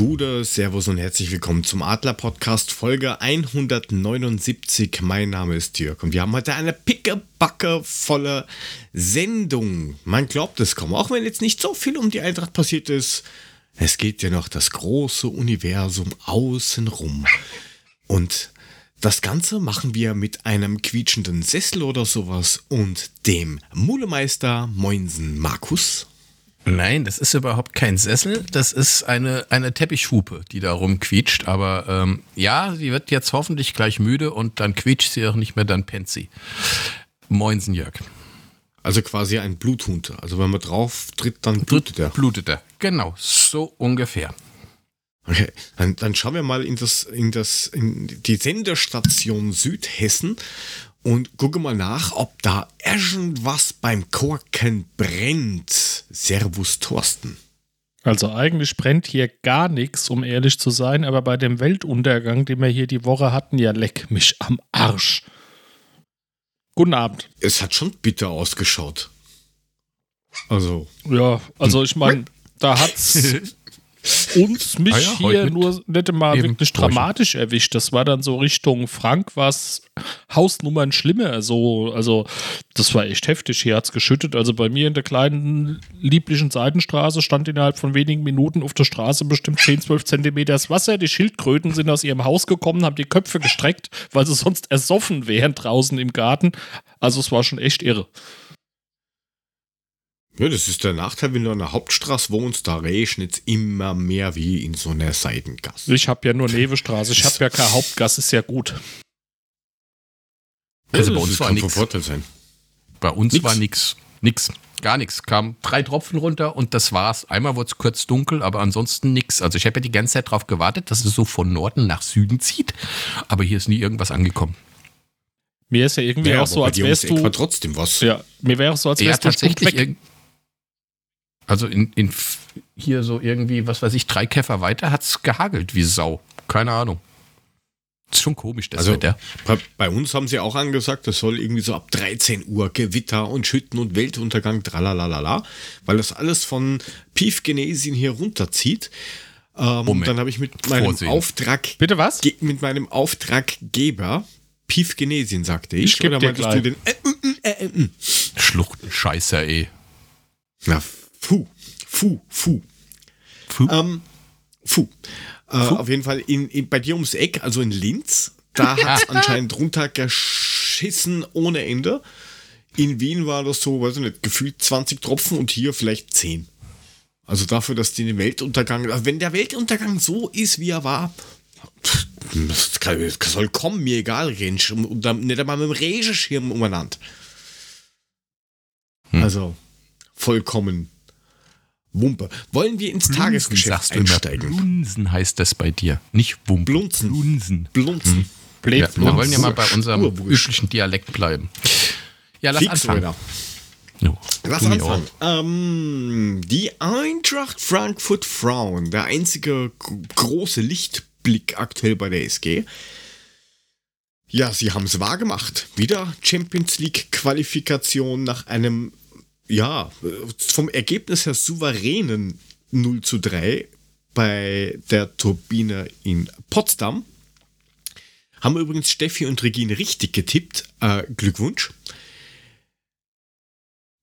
Gute, Servus und herzlich willkommen zum Adler Podcast Folge 179. Mein Name ist Dirk und wir haben heute eine pickebacke volle Sendung. Man glaubt es kaum, auch wenn jetzt nicht so viel um die Eintracht passiert ist. Es geht ja noch das große Universum außenrum. Und das Ganze machen wir mit einem quietschenden Sessel oder sowas und dem Mulemeister Moinsen Markus. Nein, das ist überhaupt kein Sessel, das ist eine, eine Teppichhupe, die da rumquietscht. Aber ähm, ja, sie wird jetzt hoffentlich gleich müde und dann quietscht sie auch nicht mehr, dann pennt sie. Moinsen, Jörg. Also quasi ein Bluthund. Also wenn man drauf tritt, dann blutet er. Blutet er, genau, so ungefähr. Okay, dann, dann schauen wir mal in, das, in, das, in die Senderstation Südhessen und gucke mal nach, ob da irgendwas beim Korken brennt. Servus, Thorsten. Also eigentlich brennt hier gar nichts, um ehrlich zu sein, aber bei dem Weltuntergang, den wir hier die Woche hatten, ja leck mich am Arsch. Guten Abend. Es hat schon bitter ausgeschaut. Also. Ja, also ich meine, da hat's uns mich Ah ja, hier mit nur nicht mal eben wirklich dramatisch erwischt. Das war dann so Richtung Frank was Hausnummern schlimmer. So, also das war echt heftig. Hier hat's geschüttet. Also bei mir in der kleinen lieblichen Seitenstraße stand innerhalb von wenigen Minuten auf der Straße bestimmt 10, 12 Zentimeter das Wasser. Die Schildkröten sind aus ihrem Haus gekommen, haben die Köpfe gestreckt, weil sie sonst ersoffen wären draußen im Garten. Also es war schon echt irre. Ja, das ist der Nachteil, wenn du an der Hauptstraße wohnst, da regnet immer mehr wie in so einer Seitengasse. Ich habe ja nur Nevestraße. Ich habe ja keine Hauptgas, ist ja gut. Also Ja, bei das uns war kann von nichts. Vorteil sein. Bei uns Nix. war nix. Nix. Gar nichts. Kam drei Tropfen runter und das war's. Einmal wurde es kurz dunkel, aber ansonsten nix. Also ich habe ja die ganze Zeit darauf gewartet, dass es so von Norden nach Süden zieht. Aber hier ist nie irgendwas angekommen. Mir ist ja irgendwie Ja, auch aber so, als wärst du. war trotzdem was. Ja, mir wäre auch so, als Ja, wärst du tatsächlich. Weg. Also in, in hier so irgendwie, was weiß ich, drei Käfer weiter hat's gehagelt wie Sau. Keine Ahnung. Ist schon komisch, das Also Wetter. bei, bei uns haben sie auch angesagt, es soll irgendwie so ab 13 Uhr Gewitter und Schütten und Weltuntergang, tralalala, weil das alles von Piefgenesien hier runterzieht. Ähm, Moment. dann habe ich mit meinem Vorsehen. Auftrag, Bitte was? mit meinem Auftraggeber Piefgenesien, sagte ich. Ich Oder meintest gleich. du den? Äh, äh, äh, äh, äh. Schluchtenscheißer, ey. Na, fu, fu, fu. Puh. Ähm, fu. Äh, auf jeden Fall in, in, bei dir ums Eck, also in Linz, da hat es anscheinend runtergeschissen ohne Ende. In Wien war das so, weiß ich nicht, gefühlt 20 Tropfen und hier vielleicht 10. Also dafür, dass die den Weltuntergang, also wenn der Weltuntergang so ist, wie er war, das, soll kommen, mir egal, Rensch, und, und dann nicht einmal mit dem Regenschirm umeinander. Hm. Also vollkommen Wumpe. Wollen wir ins Tagesgeschäft du immer. einsteigen? Blunsen heißt das bei dir. Nicht Wump. Blunzen. Blunsen. Blunzen. Ja, wir wollen ja mal bei unserem Urwurscht. üblichen Dialekt bleiben. Ja, lass Fix, anfangen. Jo, Lass anfangen. Ähm, die Eintracht Frankfurt Frauen, der einzige große Lichtblick aktuell bei der SG. Ja, sie haben es wahr gemacht. Wieder Champions League Qualifikation nach einem, ja, vom Ergebnis her souveränen 0 zu 3 bei der Turbine in Potsdam. Haben übrigens Steffi und Regine richtig getippt. Äh, Glückwunsch.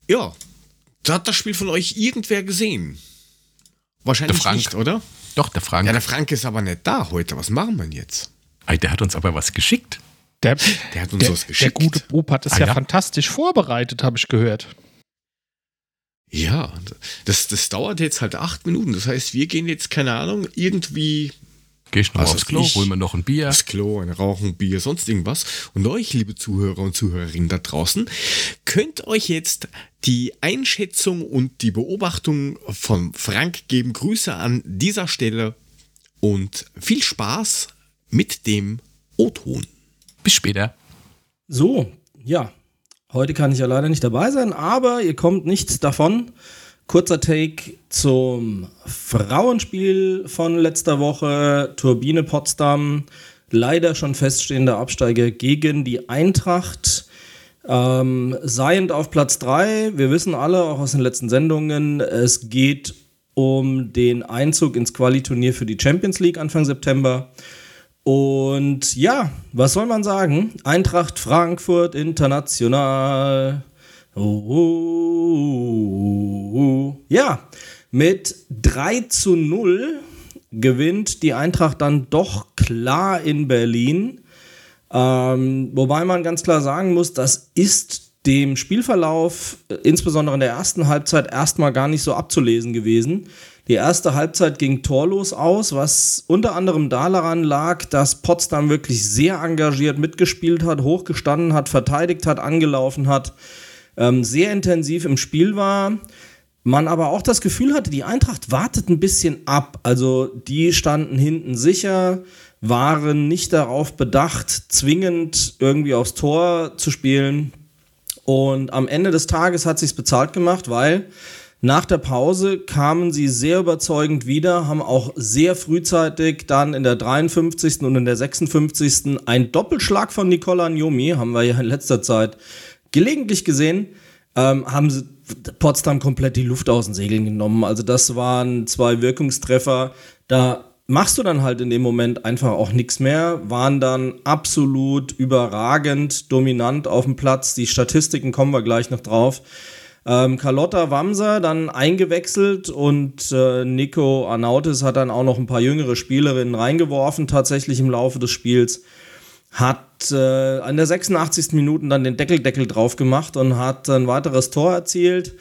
Ja, da hat das Spiel von euch irgendwer gesehen. Wahrscheinlich Der Frank. nicht, oder? Doch, der Frank. Ja, der Frank ist aber nicht da heute. Was machen wir denn jetzt? Ey, der hat uns aber was geschickt. Der, Der hat uns der, was der geschickt. gute Bub hat es Ah, ja, ja? fantastisch vorbereitet, habe ich gehört. Ja, das, das dauert jetzt halt acht Minuten. Das heißt, wir gehen jetzt, keine Ahnung, irgendwie Geh ich noch Was aufs Klo, ich. hol mir noch ein Bier. aufs Klo, ein Rauchen, Bier, sonst irgendwas. Und euch, liebe Zuhörer und Zuhörerinnen da draußen, könnt euch jetzt die Einschätzung und die Beobachtung von Frank geben. Grüße an dieser Stelle und viel Spaß mit dem O-Ton. Bis später. So, ja. Heute kann ich ja leider nicht dabei sein, aber ihr kommt nichts davon. Kurzer Take zum Frauenspiel von letzter Woche. Turbine Potsdam. Leider schon feststehender Absteiger gegen die Eintracht. Ähm, seiend auf Platz 3. Wir wissen alle, auch aus den letzten Sendungen, es geht um den Einzug ins Quali-Turnier für die Champions League Anfang September. Und ja, was soll man sagen? Eintracht Frankfurt international. Oh, ja, mit 3 zu 0 gewinnt die Eintracht dann doch klar in Berlin. Ähm, wobei man ganz klar sagen muss, das ist dem Spielverlauf, äh, insbesondere in der ersten Halbzeit, erstmal gar nicht so abzulesen gewesen. Die erste Halbzeit ging torlos aus, was unter anderem daran lag, dass Potsdam wirklich sehr engagiert mitgespielt hat, hochgestanden hat, verteidigt hat, angelaufen hat, ähm, sehr intensiv im Spiel war. Man aber auch das Gefühl hatte, die Eintracht wartet ein bisschen ab. Also die standen hinten sicher, waren nicht darauf bedacht, zwingend irgendwie aufs Tor zu spielen. Und am Ende des Tages hat sich's bezahlt gemacht, weil nach der Pause kamen sie sehr überzeugend wieder, haben auch sehr frühzeitig dann in der 53. und in der 56. ein Doppelschlag von Nicola Njomi, haben wir ja in letzter Zeit gelegentlich gesehen, ähm, haben sie Potsdam komplett die Luft aus den Segeln genommen. Also das waren zwei Wirkungstreffer. Da machst du dann halt in dem Moment einfach auch nichts mehr, waren dann absolut überragend dominant auf dem Platz. Die Statistiken kommen wir gleich noch drauf. Ähm, Carlotta Wamser dann eingewechselt und äh, Nico Arnautis hat dann auch noch ein paar jüngere Spielerinnen reingeworfen, tatsächlich im Laufe des Spiels. Hat äh, an der 86. Minute dann den Deckeldeckel drauf gemacht und hat ein weiteres Tor erzielt.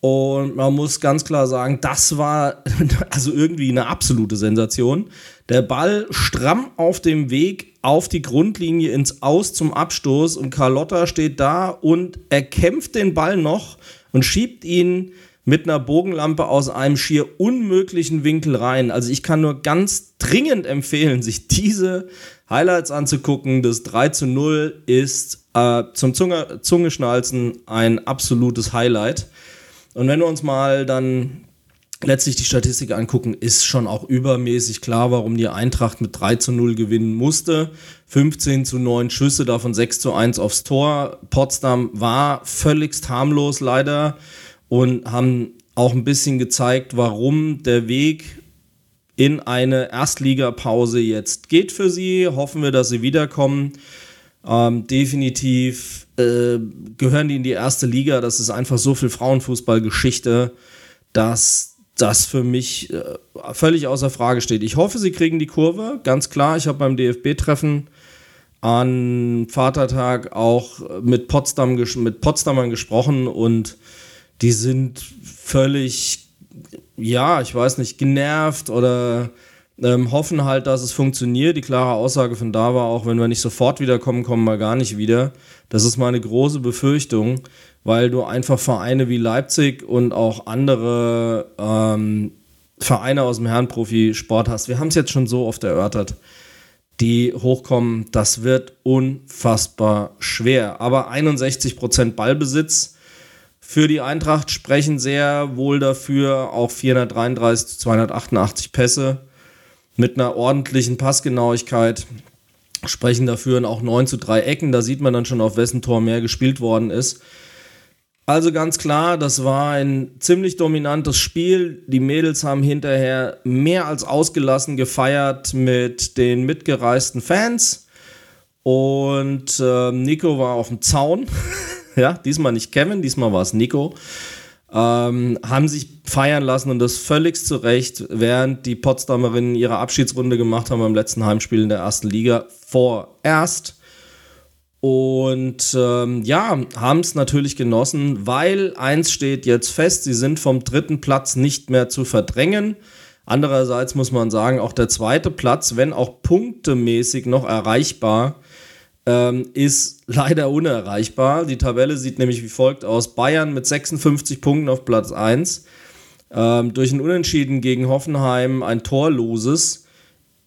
Und man muss ganz klar sagen, das war also irgendwie eine absolute Sensation. Der Ball stramm auf dem Weg auf die Grundlinie ins Aus zum Abstoß und Carlotta steht da und er kämpft den Ball noch und schiebt ihn mit einer Bogenlampe aus einem schier unmöglichen Winkel rein. Also ich kann nur ganz dringend empfehlen, sich diese Highlights anzugucken. Das 3 zu 0 ist äh, zum Zunge, Zungeschnalzen ein absolutes Highlight. Und wenn wir uns mal dann letztlich die Statistik angucken, ist schon auch übermäßig klar, warum die Eintracht mit 3 zu 0 gewinnen musste. 15 zu 9 Schüsse, davon 6 zu 1 aufs Tor. Potsdam war völligst harmlos leider und haben auch ein bisschen gezeigt, warum der Weg in eine Erstligapause jetzt geht für sie. Hoffen wir, dass sie wiederkommen. Ähm, definitiv äh, gehören die in die erste Liga. Das ist einfach so viel Frauenfußballgeschichte, dass das für mich äh, völlig außer Frage steht. Ich hoffe, sie kriegen die Kurve, ganz klar. Ich habe beim DFB-Treffen an Vatertag auch mit, Potsdam, mit Potsdamern gesprochen und die sind völlig, ja, ich weiß nicht, genervt oder ähm, hoffen halt, dass es funktioniert. Die klare Aussage von da war auch, wenn wir nicht sofort wiederkommen, kommen wir gar nicht wieder. Das ist meine große Befürchtung, weil du einfach Vereine wie Leipzig und auch andere ähm, Vereine aus dem Herrenprofisport hast. Wir haben es jetzt schon so oft erörtert, die hochkommen. Das wird unfassbar schwer. Aber 61% Ballbesitz für die Eintracht sprechen sehr wohl dafür. Auch 433 zu 288 Pässe mit einer ordentlichen Passgenauigkeit sprechen dafür auch 9 zu 3 Ecken. Da sieht man dann schon, auf wessen Tor mehr gespielt worden ist. Also ganz klar, das war ein ziemlich dominantes Spiel. Die Mädels haben hinterher mehr als ausgelassen gefeiert mit den mitgereisten Fans. Und äh, Nico war auf dem Zaun. ja, diesmal nicht Kevin, diesmal war es Nico ähm, haben sich feiern lassen und das völlig zu Recht, während die Potsdamerinnen ihre Abschiedsrunde gemacht haben beim letzten Heimspiel in der ersten Liga vorerst. Und ähm, ja, haben es natürlich genossen, weil eins steht jetzt fest, sie sind vom dritten Platz nicht mehr zu verdrängen. Andererseits muss man sagen, auch der zweite Platz, wenn auch punktemäßig noch erreichbar, ähm, ist leider unerreichbar. Die Tabelle sieht nämlich wie folgt aus. Bayern mit 56 Punkten auf Platz 1. Ähm, durch ein Unentschieden gegen Hoffenheim ein torloses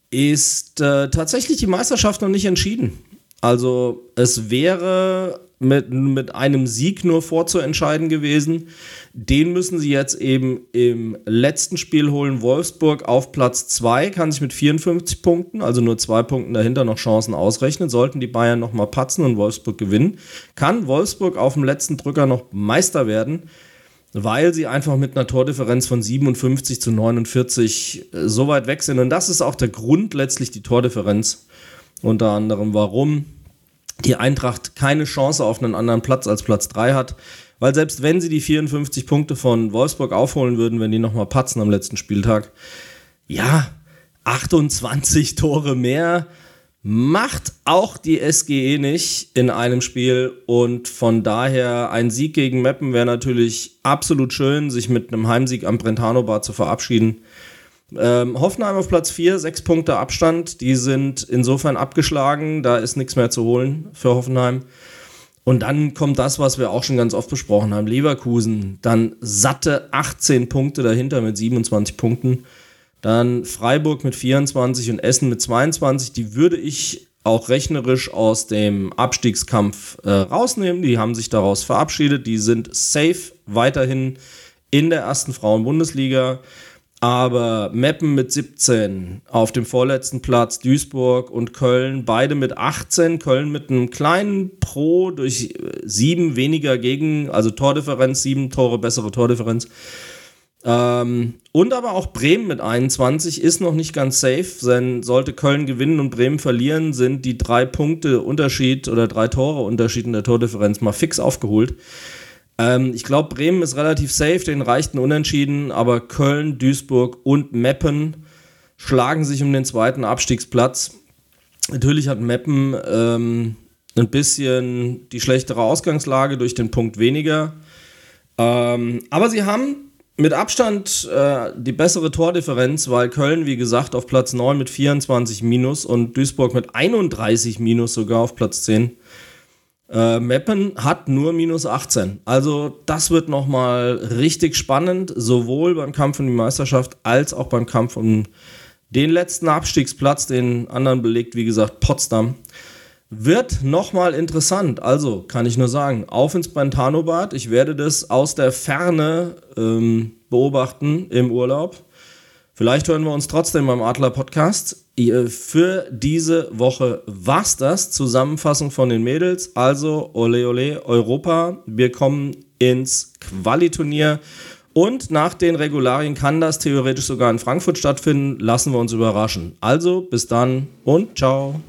ist äh, tatsächlich die Meisterschaft noch nicht entschieden. Also es wäre mit, mit einem Sieg nur vorzuentscheiden gewesen. Den müssen sie jetzt eben im letzten Spiel holen. Wolfsburg auf Platz 2 kann sich mit 54 Punkten, also nur zwei Punkten dahinter, noch Chancen ausrechnen. Sollten die Bayern nochmal patzen und Wolfsburg gewinnen, kann Wolfsburg auf dem letzten Drücker noch Meister werden. weil sie einfach mit einer Tordifferenz von 57 zu 49 äh, so weit weg sind. Und das ist auch der Grund letztlich die Tordifferenz. Unter anderem, warum die Eintracht keine Chance auf einen anderen Platz als Platz 3 hat. Weil selbst wenn sie die 54 Punkte von Wolfsburg aufholen würden, wenn die nochmal patzen am letzten Spieltag, ja, 28 Tore mehr macht auch die SGE nicht in einem Spiel und von daher ein Sieg gegen Meppen wäre natürlich absolut schön, sich mit einem Heimsieg am Brentano Bar zu verabschieden. Ähm, Hoffenheim auf Platz 4, sechs Punkte Abstand, die sind insofern abgeschlagen, da ist nichts mehr zu holen für Hoffenheim. Und dann kommt das, was wir auch schon ganz oft besprochen haben. Leverkusen, dann satte 18 Punkte dahinter mit 27 Punkten. Dann Freiburg mit 24 und Essen mit 22. Die würde ich auch rechnerisch aus dem Abstiegskampf äh, rausnehmen. Die haben sich daraus verabschiedet. Die sind safe weiterhin in der ersten Frauen-Bundesliga. Aber Meppen mit 17 auf dem vorletzten Platz, Duisburg und Köln, beide mit 18. Köln mit einem kleinen Pro durch äh, sieben weniger gegen, also Tordifferenz, sieben Tore, bessere Tordifferenz. Ähm, und aber auch Bremen mit 21 ist noch nicht ganz safe, denn sollte Köln gewinnen und Bremen verlieren, sind die drei Punkte Unterschied oder drei Tore Unterschied in der Tordifferenz mal fix aufgeholt. Ähm, ich glaube, Bremen ist relativ safe, den reichten Unentschieden, aber Köln, Duisburg und Meppen schlagen sich um den zweiten Abstiegsplatz. Natürlich hat Meppen ähm, ein bisschen die schlechtere Ausgangslage durch den Punkt weniger. Ähm, aber sie haben mit Abstand äh, die bessere Tordifferenz, weil Köln, wie gesagt, auf Platz 9 mit 24 Minus und Duisburg mit 31 Minus sogar auf Platz 10. Äh, Meppen hat nur minus 18. Also das wird nochmal richtig spannend, sowohl beim Kampf um die Meisterschaft als auch beim Kampf um den letzten Abstiegsplatz. Den anderen belegt, wie gesagt, Potsdam wird nochmal interessant. Also kann ich nur sagen, auf ins Bantanobad. Ich werde das aus der Ferne ähm, beobachten im Urlaub. Vielleicht hören wir uns trotzdem beim Adler Podcast. Für diese Woche war's das. Zusammenfassung von den Mädels. Also Ole Ole Europa. Wir kommen ins Qualiturnier. Und nach den Regularien kann das theoretisch sogar in Frankfurt stattfinden. Lassen wir uns überraschen. Also bis dann und ciao.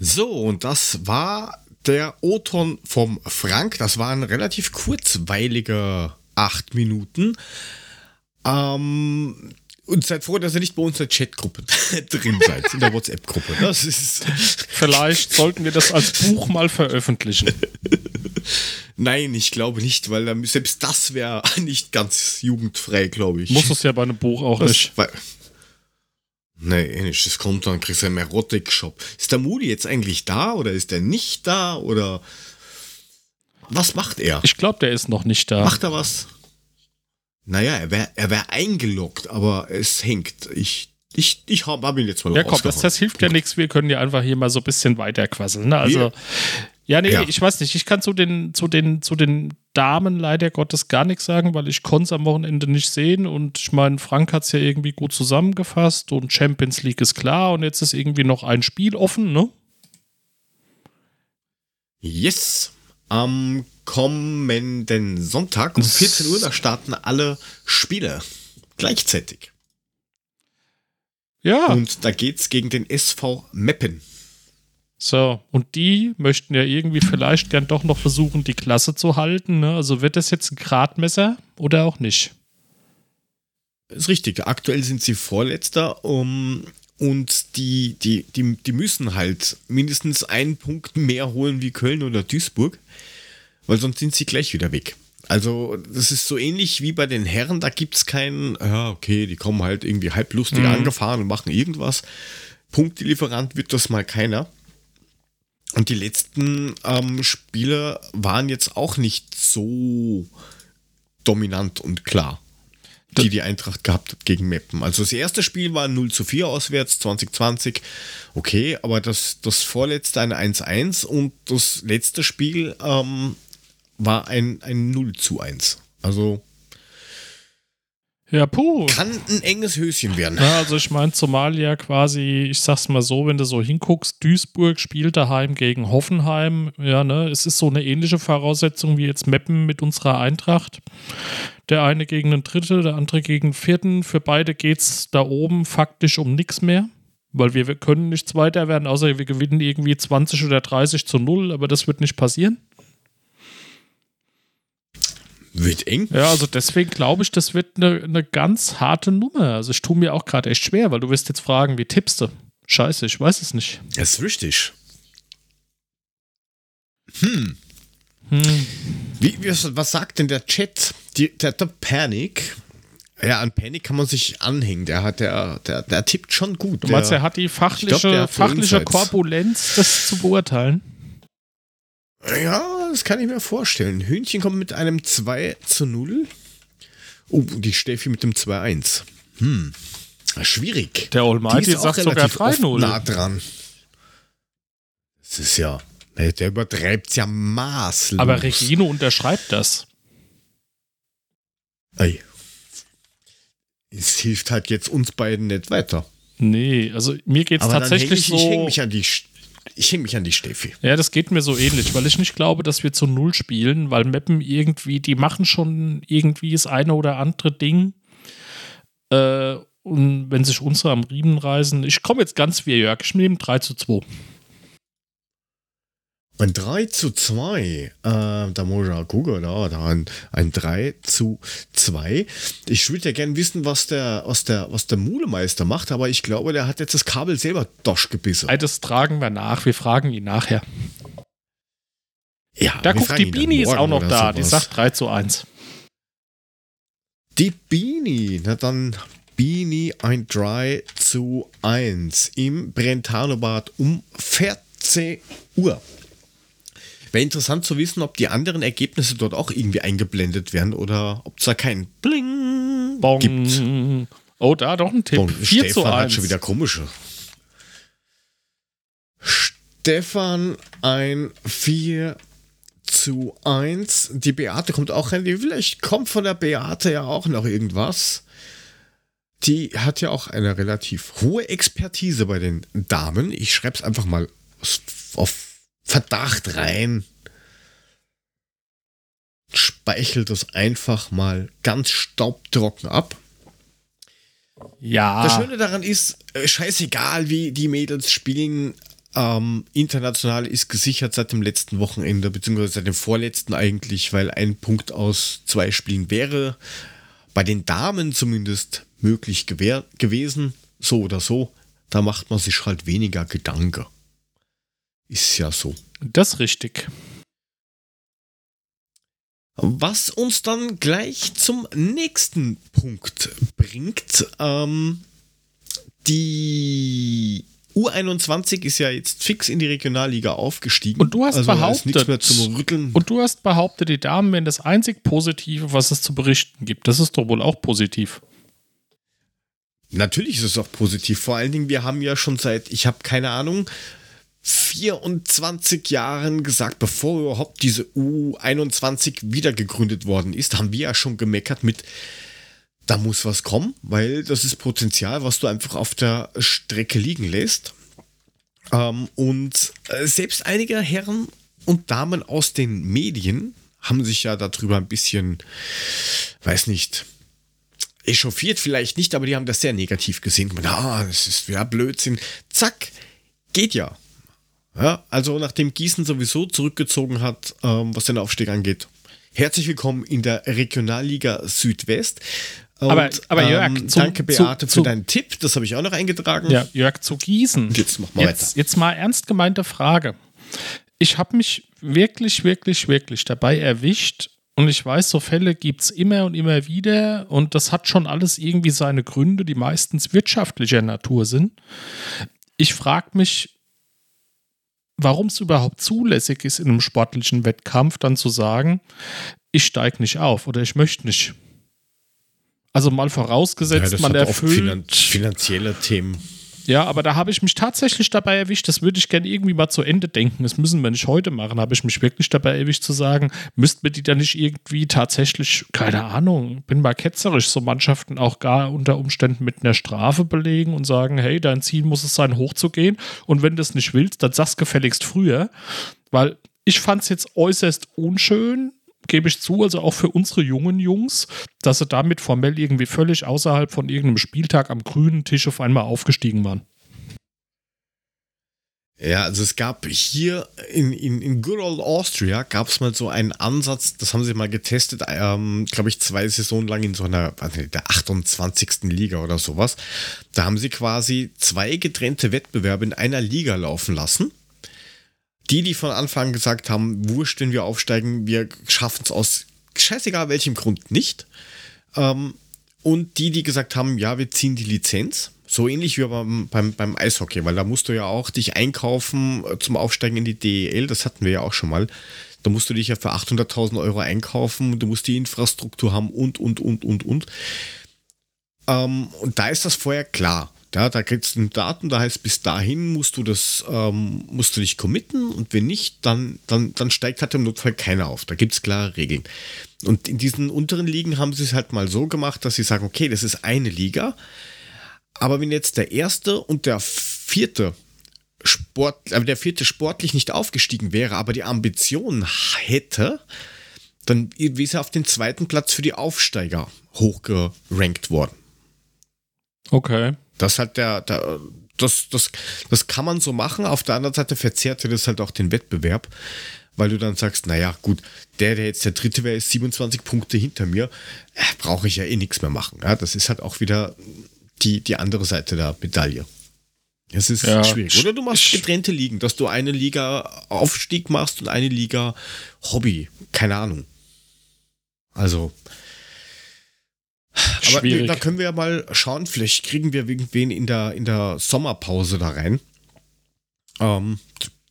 So, und das war der O-Ton vom Frank. Das waren relativ kurzweilige acht Minuten. Ähm, und seid froh, dass ihr nicht bei uns in der Chatgruppe drin seid, in der WhatsApp-Gruppe. Das ist. Vielleicht sollten wir das als Buch mal veröffentlichen. Nein, ich glaube nicht, weil selbst das wäre nicht ganz jugendfrei, glaube ich. Muss es ja bei einem Buch auch das, nicht. Weil, Nee, nicht. Das kommt dann, kriegst du einen Erotik-Shop. Ist der Moody jetzt eigentlich da oder ist er nicht da oder was macht er? Ich glaube, der ist noch nicht da. Macht er was? Naja, er wäre er wär eingeloggt, aber es hängt. Ich, ich, ich habe hab ihn jetzt mal Ja, komm, das, das hilft ja nichts. Wir können ja einfach hier mal so ein bisschen weiterquasseln. Ne? Also, ja, nee, ja. ich weiß nicht. Ich kann zu den, zu, den, zu den Damen leider Gottes gar nichts sagen, weil ich konnte es am Wochenende nicht sehen. Und ich meine, Frank hat es ja irgendwie gut zusammengefasst und Champions League ist klar und jetzt ist irgendwie noch ein Spiel offen, ne? Yes. Am kommenden Sonntag um 14 Uhr, da starten alle Spiele gleichzeitig. Ja. Und da geht's gegen den SV Meppen. So, und die möchten ja irgendwie vielleicht gern doch noch versuchen, die Klasse zu halten. Ne? Also wird das jetzt ein Gradmesser oder auch nicht? ist richtig. Aktuell sind sie Vorletzter um, und die, die, die, die müssen halt mindestens einen Punkt mehr holen wie Köln oder Duisburg, weil sonst sind sie gleich wieder weg. Also, das ist so ähnlich wie bei den Herren, da gibt es keinen, ja, okay, die kommen halt irgendwie halblustig mhm. angefahren und machen irgendwas. Punktelieferant wird das mal keiner. Und die letzten ähm, Spiele waren jetzt auch nicht so dominant und klar, die die Eintracht gehabt hat gegen Meppen. Also das erste Spiel war 0 zu 4 auswärts, 2020. Okay, aber das, das vorletzte ein 1-1 und das letzte Spiel ähm, war ein, ein 0 zu 1. Also Ja, puh. Kann ein enges Höschen werden. Ja, also ich meine, zumal ja quasi, ich sag's mal so, wenn du so hinguckst, Duisburg spielt daheim gegen Hoffenheim. Ja, ne, es ist so eine ähnliche Voraussetzung wie jetzt Meppen mit unserer Eintracht. Der eine gegen den Dritte, der andere gegen den Vierten. Für beide geht's da oben faktisch um nichts mehr. Weil wir, wir können nicht Zweiter werden, außer wir gewinnen irgendwie 20 oder 30 zu 0, aber das wird nicht passieren. Wird eng. Ja, also deswegen glaube ich, das wird eine, eine ganz harte Nummer. Also ich tue mir auch gerade echt schwer, weil du wirst jetzt fragen, wie tippst du? Scheiße, ich weiß es nicht. Das ist richtig. Hm. Hm. Wie, was sagt denn der Chat? Die, der, der Panic. Ja, an Panic kann man sich anhängen. Der hat der, der, der tippt schon gut. Du meinst, der, er hat die fachliche, ich glaub, hat fachliche. Korpulenz, das zu beurteilen? Ja, das kann ich mir vorstellen. Hühnchen kommt mit einem 2 zu 0. Oh, die Steffi mit dem 2-1. Hm. Schwierig. Der Almighty ist auch sagt sogar relativ oft 3-0. nah dran. Das ist ja. Der der übertreibt ja maßlos. Aber Regino unterschreibt das. Ei. Es hilft halt jetzt uns beiden nicht weiter. Nee, also mir geht es tatsächlich häng ich, ich häng so. mich an die Sch- ich häng mich an die Steffi. Ja, das geht mir so ähnlich, weil ich nicht glaube, dass wir zu Null spielen, weil Meppen irgendwie, die machen schon irgendwie das eine oder andere Ding. Äh, und wenn sich unsere am Riemen reißen, ich komme jetzt ganz wie Jörg, ich nehme 3 zu 2. Ein 3 zu 2, äh, da muss ich ja gucken, da, da ein, ein 3 zu 2. Ich würde ja gerne wissen, was der, was, der, was der Mulemeister macht, aber ich glaube, der hat jetzt das Kabel selber durchgebissen. Das tragen wir nach, wir fragen ihn nachher. Ja, Da guckt die Bini ist auch noch da, die sowas. sagt 3 zu 1. Die Bini, na dann Bini ein 3 zu 1 im Brentano-Bad um 14 Uhr. Wäre interessant zu wissen, ob die anderen Ergebnisse dort auch irgendwie eingeblendet werden oder ob es da kein Bling Bong. gibt. Oh, da doch ein Tipp. Boah, 4 zu Stefan hat 1. schon wieder komische. Stefan ein 4 zu 1. Die Beate kommt auch rein. Vielleicht kommt von der Beate ja auch noch irgendwas. Die hat ja auch eine relativ hohe Expertise bei den Damen. Ich schreibe es einfach mal auf Verdacht rein. Speichel das einfach mal ganz staubtrocken ab. Ja. Das Schöne daran ist, äh, scheißegal wie die Mädels spielen, ähm, international ist gesichert seit dem letzten Wochenende, beziehungsweise seit dem vorletzten eigentlich, weil ein Punkt aus zwei Spielen wäre bei den Damen zumindest möglich gewesen, so oder so. Da macht man sich halt weniger Gedanken. Ist ja so. Das ist richtig. Was uns dann gleich zum nächsten Punkt bringt. Ähm, die U21 ist ja jetzt fix in die Regionalliga aufgestiegen. Und du hast also behauptet-. Und du hast behauptet, die Damen wären das einzig Positive, was es zu berichten gibt. Das ist doch wohl auch positiv. Natürlich ist es auch positiv. Vor allen Dingen, wir haben ja schon seit, ich habe keine Ahnung, 24 Jahren gesagt, bevor überhaupt diese U21 wieder gegründet worden ist, haben wir ja schon gemeckert mit, da muss was kommen, weil das ist Potenzial, was du einfach auf der Strecke liegen lässt. Ähm, und äh, selbst einige Herren und Damen aus den Medien haben sich ja darüber ein bisschen, weiß nicht, echauffiert vielleicht nicht, aber die haben das sehr negativ gesehen. Ah, das ist ja Blödsinn. Zack, geht ja. Ja, also nachdem Gießen sowieso zurückgezogen hat, ähm, was den Aufstieg angeht. Herzlich willkommen in der Regionalliga Südwest. Und, Aber- aber Jörg, ähm, zum- danke Beate zu- für zu- deinen Tipp, das habe ich auch noch eingetragen. Ja, Jörg, zu Gießen. Jetzt mach mal jetzt, jetzt mal ernst gemeinte Frage. Ich habe mich wirklich, wirklich, wirklich dabei erwischt und ich weiß, so Fälle gibt es immer und immer wieder und das hat schon alles irgendwie seine Gründe, die meistens wirtschaftlicher Natur sind. Ich frage mich, warum es überhaupt zulässig ist, in einem sportlichen Wettkampf dann zu sagen, ich steige nicht auf oder ich möchte nicht. Also mal Ja, vorausgesetzt, das man erfüllt. finan finanzielle Themen. Ja, aber da habe ich mich tatsächlich dabei erwischt, das würde ich gerne irgendwie mal zu Ende denken. Das müssen wir nicht heute machen, habe ich mich wirklich dabei erwischt zu sagen, müssten wir die dann nicht irgendwie tatsächlich, keine Ahnung, bin mal ketzerisch, so Mannschaften auch gar unter Umständen mit einer Strafe belegen und sagen, hey, dein Ziel muss es sein, hochzugehen. Und wenn du es nicht willst, dann sag's gefälligst früher, weil ich fand es jetzt äußerst unschön, gebe ich zu, also auch für unsere jungen Jungs, dass sie damit formell irgendwie völlig außerhalb von irgendeinem Spieltag am grünen Tisch auf einmal aufgestiegen waren. Ja, also es gab hier in, in, in Good Old Austria gab es mal so einen Ansatz, das haben sie mal getestet, ähm, glaube ich, zwei Saisonen lang in so einer, also der 28. Liga oder sowas. Da haben sie quasi zwei getrennte Wettbewerbe in einer Liga laufen lassen. Die, die von Anfang gesagt haben, wurscht, wenn wir aufsteigen, wir schaffen es aus scheißegal welchem Grund nicht. Ähm, und die, die gesagt haben, ja, wir ziehen die Lizenz. So ähnlich wie beim, beim, beim Eishockey, weil da musst du ja auch dich einkaufen äh, zum Aufsteigen in die DEL, das hatten wir ja auch schon mal. Da musst du dich ja für 800.000 Euro einkaufen, du musst die Infrastruktur haben und, und, und, und, und. Ähm, und da ist das vorher klar. Ja, da kriegst du ein Datum, da heißt, bis dahin musst du das, ähm, musst du dich committen und wenn nicht, dann, dann, dann steigt halt im Notfall keiner auf. Da gibt es klare Regeln. Und in diesen unteren Ligen haben sie es halt mal so gemacht, dass sie sagen, okay, das ist eine Liga, aber wenn jetzt der erste und der vierte Sport, aber der vierte sportlich nicht aufgestiegen wäre, aber die Ambitionen hätte, dann wäre sie auf den zweiten Platz für die Aufsteiger hochgerankt worden. Okay. Das hat der, der das, das, das kann man so machen. Auf der anderen Seite verzerrt das halt auch den Wettbewerb, weil du dann sagst, naja, gut, der, der jetzt der dritte wäre, ist 27 Punkte hinter mir, äh, brauche ich ja eh nichts mehr machen. Ja, das ist halt auch wieder die, die andere Seite der Medaille. Es ist ja, schwierig. Oder du machst getrennte Ligen, dass du eine Liga Aufstieg machst und eine Liga Hobby. Keine Ahnung. Also. Schwierig. Aber da können wir ja mal schauen, vielleicht kriegen wir irgendwen in der, in der Sommerpause da rein. Ähm,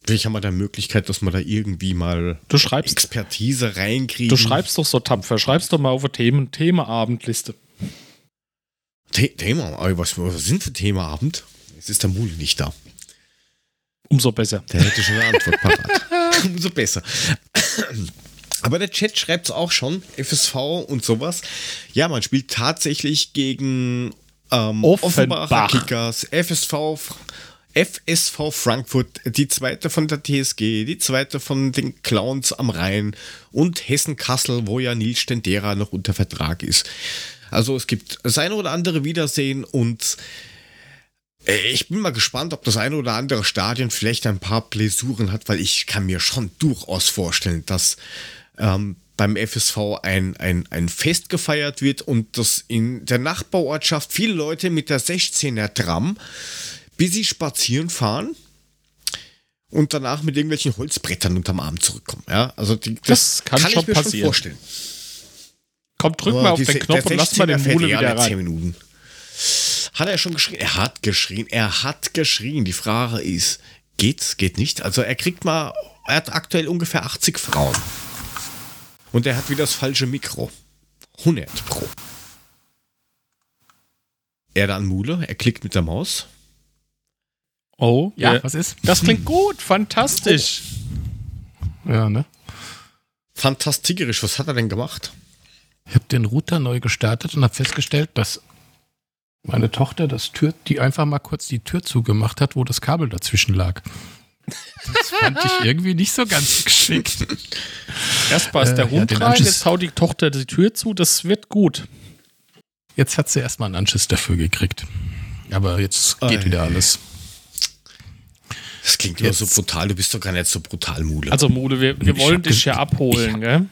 vielleicht haben wir da Möglichkeit, dass wir da irgendwie mal du schreibst, Expertise reinkriegen. Du schreibst doch so tapfer, schreibst doch mal auf eine Themen, Themaabendliste. The Thema, was, was sind für Themaabend? Jetzt ist der Mule nicht da. Umso besser. Der hätte schon eine Antwort parat. Umso besser. Aber der Chat schreibt es auch schon, FSV und sowas. Ja, man spielt tatsächlich gegen ähm, Offenbacher Kickers, FSV, FSV Frankfurt, die zweite von der TSG, die zweite von den Clowns am Rhein und Hessen-Kassel, wo ja Nils Stendera noch unter Vertrag ist. Also es gibt das eine oder andere Wiedersehen und äh, ich bin mal gespannt, ob das eine oder andere Stadion vielleicht ein paar Blessuren hat, weil ich kann mir schon durchaus vorstellen, dass ähm, beim FSV ein, ein, ein Fest gefeiert wird und dass in der Nachbarortschaft viele Leute mit der 16er Tram bis sie spazieren fahren und danach mit irgendwelchen Holzbrettern unterm Arm zurückkommen. Ja, also die, das, das, kann, kann schon ich mir passieren. schon vorstellen. Komm, drück mal auf den Knopf und lass mal den Mule wieder rein. 10 Minuten. Hat er schon geschrien? Er hat geschrien. Er hat geschrien. Die Frage ist, geht's? Geht nicht? Also er kriegt mal, er hat aktuell ungefähr 80 Frauen. Und er hat wieder das falsche Mikro. 100 Pro. Er dann Mule, er klickt mit der Maus. Oh, ja, äh, was ist? Das klingt gut, fantastisch. Oh. Ja, ne? Fantastikerisch, was hat er denn gemacht? Ich habe den Router neu gestartet und habe festgestellt, dass meine Tochter das Tür, die einfach mal kurz die Tür zugemacht hat, wo das Kabel dazwischen lag. Das fand ich irgendwie nicht so ganz geschickt. Erst war es der äh, Hund ja, rein, jetzt haut die Tochter die Tür zu, das wird gut. Jetzt hat sie erstmal einen Anschiss dafür gekriegt. Aber jetzt geht oh, wieder alles. Das klingt immer so brutal, du bist doch gar nicht so brutal, Mule. Also Mule, wir, wir wollen dich ja abholen, gell?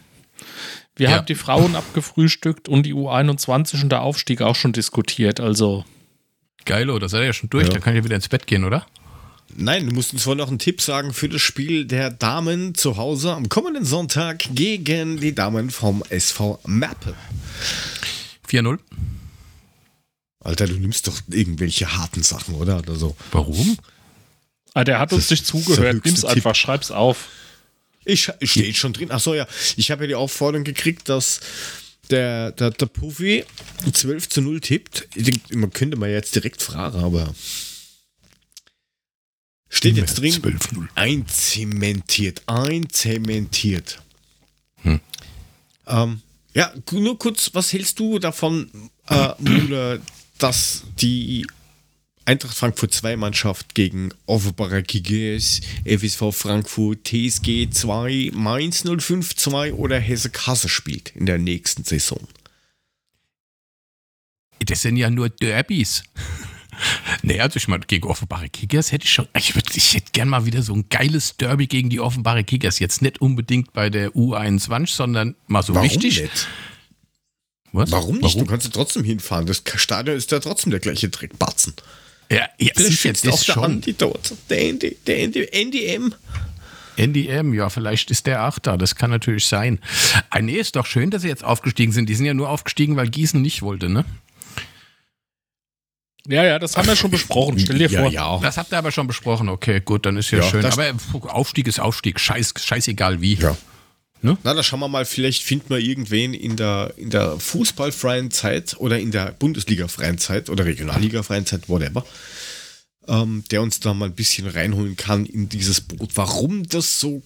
Wir ja. haben die Frauen abgefrühstückt und die U21 und der Aufstieg auch schon diskutiert, also. Geilo, das seid ihr ja schon durch, ja. dann kann ich wieder ins Bett gehen, oder? Nein, du musst uns wohl noch einen Tipp sagen für das Spiel der Damen zu Hause am kommenden Sonntag gegen die Damen vom SV Mappe. 4-0. Alter, du nimmst doch irgendwelche harten Sachen, oder? oder so. Warum? Ah, der hat uns nicht zugehört. Nimm's einfach, schreib's auf. Ich, steht schon drin. Achso, ja. Ich habe ja die Aufforderung gekriegt, dass der, der, der Puffy 12 zu 0 tippt. Ich denke, man könnte mal jetzt direkt fragen, aber. Steht jetzt drin, 12-0. einzementiert, einzementiert. Hm. Ähm, ja, nur kurz, was hältst du davon, äh, Müller, dass die Eintracht Frankfurt 2 Mannschaft gegen Offenbarer Kickers, FSV Frankfurt, TSG 2, Mainz 05 2 oder Hesse Kasse spielt in der nächsten Saison? Das sind ja nur Derbys. Nee, also ich meine, gegen Offenbare Kickers hätte ich schon. Ich, würd, ich hätte gern mal wieder so ein geiles Derby gegen die Offenbare Kickers. Jetzt nicht unbedingt bei der U21, sondern mal so richtig. nicht? Was? Warum nicht? Du kannst ja trotzdem hinfahren. Das Stadion ist ja trotzdem der gleiche Dreckbatzen. Ja, ja Vielleicht sicher, jetzt das auch der schon. Andi dort. Der, ND, der ND, NDM. NDM, ja, vielleicht ist der auch da. Das kann natürlich sein. Ah, nee, ist doch schön, dass sie jetzt aufgestiegen sind. Die sind ja nur aufgestiegen, weil Gießen nicht wollte, ne? Ja, ja, das haben wir schon besprochen. Stell dir ja, vor. Ja, Das habt ihr aber schon besprochen. Okay, gut, dann ist ja, Ja, schön. Aber Aufstieg ist Aufstieg. Scheiß, scheißegal wie. Ja. Ne? Na, da schauen wir mal, vielleicht finden wir irgendwen in der, in der fußballfreien Zeit oder in der Bundesliga-freien Zeit oder Regionalliga-freien Zeit, whatever, ähm, der uns da mal ein bisschen reinholen kann in dieses Boot. Warum das so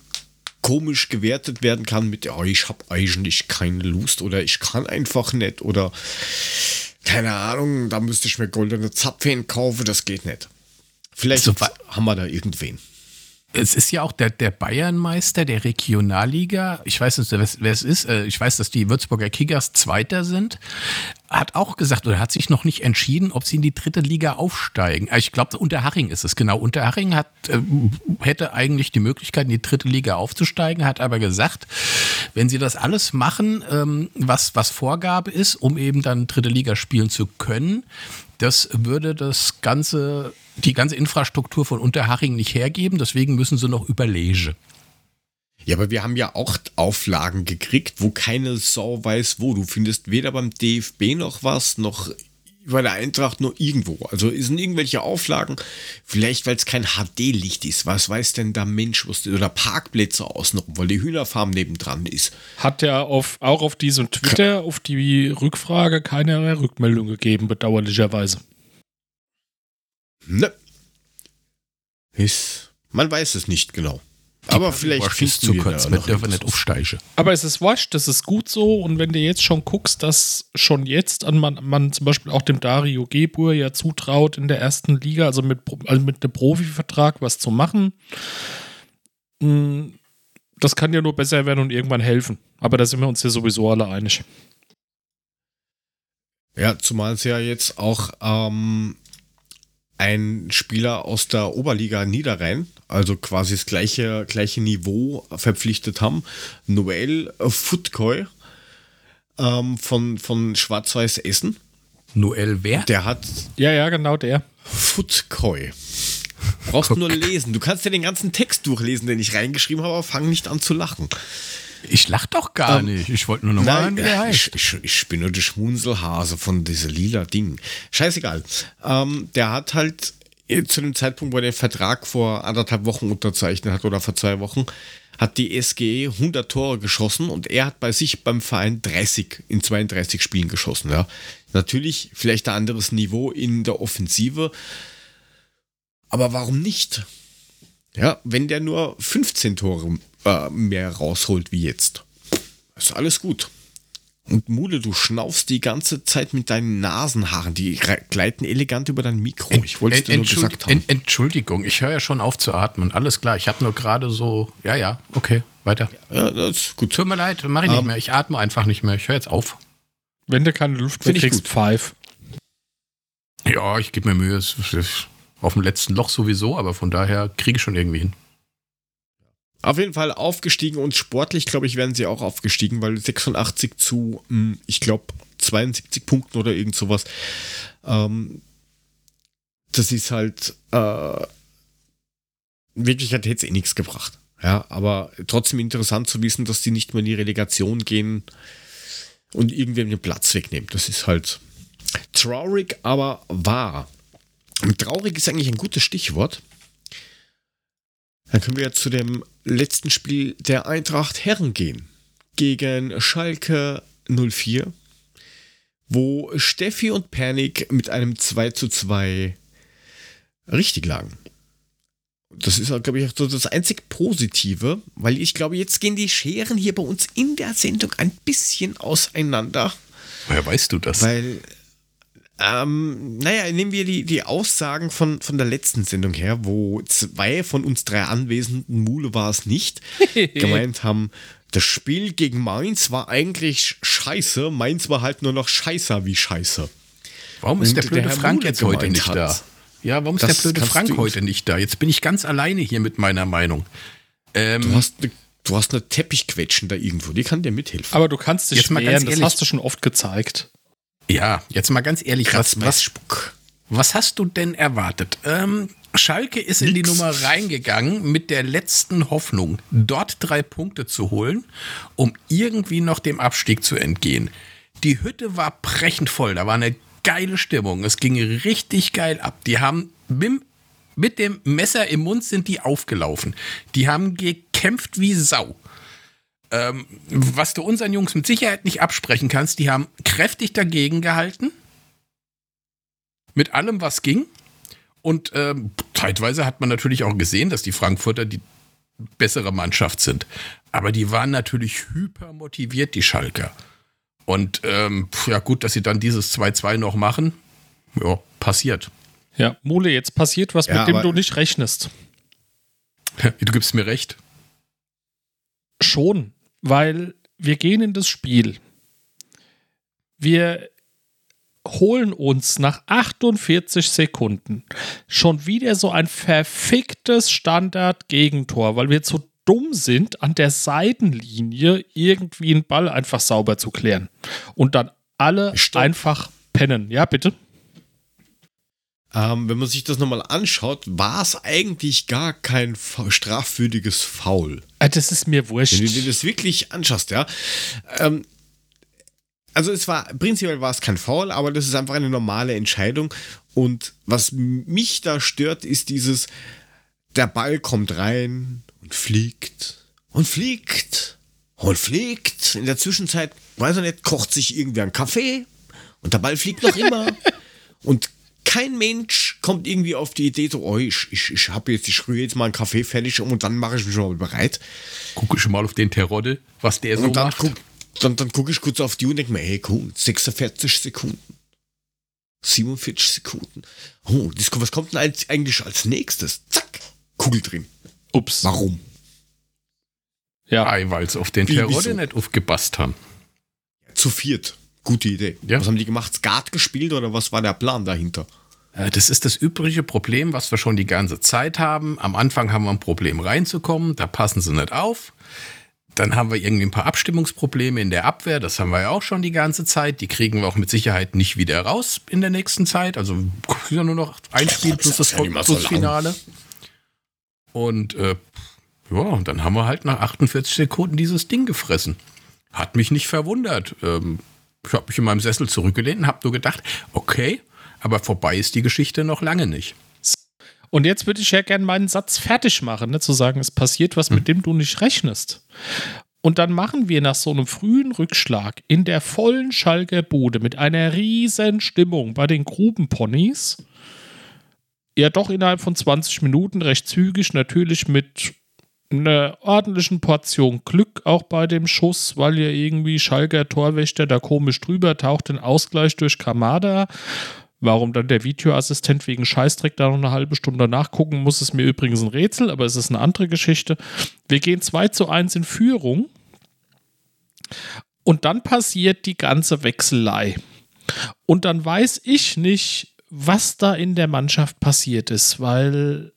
komisch gewertet werden kann mit, ja, ich habe eigentlich keine Lust oder ich kann einfach nicht oder keine Ahnung, da müsste ich mir goldene Zapfen kaufen, das geht nicht. Vielleicht So haben wir da irgendwen. Es ist ja auch der, der Bayernmeister der Regionalliga. Ich weiß nicht, wer es- ist. Äh, Ich weiß, dass die Würzburger Kickers Zweiter sind. Hat auch gesagt oder hat sich noch nicht entschieden, ob sie in die dritte Liga aufsteigen. Äh, Ich glaube, Unterhaching ist es genau. Unterhaching hat, äh, hätte eigentlich die Möglichkeit, in die dritte Liga aufzusteigen, hat aber gesagt, wenn sie das alles machen, ähm, was, was Vorgabe ist, um eben dann dritte Liga spielen zu können, das würde das ganze, die ganze Infrastruktur von Unterhaching nicht hergeben. Deswegen müssen sie noch überlegen. Ja, aber wir haben ja auch Auflagen gekriegt, wo keine Sau weiß, wo. Du findest weder beim DFB noch was, noch bei der Eintracht nur irgendwo. Also es sind irgendwelche Auflagen, vielleicht weil es kein HD-Licht ist. Was weiß denn der Mensch, was oder Parkplätze außenrum, weil die Hühnerfarm nebendran ist. Hat ja auf, auch auf diesem Twitter auf die Rückfrage keine Rückmeldung gegeben, bedauerlicherweise. Ne. Ist, man weiß es nicht genau. Aber vielleicht ist du kurz. noch dürfen nicht aufsteigen. Aber es ist wurscht, das ist gut so. Und wenn du jetzt schon guckst, dass schon jetzt an man, man zum Beispiel auch dem Dario Gebur ja zutraut, in der ersten Liga, also mit, also mit einem Profivertrag was zu machen, mh, das kann ja nur besser werden und irgendwann helfen. Aber da sind wir uns ja sowieso alle einig. Ja, zumal sie ja jetzt auch ähm, ein Spieler aus der Oberliga Niederrhein, also quasi das gleiche, gleiche Niveau verpflichtet haben. Noel Futkoy ähm, von, von Schwarz-Weiß Essen. Noel wer? Der hat Ja, ja, genau der. Futkoy. Brauchst nur lesen. Du kannst ja den ganzen Text durchlesen, den ich reingeschrieben habe, aber fang nicht an zu lachen. Ich lach doch gar Ähm, nicht. Ich wollte nur noch mal hören, äh, ich, ich, ich bin nur der Schmunzelhase von dieser lila Ding. Scheißegal. Ähm, der hat halt äh, zu dem Zeitpunkt, wo er den Vertrag vor anderthalb Wochen unterzeichnet hat oder vor zwei Wochen, hat die SGE 100 Tore geschossen und er hat bei sich beim Verein 30 in 32 Spielen geschossen. Ja. Natürlich vielleicht ein anderes Niveau in der Offensive, aber warum nicht? Ja, wenn der nur 15 Tore äh, mehr rausholt wie jetzt, ist alles gut. Und Mule, du schnaufst die ganze Zeit mit deinen Nasenhaaren. Die gleiten elegant über dein Mikro. Ich wollte es dir nur gesagt haben. Ent- Entschuldigung, ich höre ja schon auf zu atmen. Alles klar, ich habe nur gerade so. Ja, ja, okay, weiter. Ja, das ist gut. Tut mir leid, mache ich nicht Ähm, mehr. Ich atme einfach nicht mehr. Ich höre jetzt auf. Wenn du keine Luft mehr kriegst, pfeif. Ja, ich gebe mir Mühe. Es ist auf dem letzten Loch sowieso, aber von daher kriege ich schon irgendwie hin. Auf jeden Fall aufgestiegen und sportlich, glaube ich, werden sie auch aufgestiegen, weil 86 zu, mh, ich glaube, 72 Punkten oder irgend sowas. Ähm, das ist halt, äh, in Wirklichkeit hätte es eh nichts gebracht. Ja, aber trotzdem interessant zu wissen, dass die nicht mehr in die Relegation gehen und irgendwem den Platz wegnehmen. Das ist halt traurig, aber wahr. Traurig ist eigentlich ein gutes Stichwort. Dann können wir jetzt zu dem letzten Spiel der Eintracht Herren gehen. Gegen Schalke 04, wo Steffi und Pernik mit einem 2 zu 2 richtig lagen. Das ist, glaube ich, auch so das einzig Positive, weil ich glaube, jetzt gehen die Scheren hier bei uns in der Sendung ein bisschen auseinander. Woher weißt du das? Weil, ähm, naja, nehmen wir die, die Aussagen von, von der letzten Sendung her, wo zwei von uns drei Anwesenden, Mule war es nicht, gemeint haben, das Spiel gegen Mainz war eigentlich scheiße, Mainz war halt nur noch scheißer wie scheiße. Warum ist Und der blöde der Frank Mule jetzt heute nicht hat. da? Ja, warum ist der blöde Frank heute nicht da? Jetzt bin ich ganz alleine hier mit meiner Meinung. Ähm, Du hast eine du hast eine Teppichquetschen da irgendwo, die kann dir mithelfen. Aber du kannst dich Jetzt mal wehren, das hast du schon oft gezeigt. Ja, jetzt mal ganz ehrlich, was, was, Spuck. was hast du denn erwartet? Ähm, Schalke ist in die Nix. Nummer reingegangen mit der letzten Hoffnung, dort drei Punkte zu holen, um irgendwie noch dem Abstieg zu entgehen. Die Hütte war brechend voll, da war eine geile Stimmung. Es ging richtig geil ab. Die haben mit, mit dem Messer im Mund sind die aufgelaufen. Die haben gekämpft wie Sau. Ähm, was du unseren Jungs mit Sicherheit nicht absprechen kannst, die haben kräftig dagegen gehalten. Mit allem, was ging. Und ähm, zeitweise hat man natürlich auch gesehen, dass die Frankfurter die bessere Mannschaft sind. Aber die waren natürlich hyper motiviert, die Schalker. Und ähm, ja, gut, dass sie dann dieses 2-2 noch machen. Ja, passiert. Ja, Mule, jetzt passiert was, Ja, mit dem du nicht rechnest. Du gibst mir recht. Schon, weil wir gehen in das Spiel. Wir holen uns nach 48 Sekunden schon wieder so ein verficktes Standard-Gegentor, weil wir zu dumm sind, an der Seitenlinie irgendwie einen Ball einfach sauber zu klären. Und dann alle Stopp. einfach pennen. Ja, bitte? Ähm, wenn man sich das nochmal anschaut, war es eigentlich gar kein strafwürdiges Foul. Äh, Das ist mir wurscht. Wenn du dir das wirklich anschaust, ja. Ähm, also es war, prinzipiell war es kein Foul, aber das ist einfach eine normale Entscheidung. Und was mich da stört, ist dieses, der Ball kommt rein und fliegt und fliegt und fliegt. In der Zwischenzeit, weiß ich nicht, kocht sich irgendwer einen Kaffee und der Ball fliegt noch immer. und kein Mensch kommt irgendwie auf die Idee, so, oh, ich, ich, ich habe jetzt, ich rühre jetzt mal einen Kaffee fertig und dann mache ich mich schon mal bereit. Gucke schon mal auf den Terodde, was der so Und dann macht. guck, dann, dann gucke ich kurz auf die Uhr und denke mir, hey, cool, 46 Sekunden. 47 Sekunden. Oh, das, was kommt denn als- eigentlich als nächstes? Zack, Kugel drin. Ups. Warum? Ja. Ei, weil sie auf den Terodde nicht aufgepasst haben. Zu viert. Gute Idee. Ja. Was haben die gemacht? Skat gespielt oder was war der Plan dahinter? Äh, Das ist das übrige Problem, was wir schon die ganze Zeit haben. Am Anfang haben wir ein Problem reinzukommen, da passen sie nicht auf. Dann haben wir irgendwie ein paar Abstimmungsprobleme in der Abwehr, das haben wir ja auch schon die ganze Zeit. Die kriegen wir auch mit Sicherheit nicht wieder raus in der nächsten Zeit. Also ja nur noch ein Spiel plus das ja mal so. Finale. Und äh, ja, dann haben wir halt nach 48 Sekunden dieses Ding gefressen. Hat mich nicht verwundert. Ähm, ich habe mich in meinem Sessel zurückgelehnt und habe nur gedacht, okay, aber vorbei ist die Geschichte noch lange nicht. Und jetzt würde ich ja gerne meinen Satz fertig machen, ne? zu sagen, es passiert was, mit dem du nicht rechnest. Und dann machen wir nach so einem frühen Rückschlag in der vollen Schalker Bude mit einer riesen Stimmung bei den Grubenponys ja doch innerhalb von 20 Minuten recht zügig, natürlich mit einer ordentlichen Portion Glück auch bei dem Schuss, weil ja irgendwie Schalker Torwächter da komisch drüber taucht, den Ausgleich durch Kamada. Warum dann der Videoassistent wegen Scheißdreck da noch eine halbe Stunde nachgucken muss, ist mir übrigens ein Rätsel, aber es ist eine andere Geschichte. Wir gehen 2 zu 1 in Führung und dann passiert die ganze Wechselei. Und dann weiß ich nicht, was da in der Mannschaft passiert ist, weil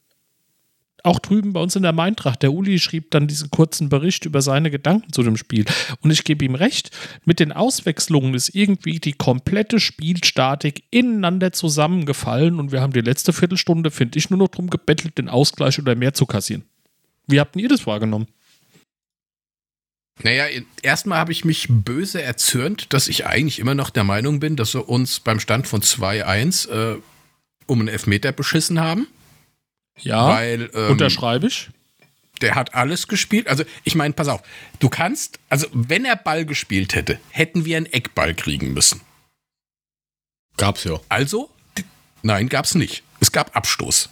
auch drüben bei uns in der Maintracht, der Uli schrieb dann diesen kurzen Bericht über seine Gedanken zu dem Spiel. Und ich gebe ihm recht, mit den Auswechslungen ist irgendwie die komplette Spielstatik ineinander zusammengefallen und wir haben die letzte Viertelstunde, finde ich, nur noch drum gebettelt, den Ausgleich oder mehr zu kassieren. Wie habt ihr das wahrgenommen? Naja, erstmal habe ich mich böse erzürnt, dass ich eigentlich immer noch der Meinung bin, dass wir uns beim Stand von 2-1 äh, um einen Elfmeter beschissen haben. Ja, weil ähm, unterschreibe ich. der hat alles gespielt. Also, ich meine, pass auf, du kannst, also wenn er Ball gespielt hätte, hätten wir einen Eckball kriegen müssen. Gab's ja. Also, nein, gab's nicht. Es gab Abstoß.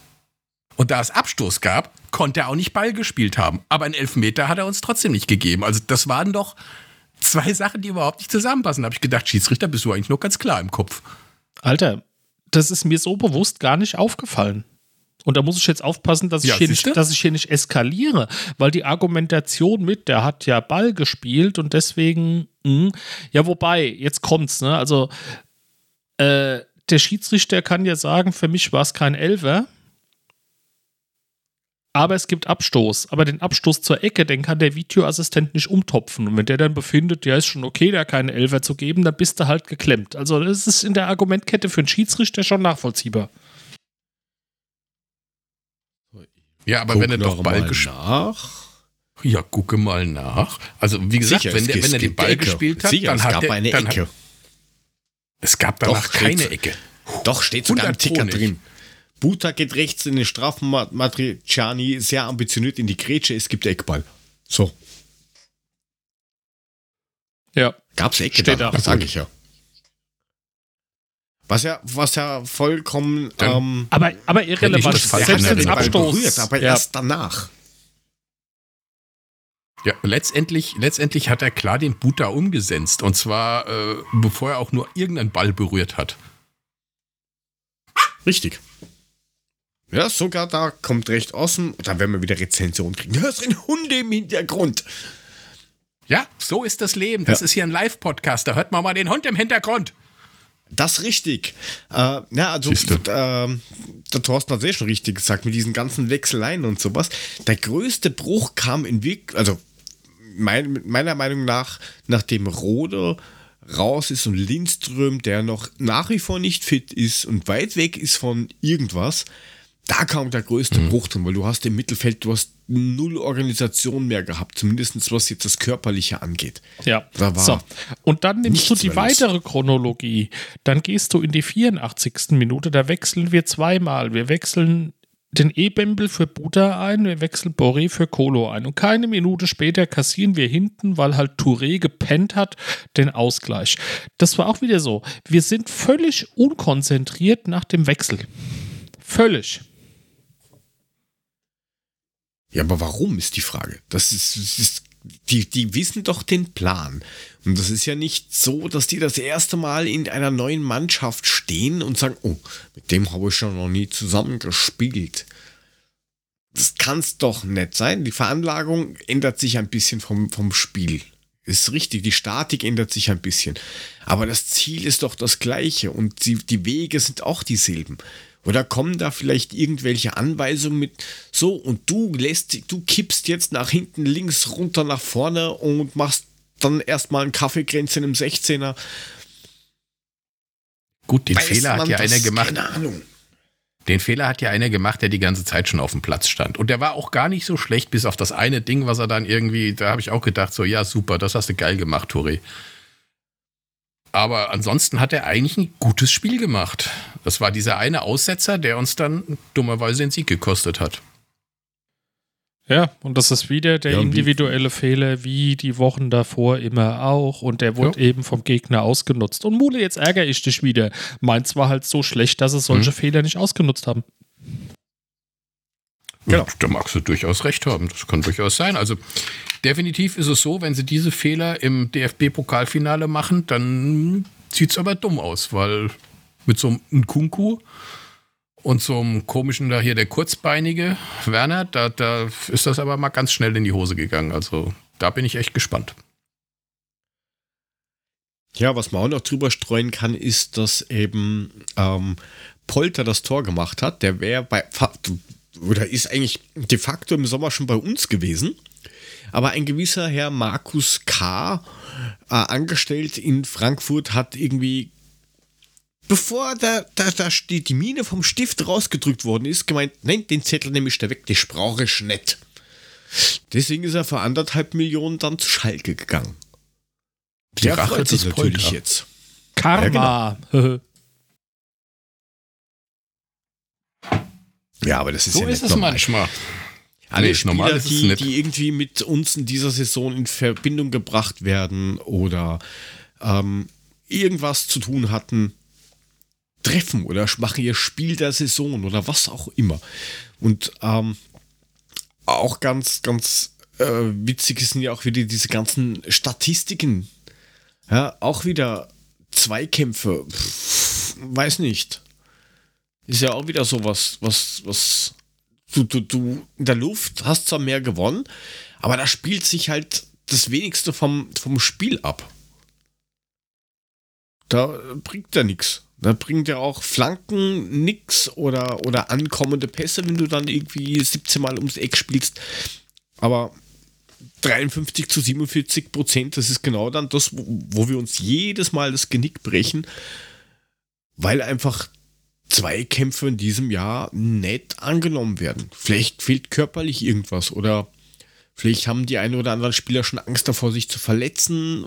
Und da es Abstoß gab, konnte er auch nicht Ball gespielt haben. Aber einen Elfmeter hat er uns trotzdem nicht gegeben. Also das waren doch zwei Sachen, die überhaupt nicht zusammenpassen. Da habe ich gedacht, Schiedsrichter, bist du eigentlich nur ganz klar im Kopf. Alter, das ist mir so bewusst gar nicht aufgefallen. Und da muss ich jetzt aufpassen, dass ich, Ja, hier, nicht, dass ich hier nicht eskaliere, weil die Argumentation mit, der hat ja Ball gespielt und deswegen, mh, ja, wobei, jetzt kommt's, ne? Also, äh, der Schiedsrichter kann ja sagen, für mich war es kein Elfer, aber es gibt Abstoß. Aber den Abstoß zur Ecke, den kann der Videoassistent nicht umtopfen. Und wenn der dann befindet, ja, ist schon okay, da keinen Elfer zu geben, dann bist du halt geklemmt. Also, das ist in der Argumentkette für einen Schiedsrichter schon nachvollziehbar. Ja, aber wenn er Guck doch Ball gespielt nach. Ja, gucke mal nach. Also, wie gesagt, Sicher, wenn, es der, wenn er den Ball Ecke. gespielt hat, Sicher, dann es hat gab er eine dann Ecke. Hat, es gab danach Doch, keine steht's. Ecke. Doch, steht sogar im 100 Pro Ticker drin. Buta geht rechts in den Strafen, Ma- Matriciani sehr ambitioniert in die Grätsche, es gibt Eckball. So, Ja. gab's Ecke Steht da, da. sag ich ja. Was ja, was ja vollkommen Dann- ähm, Aber, aber irrelevant. Falsch Selbst ins Erinnerung. Abstoß. berührt, aber ja. erst danach. Ja, letztendlich, letztendlich hat er klar den Buta umgesetzt. Und zwar, äh, bevor er auch nur irgendeinen Ball berührt hat. Richtig. Ja, sogar da kommt recht außen. Da werden wir wieder Rezension kriegen. Da sind Hunde im Hintergrund. Ja, so ist das Leben. Das Ja. ist hier ein Live-Podcast. Da hört man mal den Hund im Hintergrund. Das richtig. Äh, ja, also ähm, der Thorsten hat es eh schon richtig gesagt, mit diesen ganzen Wechseleien und sowas. Der größte Bruch kam in Wirk also mein, meiner Meinung nach, nachdem Rode raus ist und Lindström, der noch nach wie vor nicht fit ist und weit weg ist von irgendwas, da kam der größte Mhm. Bruch drin, weil du hast im Mittelfeld, du hast null Organisation mehr gehabt, zumindest was jetzt das Körperliche angeht. Ja. Da war so. Und dann nimmst du die weitere Chronologie. Dann gehst du in die 84. Minute. Da wechseln wir zweimal. Wir wechseln den E-Bembel für Buddha ein, wir wechseln Boré für Kolo ein. Und keine Minute später kassieren wir hinten, weil halt Touré gepennt hat, den Ausgleich. Das war auch wieder so. Wir sind völlig unkonzentriert nach dem Wechsel. Völlig. Ja, aber warum ist die Frage? Das ist, das ist die, die wissen doch den Plan. Und das ist ja nicht so, dass die das erste Mal in einer neuen Mannschaft stehen und sagen, oh, mit dem habe ich schon noch nie zusammen gespielt. Das kann es doch nicht sein. Die Veranlagung ändert sich ein bisschen vom, vom Spiel. Ist richtig, die Statik ändert sich ein bisschen. Aber das Ziel ist doch das gleiche und die, die Wege sind auch dieselben. Oder kommen da vielleicht irgendwelche Anweisungen mit, so und du lässt, du kippst jetzt nach hinten links runter nach vorne und machst dann erstmal ein Kaffeekränzchen im 16er. Gut, den Weiß Fehler hat ja das? einer gemacht. Keine Ahnung. Den Fehler hat ja einer gemacht, der die ganze Zeit schon auf dem Platz stand. Und der war auch gar nicht so schlecht, bis auf das eine Ding, was er dann irgendwie, da habe ich auch gedacht, so, ja, super, das hast du geil gemacht, Touré. Aber ansonsten hat er eigentlich ein gutes Spiel gemacht. Das war dieser eine Aussetzer, der uns dann dummerweise den Sieg gekostet hat. Ja, und das ist wieder der Ja, individuelle Fehler, wie die Wochen davor immer auch. Und der wurde eben vom Gegner ausgenutzt. Und Mule, jetzt ärgere ich dich wieder. Meins war halt so schlecht, dass es solche Fehler nicht ausgenutzt haben. Genau. Ja, da magst du durchaus recht haben. Das kann durchaus sein. Also definitiv ist es so, wenn sie diese Fehler im DFB-Pokalfinale machen, dann sieht es aber dumm aus, weil mit so einem Nkunku und so einem komischen da hier der kurzbeinige Werner, da, da ist das aber mal ganz schnell in die Hose gegangen. Also da bin ich echt gespannt. Ja, was man auch noch drüber streuen kann, ist, dass eben ähm, Polter das Tor gemacht hat. Der wäre bei oder ist eigentlich de facto im Sommer schon bei uns gewesen. Aber ein gewisser Herr Markus K., äh, angestellt in Frankfurt, hat irgendwie, bevor da, da, da die, die Mine vom Stift rausgedrückt worden ist, gemeint, nein, den Zettel nehme ich da weg, das brauche ich nicht. Deswegen ist er für anderthalb Millionen dann zu Schalke gegangen. Die Der Rache freut sich natürlich jetzt. Karma. Ja, aber das ist So ja ist nicht es normal. manchmal. Alle Nee, Spieler, ist die, nicht. die irgendwie mit uns in dieser Saison in Verbindung gebracht werden oder ähm, irgendwas zu tun hatten, treffen oder machen ihr Spiel der Saison oder was auch immer. Und ähm, auch ganz, ganz äh, witzig sind ja auch wieder diese ganzen Statistiken. Ja, auch wieder Zweikämpfe. Pff, weiß nicht. Ist ja auch wieder sowas, was, was du, du, du in der Luft hast zwar mehr gewonnen, aber da spielt sich halt das wenigste vom, vom Spiel ab. Da bringt ja nichts. Da bringt ja auch Flanken nix oder, oder ankommende Pässe, wenn du dann irgendwie 17 Mal ums Eck spielst. Aber 53 zu 47 Prozent, das ist genau dann das, wo, wo wir uns jedes Mal das Genick brechen, weil einfach zwei Kämpfe in diesem Jahr nett angenommen werden. Vielleicht fehlt körperlich irgendwas oder vielleicht haben die einen oder anderen Spieler schon Angst davor, sich zu verletzen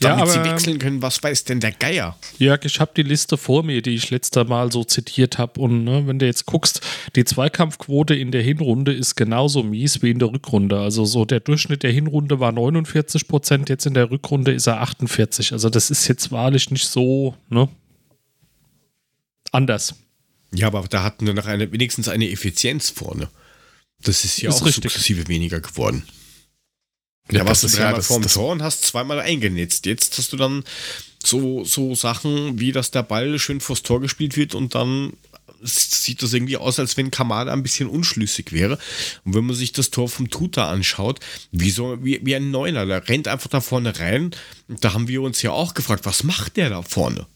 damit aber, sie wechseln können. Was weiß denn der Geier? Jörg, ich habe die Liste vor mir, die ich letzter Mal so zitiert habe. Und ne, wenn du jetzt guckst, die Zweikampfquote in der Hinrunde ist genauso mies wie in der Rückrunde. Also so der Durchschnitt der Hinrunde war 49 Prozent, jetzt in der Rückrunde ist er 48. Also das ist jetzt wahrlich nicht so ne, anders. Ja, aber da hatten wir noch eine, wenigstens eine Effizienz vorne. Das ist ja Ist auch richtig. sukzessive weniger geworden. Ja, da warst du dreimal ja vorm das, Tor und hast zweimal eingenetzt. Jetzt hast du dann so, so Sachen, wie dass der Ball schön vors Tor gespielt wird und dann sieht das irgendwie aus, als wenn Kamada ein bisschen unschlüssig wäre. Und wenn man sich das Tor vom Tuta anschaut, wie, so, wie, wie ein Neuner, der rennt einfach da vorne rein. Und da haben wir uns ja auch gefragt, was macht der da vorne?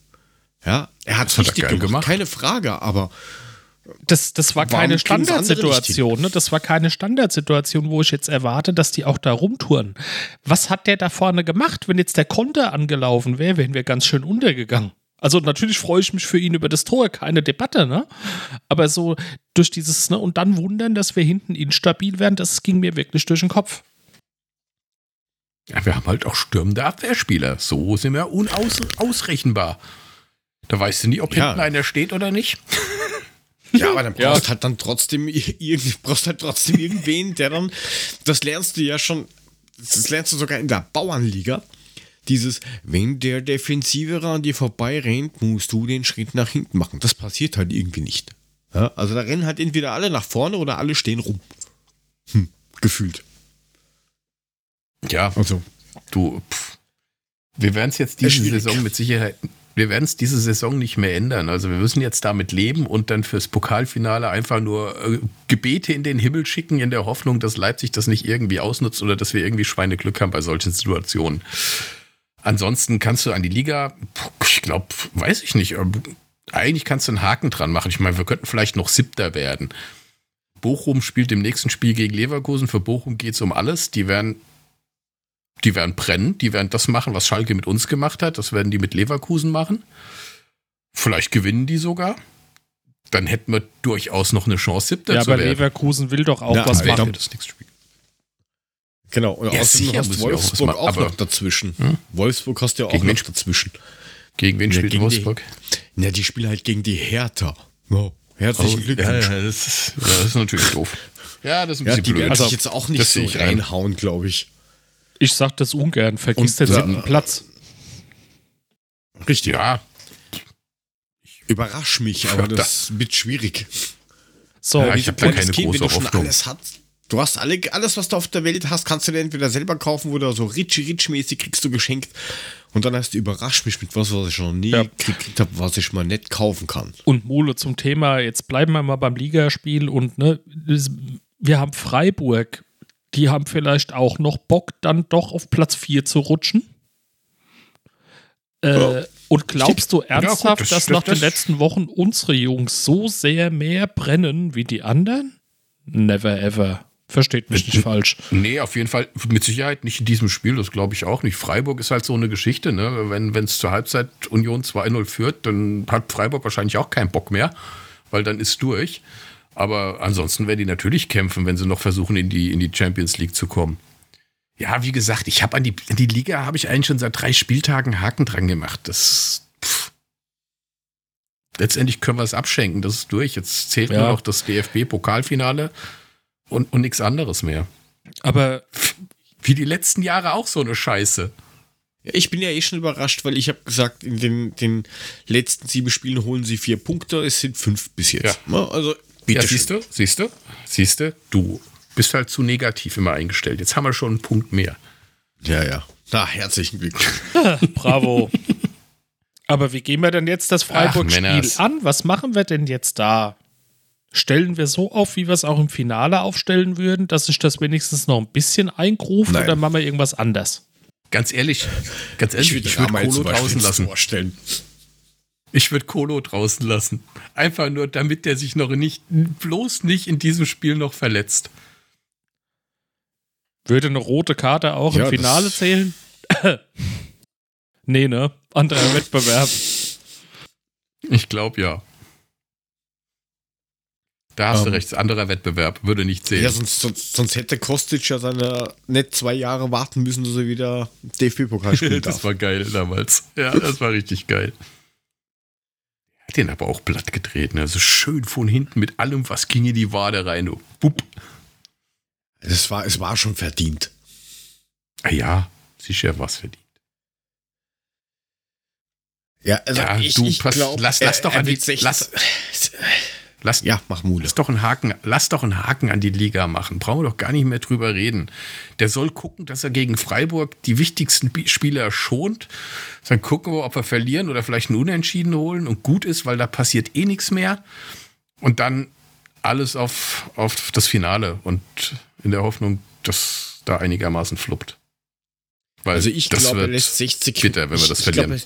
Ja, er hat Das hat er richtig geil gemacht, gemacht. keine Frage, aber Das, das war keine es Standardsituation. Ne? Das war keine Standardsituation, wo ich jetzt erwarte, dass die auch da rumtouren. Was hat der da vorne gemacht? Wenn jetzt der Konter angelaufen wäre, wären wir ganz schön untergegangen. Also natürlich freue ich mich für ihn über das Tor, keine Debatte, ne? Aber so durch dieses, ne, und dann wundern, dass wir hinten instabil werden, das ging mir wirklich durch den Kopf. ja, wir haben halt auch stürmende Abwehrspieler. So sind wir unausrechenbar. Da weißt du nie, ob Ja. hinten einer steht oder nicht. Ja, aber dann brauchst halt dann trotzdem irgendwie brauchst halt trotzdem irgendwen, der dann das lernst du ja schon das lernst du sogar in der Bauernliga. Dieses wenn der Defensivere an dir vorbei rennt, musst du den Schritt nach hinten machen. Das passiert halt irgendwie nicht. Ja, also da rennen halt entweder alle nach vorne oder alle stehen rum. Hm, gefühlt. Ja, Also du, pff. wir werden es jetzt diese. Saison mit Sicherheit, wir werden es diese Saison nicht mehr ändern. Also wir müssen jetzt damit leben und dann fürs Pokalfinale einfach nur äh, Gebete in den Himmel schicken, in der Hoffnung, dass Leipzig das nicht irgendwie ausnutzt oder dass wir irgendwie Schweineglück haben bei solchen Situationen. Ansonsten kannst du an die Liga, ich glaube, weiß ich nicht, eigentlich kannst du einen Haken dran machen. Ich meine, wir könnten vielleicht noch Siebter werden. Bochum spielt im nächsten Spiel gegen Leverkusen. Für Bochum geht es um alles. Die werden die werden brennen, die werden das machen, was Schalke mit uns gemacht hat. Das werden die mit Leverkusen machen. Vielleicht gewinnen die sogar. Dann hätten wir durchaus noch eine Chance, siebter Ja, zu aber werden. Leverkusen will doch auch Ja, was aber ich machen. das nächste Spiel. genau. Und Ja, außerdem hast auch Wolfsburg auch aber- noch dazwischen. Hm? Wolfsburg hast du ja auch Gegen noch dazwischen. Gegen wen Ja, spielt gegen die- Wolfsburg? Ja, die spielen halt gegen die Hertha. Oh, herzlichen Glückwunsch. ja, ja, das, ist, das ist natürlich doof. Ja, das ist ein Ja, bisschen die blöd. werden Also, sich jetzt auch nicht das so ich reinhauen, glaube ich. Ich sag das ungern, vergiss den siebten Platz. Richtig. ja, Überrasch mich, aber Ja, das wird schwierig. So, Ja, ich hab da keine Kind, wenn große du schon Hoffnung. alles hast. Du hast alle, alles, was du auf der Welt hast, kannst du dir entweder selber kaufen oder so Ritchie-Ritch-mäßig kriegst du geschenkt. Und dann hast du überrascht mich mit was, was ich noch nie Ja. gekriegt habe, was ich mal nicht kaufen kann. und Mole zum Thema, jetzt bleiben wir mal beim Ligaspiel und ne, wir haben Freiburg, die haben vielleicht auch noch Bock, dann doch auf Platz 4 zu rutschen. Äh, und glaubst du ernsthaft, das- dass das- nach den letzten Wochen unsere Jungs so sehr mehr brennen wie die anderen? Never ever. Versteht mich nicht falsch. Nee, auf jeden Fall mit Sicherheit nicht in diesem Spiel, das glaube ich auch nicht. Freiburg ist halt so eine Geschichte, ne? Wenn es zur Halbzeit Union 2-0 führt, dann hat Freiburg wahrscheinlich auch keinen Bock mehr, weil dann ist durch. Aber ansonsten werden die natürlich kämpfen, wenn sie noch versuchen, in die, in die Champions League zu kommen. Ja, wie gesagt, ich habe an die, an die Liga habe ich eigentlich schon seit drei Spieltagen Haken dran gemacht. Das pff. letztendlich können wir es abschenken, das ist durch. Jetzt zählt Ja. nur noch das DFB-Pokalfinale und, und nichts anderes mehr. Aber Wie die letzten Jahre auch so eine Scheiße. Ja, ich bin ja eh schon überrascht, weil ich habe gesagt, in den, den letzten sieben Spielen holen sie vier Punkte, es sind fünf bis jetzt. Ne? Also Bitte ja, siehst du, siehst du, siehst du, du bist halt zu negativ immer eingestellt. Jetzt haben wir schon einen Punkt mehr. Ja, ja. Na, herzlichen Glückwunsch. Bravo. Aber wie gehen wir denn jetzt das Freiburg-Spiel an? Was machen wir denn jetzt da? Stellen wir so auf, wie wir es auch im Finale aufstellen würden, dass sich das wenigstens noch ein bisschen eingruft Nein. oder machen wir irgendwas anders? Ganz ehrlich, ganz ehrlich, ich würde Ramal Kolo zum Beispiel draußen lassen. Tor stellen. Ich würde Kolo draußen lassen. Einfach nur, damit der sich noch nicht, bloß nicht in diesem Spiel noch verletzt. Würde eine rote Karte auch Ja, im Finale zählen? nee, ne? Anderer Wettbewerb. Ich glaube ja. Da hast du Ähm. recht, anderer Wettbewerb, würde nicht zählen. Ja, sonst, sonst, sonst hätte Kostic ja seine nicht zwei Jahre warten müssen, dass er wieder DFB-Pokal spielen das darf. war geil damals. Ja, das war richtig geil. Hat den aber auch platt gedreht, ne? So schön von hinten mit allem, was ging in die Wade rein. Bup. Es war, es war schon verdient. Ah ja, sicher was verdient. Ja, also Ja, ich, du, ich pass- glaub, lass- lass er- doch an die- wird 16 lass- Lass, Ja, mach Mule. lass, doch einen Haken, lass doch einen Haken an die Liga machen. Brauchen wir doch gar nicht mehr drüber reden. Der soll gucken, dass er gegen Freiburg die wichtigsten Spieler schont. Dann gucken wir, ob wir verlieren oder vielleicht einen Unentschieden holen und gut ist, weil da passiert eh nichts mehr. Und dann alles auf, auf das Finale und in der Hoffnung, dass da einigermaßen fluppt. Weil Also ich das glaube, er lässt 60 bitter, wenn wir ich- das ich glaub, verlieren.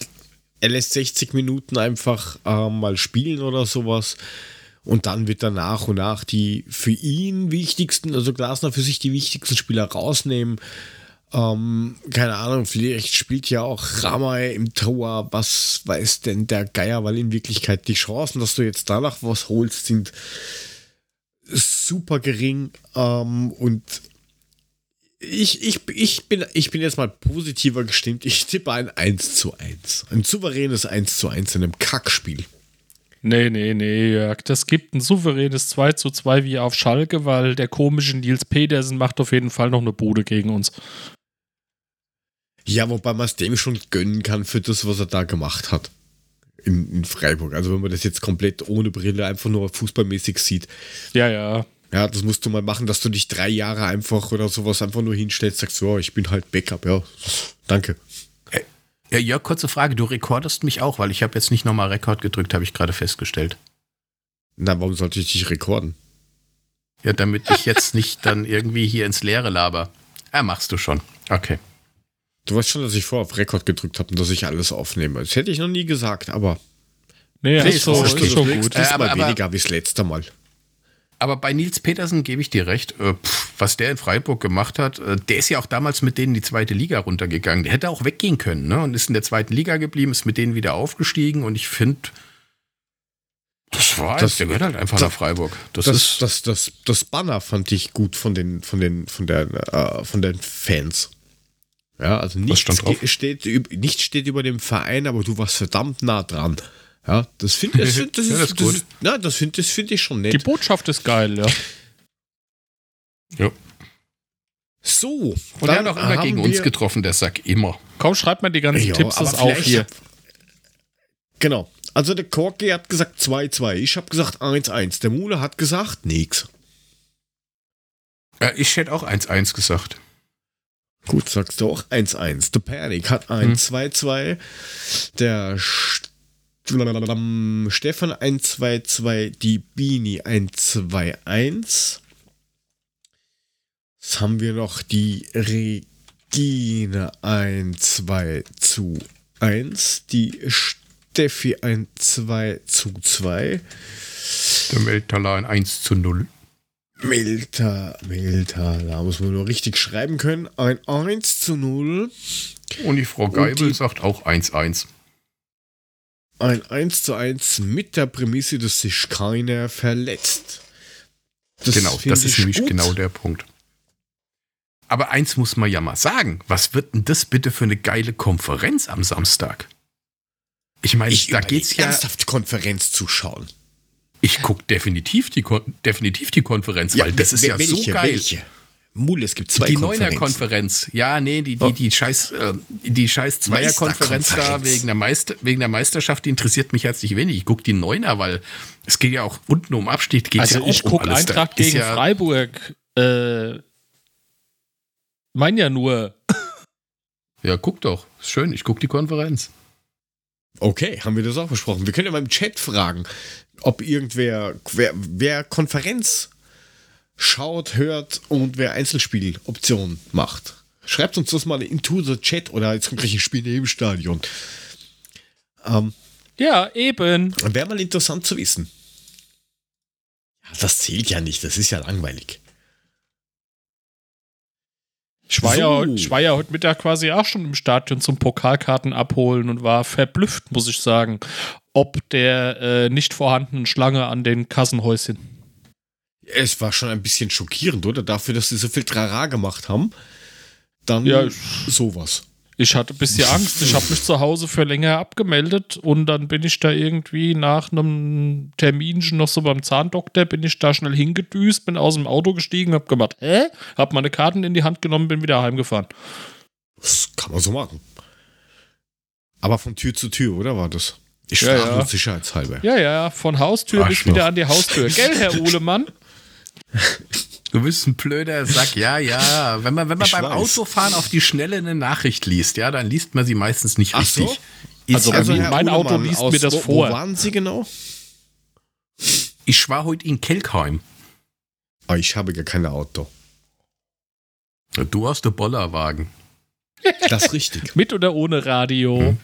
er lässt 60 Minuten einfach äh, mal spielen oder sowas. Und dann wird er nach und nach die für ihn wichtigsten, also Glasner für sich die wichtigsten Spieler rausnehmen. Ähm, keine Ahnung, vielleicht spielt ja auch Ramay im Tor, was weiß denn der Geier, weil in Wirklichkeit die Chancen, dass du jetzt danach was holst, sind super gering. Ähm, und ich, ich, ich, bin, ich bin jetzt mal positiver gestimmt. Ich tippe ein 1 zu 1. Ein souveränes 1 zu 1 in einem Kackspiel. Nee, nee, nee, Jörg. Das gibt ein souveränes 2 zu 2 wie auf Schalke, weil der komische Nils Pedersen macht auf jeden Fall noch eine Bude gegen uns. Ja, wobei man es dem schon gönnen kann für das, was er da gemacht hat. In, in Freiburg. Also wenn man das jetzt komplett ohne Brille einfach nur fußballmäßig sieht. Ja, ja. Ja, das musst du mal machen, dass du dich drei Jahre einfach oder sowas einfach nur hinstellst, sagst, ja, ich bin halt Backup, ja, danke. Ja, Jörg, kurze Frage. Du rekordest mich auch, weil ich habe jetzt nicht nochmal Rekord gedrückt, habe ich gerade festgestellt. Na, warum sollte ich dich rekorden? Ja, damit ich jetzt nicht dann irgendwie hier ins Leere laber. Ja, machst du schon. Okay. Du weißt schon, dass ich vorher auf Rekord gedrückt habe und dass ich alles aufnehme. Das hätte ich noch nie gesagt, aber Nee, Nee, ist, ist so, ist okay. schon das gut. Äh, ist aber- mal aber- weniger wie das letzte Mal. Aber bei Nils Petersen gebe ich dir recht. Äh, pff, was der in Freiburg gemacht hat, äh, der ist ja auch damals mit denen in die zweite Liga runtergegangen. Der hätte auch weggehen können, ne? Und ist in der zweiten Liga geblieben, ist mit denen wieder aufgestiegen. Und ich finde, das war, Das- der gehört halt einfach das- nach Freiburg. Das, Das, ist, das, das, das Banner fand ich gut von den, von den, von der, äh, von den Fans. Ja, also nichts steht, nichts steht über dem Verein, aber du warst verdammt nah dran. Ja, das finde das, find- das, Ja, ist, das das, ist na, das finde find ich schon Die nett. Botschaft ist geil, ja. ja. So. Und er hat auch immer gegen uns getroffen, der Sack. Immer. Komm, schreibt mal die ganzen Ja, Tipps auf hier. hab- Genau. Also der Korki hat gesagt 2-2. Ich habe gesagt 1-1. Der Mule hat gesagt nix. Ja, ich hätte auch 1-1 gesagt. Gut, sagst du auch 1-1. Der Panik hat ein Hm. 2-2. Der St Stefan ein 2-2. Die Bini ein 2-1. Jetzt haben wir noch die Regine ein 2 zu 1. Die Steffi ein 2 zu 2. Der Meltaler ein 1 zu 0. Milter, Milter, da muss man nur richtig schreiben können. Ein 1 zu 0. Und die Frau Geibel die- sagt auch 1-1. Ein 1 zu 1 mit der Prämisse, dass sich keiner verletzt. Das genau, das ist ich nämlich gut. genau der Punkt. Aber eins muss man ja mal sagen. Was wird denn das bitte für eine geile Konferenz am Samstag? Ich meine, da geht's ja. ernsthaft Konferenz zuschauen. Ich gucke definitiv die, Kon definitiv die Konferenz, weil das ist ja welche, so geil. Welche? Mule, es gibt zwei Die. Neuner-Konferenz. Ja, nee, die, die, die scheiß, äh, die scheiß Zweier-Konferenz da wegen der, Meister, wegen der Meisterschaft, die interessiert mich herzlich wenig. Ich gucke die Neuner, weil es geht ja auch unten um Abstieg. Geht's Also ja ich um gucke. Da Eintracht gegen ja, Freiburg. Äh, mein ja nur. Ja, guck doch. Ist schön, ich gucke die Konferenz. Okay, haben wir das auch besprochen. Wir können ja mal im Chat fragen, ob irgendwer, wer, wer Konferenz schaut, hört und wer Einzelspieloptionen macht. Schreibt uns das mal into the Chat oder jetzt kommt gleich ein Spiel im Stadion. Ähm, Ja, eben. Wäre mal interessant zu wissen. Das zählt ja nicht, das ist ja langweilig. Ich war, So. ja heute Mittag quasi auch schon im Stadion zum Pokalkarten abholen und war verblüfft, muss ich sagen, ob der äh, nicht vorhandenen Schlange an den Kassenhäuschen. Es war schon ein bisschen schockierend, oder? Dafür, dass sie so viel Trara gemacht haben. Dann Ja, sowas. Ich hatte ein bisschen Angst. Ich habe mich zu Hause für länger abgemeldet und dann bin ich da irgendwie nach einem Terminchen noch so beim Zahndoktor, bin ich da schnell hingedüst, bin aus dem Auto gestiegen, hab gemacht, hä? Hab meine Karten in die Hand genommen, bin wieder heimgefahren. Das kann man so machen. Aber von Tür zu Tür, oder war das? Ich Ja, frage ja. nur sicherheitshalber. Ja, ja, von Haustür bis Arschloch. wieder an die Haustür. Gell, Herr Uhlemann? Du bist ein blöder Sack, ja, ja. Wenn man, wenn man Ich beim weiß. Autofahren auf die Schnelle eine Nachricht liest, ja, dann liest man sie meistens nicht Ach richtig. so? Ist Also, also Herr mein Auto liest mir das wo, vor. Wo waren Sie genau? ich war heute in Kelkheim. Ah, ich habe gar kein Auto. Du hast den Bollerwagen. Das ist richtig. Mit oder ohne Radio? Hm.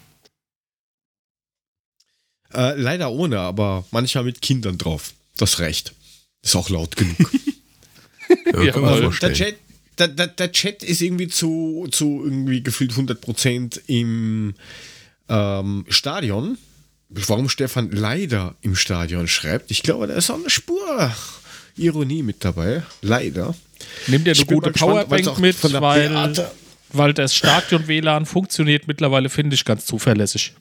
äh, leider ohne, aber manchmal mit Kindern drauf. Das reicht. Ist auch laut genug. Ja, Ja, weil- der. Chat, der, der, der Chat ist irgendwie zu, zu irgendwie gefühlt 100% im ähm, Stadion. Warum Stefan leider im Stadion schreibt, ich glaube, da ist auch eine Spur Ironie mit dabei. Leider. Nimm dir eine gute Powerbank mit, von der weil, weil das Stadion-WLAN funktioniert mittlerweile, finde ich, ganz zuverlässig.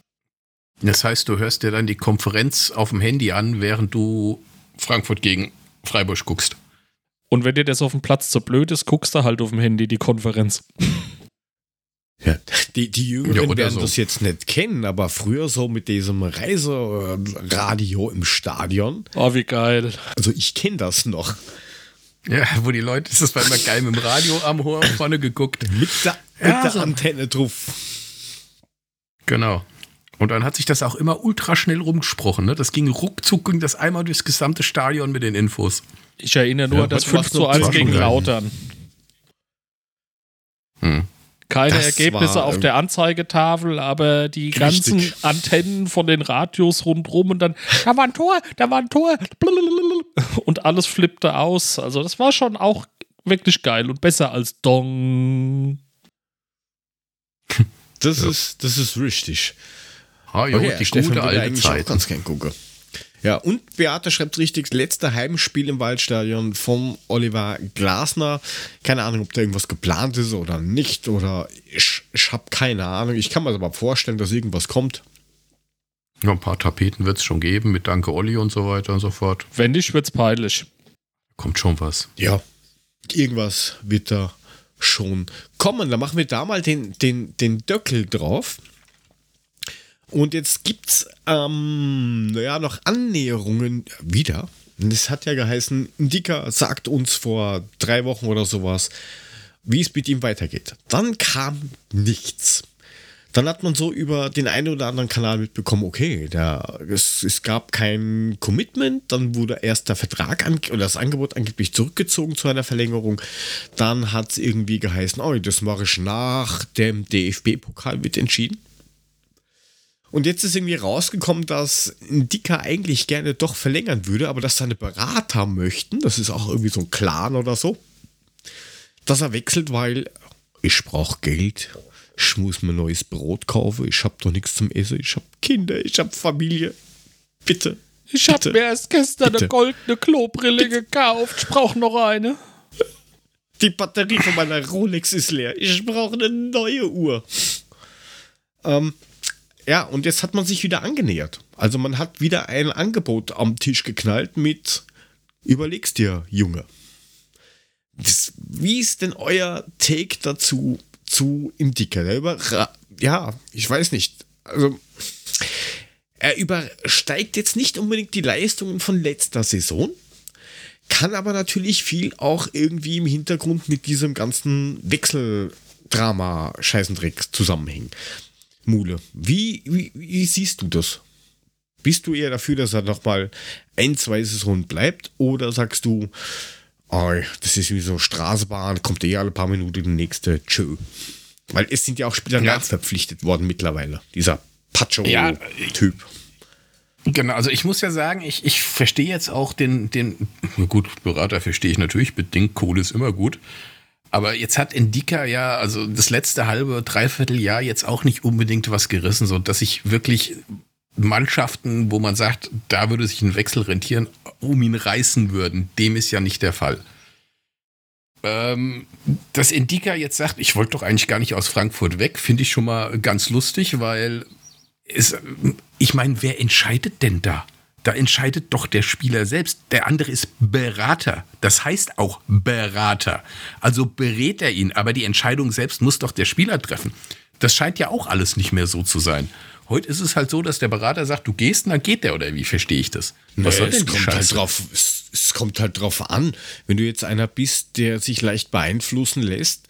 Das heißt, du hörst dir dann die Konferenz auf dem Handy an, während du Frankfurt gegen Freiburg guckst. Und wenn dir das auf dem Platz zu blöd ist, guckst du halt auf dem Handy die Konferenz. Ja, die, die Jüngeren Ja, werden so. das jetzt nicht kennen, aber früher so mit diesem Reiseradio im Stadion, Oh, wie geil. also ich kenne das noch. Ja, wo die Leute, das war immer geil mit dem Radio am Hoher vorne geguckt. Mit der, Ja, mit der so. Antenne drauf. Genau. Und dann hat sich das auch immer ultra schnell rumgesprochen. Ne? Das ging ruckzuck, ging das einmal durchs gesamte Stadion mit den Infos. Ich erinnere nur Ja, an das heute war's 5 zu noch 1 zwar gegen. Lautern. Hm. Keine Das Ergebnisse war, auf ähm, der Anzeigetafel, aber die ganzen Richtig. Antennen von den Radios rundrum und dann, da war ein Tor, da war ein Tor. Und alles flippte aus. Also das war schon auch wirklich geil und besser als Dong. Das, Ja. ist, das ist richtig. Ah, jo, Okay, die Stefan gute alte Zeit. Ganz gern gucken. Ja, und Beate schreibt richtig, letzte Heimspiel im Waldstadion von Oliver Glasner. Keine Ahnung, ob da irgendwas geplant ist oder nicht. Oder ich, ich habe keine Ahnung. Ich kann mir aber vorstellen, dass irgendwas kommt. Ja, ein paar Tapeten wird es schon geben mit Danke Olli und so weiter und so fort. Wenn nicht, wird's peinlich. Kommt schon was. Ja, irgendwas wird da schon kommen. Da machen wir da mal den, den, den Döckel drauf. Und jetzt gibt's ähm, naja, noch Annäherungen wieder. Es hat ja geheißen, Dicker sagt uns vor drei Wochen oder sowas, wie es mit ihm weitergeht. Dann kam nichts. Dann hat man so über den einen oder anderen Kanal mitbekommen, okay, da, es, es gab kein Commitment, dann wurde erst der Vertrag an, oder das Angebot angeblich zurückgezogen zu einer Verlängerung. Dann hat es irgendwie geheißen, oh, das mache ich nach dem DFB-Pokal wird entschieden. Und jetzt ist irgendwie rausgekommen, dass ein Dicker eigentlich gerne doch verlängern würde, aber dass seine Berater möchten, das ist auch irgendwie so ein Clan oder so, dass er wechselt, weil ich brauche Geld, ich muss mir neues Brot kaufen, ich habe doch nichts zum Essen, ich habe Kinder, ich habe Familie. Bitte. Ich habe Bitte. mir erst gestern Bitte. eine goldene Klobrille gekauft. Ich brauche noch eine. Die Batterie von meiner Rolex ist leer. Ich brauche eine neue Uhr. Ähm, ja, und jetzt hat man sich wieder angenähert. Also man hat wieder ein Angebot am Tisch geknallt mit Überlegst dir, Junge. Das wie ist denn euer Take dazu zu über, ja, ich weiß nicht. Also, er übersteigt jetzt nicht unbedingt die Leistungen von letzter Saison, kann aber natürlich viel auch irgendwie im Hintergrund mit diesem ganzen Wechseldrama-Scheißendreck zusammenhängen. Mule, wie, wie, wie siehst du das? Bist du eher dafür, dass er noch mal ein, zwei Saisonen bleibt oder sagst du, oh, das ist wie so eine Straßenbahn, kommt eh alle paar Minuten die nächste, tschö. Weil es sind ja auch Spieler ja. nachverpflichtet worden mittlerweile, dieser Pacho-Typ. Ja, Genau, also ich muss ja sagen, ich, ich verstehe jetzt auch den, den, gut, Berater verstehe ich natürlich, bedingt, Kohle ist immer gut. Aber jetzt hat Indika ja, also das letzte halbe, dreiviertel Jahr jetzt auch nicht unbedingt was gerissen, so dass ich wirklich Mannschaften, wo man sagt, da würde sich ein Wechsel rentieren, um ihn reißen würden. Dem ist ja nicht der Fall. Ähm, dass Indika jetzt sagt, ich wollte doch eigentlich gar nicht aus Frankfurt weg, finde ich schon mal ganz lustig, weil es, ich meine, wer entscheidet denn da? Da entscheidet doch der Spieler selbst. Der andere ist Berater. Das heißt auch Berater. Also berät er ihn, aber die Entscheidung selbst muss doch der Spieler treffen. Das scheint ja auch alles nicht mehr so zu sein. Heute ist es halt so, dass der Berater sagt, du gehst und dann geht der, oder wie verstehe ich das? Was denn es kommt halt drauf, es, es, kommt halt drauf an, wenn du jetzt einer bist, der sich leicht beeinflussen lässt,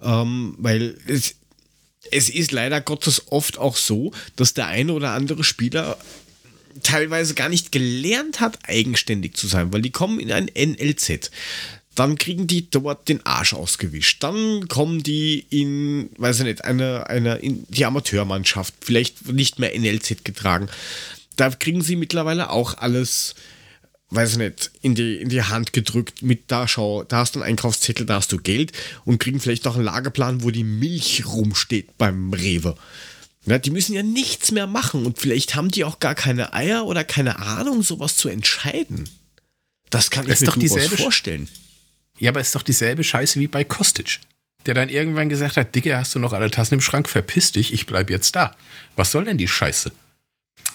ähm, weil es, es ist leider Gottes oft auch so, dass der eine oder andere Spieler teilweise gar nicht gelernt hat, eigenständig zu sein, weil die kommen in ein NLZ. Dann kriegen die dort den Arsch ausgewischt. Dann kommen die in, weiß ich nicht, eine, eine, in die Amateurmannschaft, vielleicht nicht mehr NLZ getragen. Da kriegen sie mittlerweile auch alles weiß ich nicht, in die, in die Hand gedrückt mit da schau, da hast du einen Einkaufszettel, da hast du Geld und kriegen vielleicht auch einen Lagerplan, wo die Milch rumsteht beim Rewe. Ja, die müssen ja nichts mehr machen und vielleicht haben die auch gar keine Eier oder keine Ahnung, sowas zu entscheiden. Das kann das ich mir doch dieselbe vorstellen. Ja, aber es ist doch dieselbe Scheiße wie bei Kostic, der dann irgendwann gesagt hat, Dicke, hast du noch alle Tassen im Schrank, verpiss dich, ich bleib jetzt da. Was soll denn die Scheiße?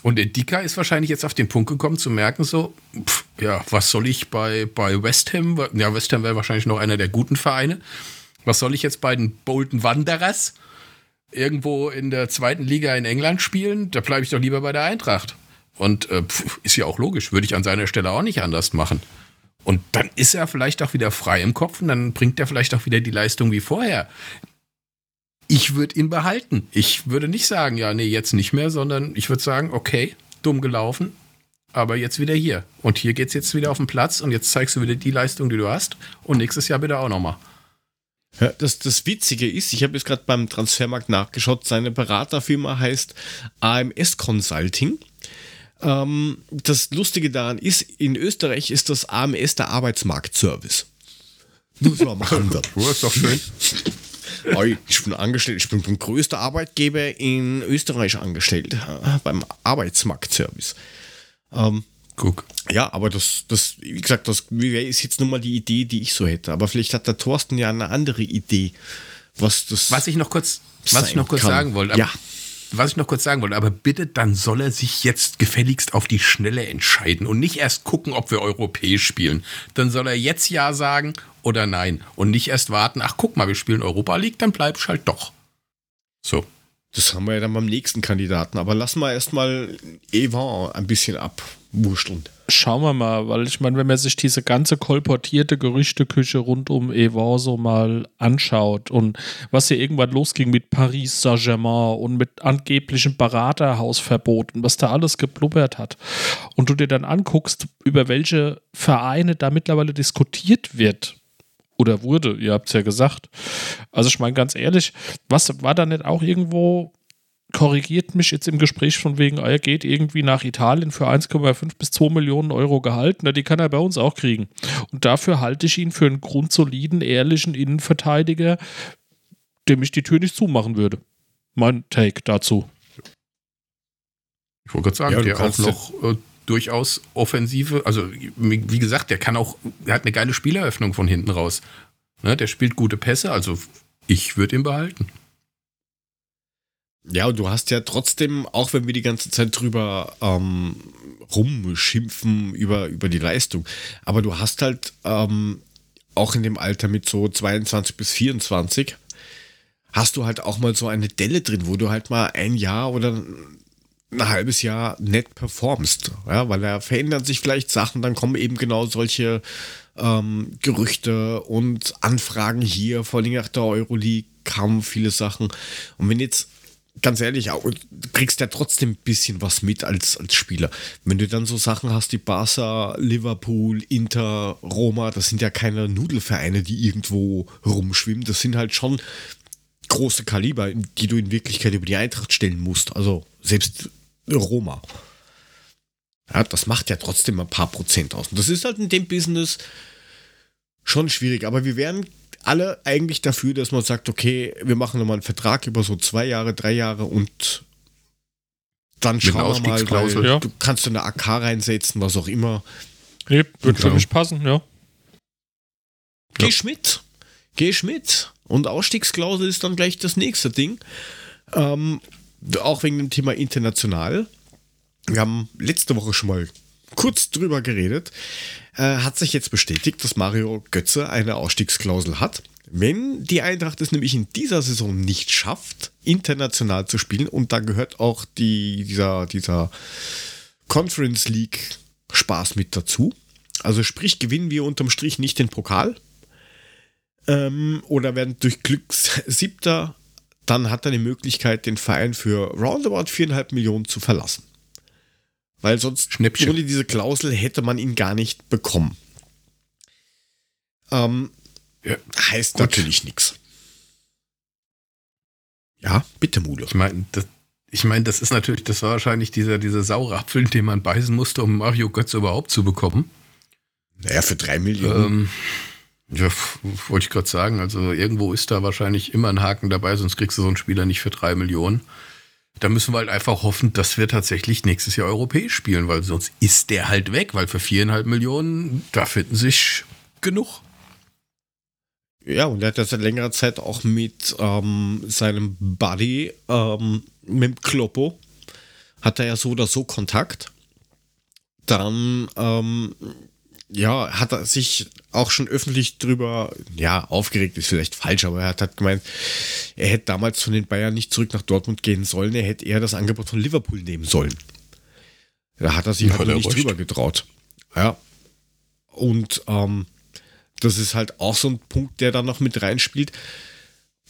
Und der Dicker ist wahrscheinlich jetzt auf den Punkt gekommen zu merken, so, pff, ja, was soll ich bei, bei West Ham, ja, West Ham wäre wahrscheinlich noch einer der guten Vereine. Was soll ich jetzt bei den Bolton Wanderers irgendwo in der zweiten Liga in England spielen? Da bleibe ich doch lieber bei der Eintracht. Und äh, pff, ist ja auch logisch, würde ich an seiner Stelle auch nicht anders machen. Und dann ist er vielleicht auch wieder frei im Kopf und dann bringt er vielleicht auch wieder die Leistung wie vorher ich würde ihn behalten. Ich würde nicht sagen, ja, nee, jetzt nicht mehr, sondern ich würde sagen, okay, dumm gelaufen, aber jetzt wieder hier. Und hier geht es jetzt wieder auf den Platz und jetzt zeigst du wieder die Leistung, die du hast. Und nächstes Jahr bitte auch nochmal. Ja, das, das Witzige ist, ich habe jetzt gerade beim Transfermarkt nachgeschaut, seine Beraterfirma heißt AMS Consulting. Ähm, das Lustige daran ist, in Österreich ist das AMS der Arbeitsmarktservice. Nur so machen wir. Das ist doch schön. ich bin angestellt, ich bin beim größten Arbeitgeber in Österreich angestellt, äh, beim Arbeitsmarktservice. Ähm, Guck. Ja, aber das, das, wie gesagt, das ist jetzt nur mal die Idee, die ich so hätte. Aber vielleicht hat der Thorsten ja eine andere Idee, was das. Was ich noch kurz, was ich noch kurz kann. sagen wollte. Ja was ich noch kurz sagen wollte, aber bitte, dann soll er sich jetzt gefälligst auf die Schnelle entscheiden und nicht erst gucken, ob wir europäisch spielen. Dann soll er jetzt Ja sagen oder Nein und nicht erst warten, ach guck mal, wir spielen Europa League, dann bleibst halt doch. So. Das haben wir ja dann beim nächsten Kandidaten, aber lassen wir erstmal Evan ein bisschen abwurschteln. Schauen wir mal, weil ich meine, wenn man sich diese ganze kolportierte Gerüchteküche rund um Evan so mal anschaut und was hier irgendwann losging mit Paris Saint-Germain und mit angeblichen Beraterhausverboten, was da alles geblubbert hat, und du dir dann anguckst, über welche Vereine da mittlerweile diskutiert wird, oder wurde, ihr habt es ja gesagt. Also ich meine ganz ehrlich, was war da nicht auch irgendwo korrigiert mich jetzt im Gespräch von wegen, er geht irgendwie nach Italien für 1,5 bis 2 Millionen Euro Gehalt. Na, die kann er bei uns auch kriegen. Und dafür halte ich ihn für einen grundsoliden, ehrlichen Innenverteidiger, dem ich die Tür nicht zumachen würde. Mein Take dazu. Ich wollte gerade sagen, ja, der auch noch äh, durchaus offensive, also wie gesagt, der kann auch, er hat eine geile Spieleröffnung von hinten raus. Ne, der spielt gute Pässe, also ich würde ihn behalten. Ja, und du hast ja trotzdem, auch wenn wir die ganze Zeit drüber ähm, rumschimpfen über, über die Leistung, aber du hast halt ähm, auch in dem Alter mit so 22 bis 24, hast du halt auch mal so eine Delle drin, wo du halt mal ein Jahr oder ein halbes Jahr nett performst. Ja, weil da verändern sich vielleicht Sachen, dann kommen eben genau solche ähm, Gerüchte und Anfragen hier, vor allem nach der Euroleague kamen viele Sachen. Und wenn jetzt ganz ehrlich, du kriegst ja trotzdem ein bisschen was mit als, als Spieler. Wenn du dann so Sachen hast, die Barca, Liverpool, Inter, Roma, das sind ja keine Nudelvereine, die irgendwo rumschwimmen. Das sind halt schon große Kaliber, die du in Wirklichkeit über die Eintracht stellen musst. Also selbst Roma. Ja, das macht ja trotzdem ein paar Prozent aus. Und das ist halt in dem Business schon schwierig. Aber wir wären alle eigentlich dafür, dass man sagt, okay, wir machen nochmal einen Vertrag über so zwei Jahre, drei Jahre und dann schauen wir mal, weil ja. du kannst eine AK reinsetzen, was auch immer. Nee, wird für mich passen, ja. Geh Schmidt. Geh Schmidt. Und Ausstiegsklausel ist dann gleich das nächste Ding. Ähm, auch wegen dem Thema international. Wir haben letzte Woche schon mal kurz drüber geredet. Äh, hat sich jetzt bestätigt, dass Mario Götze eine Ausstiegsklausel hat. Wenn die Eintracht es nämlich in dieser Saison nicht schafft, international zu spielen, und da gehört auch die, dieser, dieser Conference League Spaß mit dazu. Also sprich, gewinnen wir unterm Strich nicht den Pokal ähm, oder werden durch Glück Siebter, dann hat er die Möglichkeit, den Verein für roundabout viereinhalb Millionen zu verlassen. Weil sonst ohne diese Klausel hätte man ihn gar nicht bekommen. Ähm, ja, heißt Gut. natürlich nichts. Ja, bitte, Mule. Ich meine, das, ich meine, das ist natürlich, das war wahrscheinlich dieser, dieser saure Apfel, den man beißen musste, um Mario Götze überhaupt zu bekommen. Naja, für drei Millionen. Ähm, ja, wollte ich gerade sagen. Also irgendwo ist da wahrscheinlich immer ein Haken dabei, sonst kriegst du so einen Spieler nicht für drei Millionen. Da müssen wir halt einfach hoffen, dass wir tatsächlich nächstes Jahr europäisch spielen, weil sonst ist der halt weg, weil für viereinhalb Millionen, da finden sich genug. Ja, und er hat ja seit längerer Zeit auch mit ähm, seinem Buddy, ähm, mit dem Kloppo, hat er ja so oder so Kontakt. Dann ähm, ja, hat er sich auch schon öffentlich drüber, ja, aufgeregt ist vielleicht falsch, aber er hat, hat gemeint, er hätte damals von den Bayern nicht zurück nach Dortmund gehen sollen, er hätte eher das Angebot von Liverpool nehmen sollen. Da hat er sich halt nicht drüber getraut. Ja. Und ähm, das ist halt auch so ein Punkt, der da noch mit reinspielt.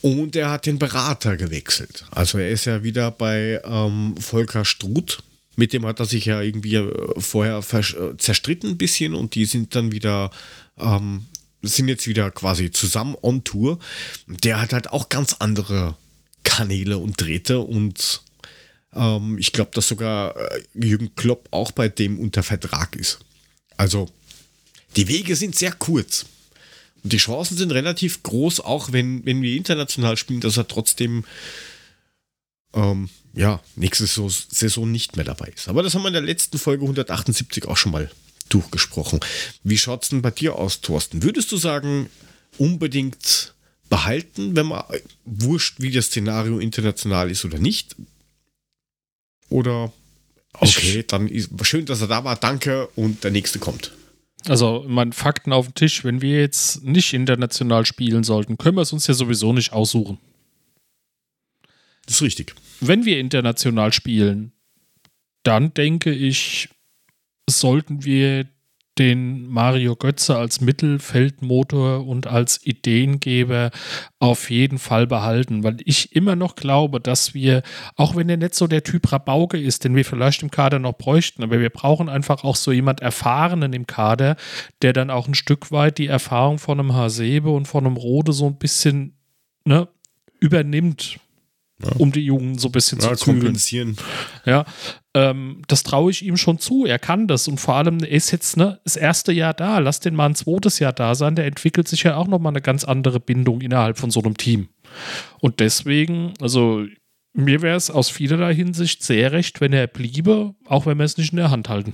Und er hat den Berater gewechselt. Also er ist ja wieder bei ähm, Volker Struth mit dem hat er sich ja irgendwie äh, vorher äh, zerstritten ein bisschen und die sind dann wieder, ähm, sind jetzt wieder quasi zusammen on Tour. Der hat halt auch ganz andere Kanäle und Drähte und ähm, ich glaube, dass sogar äh, Jürgen Klopp auch bei dem unter Vertrag ist. Also die Wege sind sehr kurz. Und die Chancen sind relativ groß, auch wenn, wenn wir international spielen, dass er trotzdem ähm, ja, nächste Saison nicht mehr dabei ist. Aber das haben wir in der letzten Folge 178 auch schon mal durchgesprochen. Wie schaut es denn bei dir aus, Thorsten? Würdest du sagen, unbedingt behalten, wenn man wurscht, wie das Szenario international ist oder nicht? Oder okay, dann ist schön, dass er da war, danke und der nächste kommt. Also, mein Fakten auf den Tisch, wenn wir jetzt nicht international spielen sollten, können wir es uns ja sowieso nicht aussuchen. Das ist richtig wenn wir international spielen, dann denke ich, sollten wir den Mario Götze als Mittelfeldmotor und als Ideengeber auf jeden Fall behalten, weil ich immer noch glaube, dass wir, auch wenn er nicht so der Typ Rabauke ist, den wir vielleicht im Kader noch bräuchten, aber wir brauchen einfach auch so jemand Erfahrenen im Kader, der dann auch ein Stück weit die Erfahrung von einem Hasebe und von einem Rode so ein bisschen ne, übernimmt ja. um die Jungen so ein bisschen ja, zu kompensieren. Ja, ähm, das traue ich ihm schon zu. Er kann das und vor allem, ist jetzt ne, das erste Jahr da. Lass den mal ein zweites Jahr da sein. Der entwickelt sich ja auch nochmal eine ganz andere Bindung innerhalb von so einem Team. Und deswegen, also mir wäre es aus vielerlei Hinsicht sehr recht, wenn er bliebe, auch wenn wir es nicht in der Hand halten.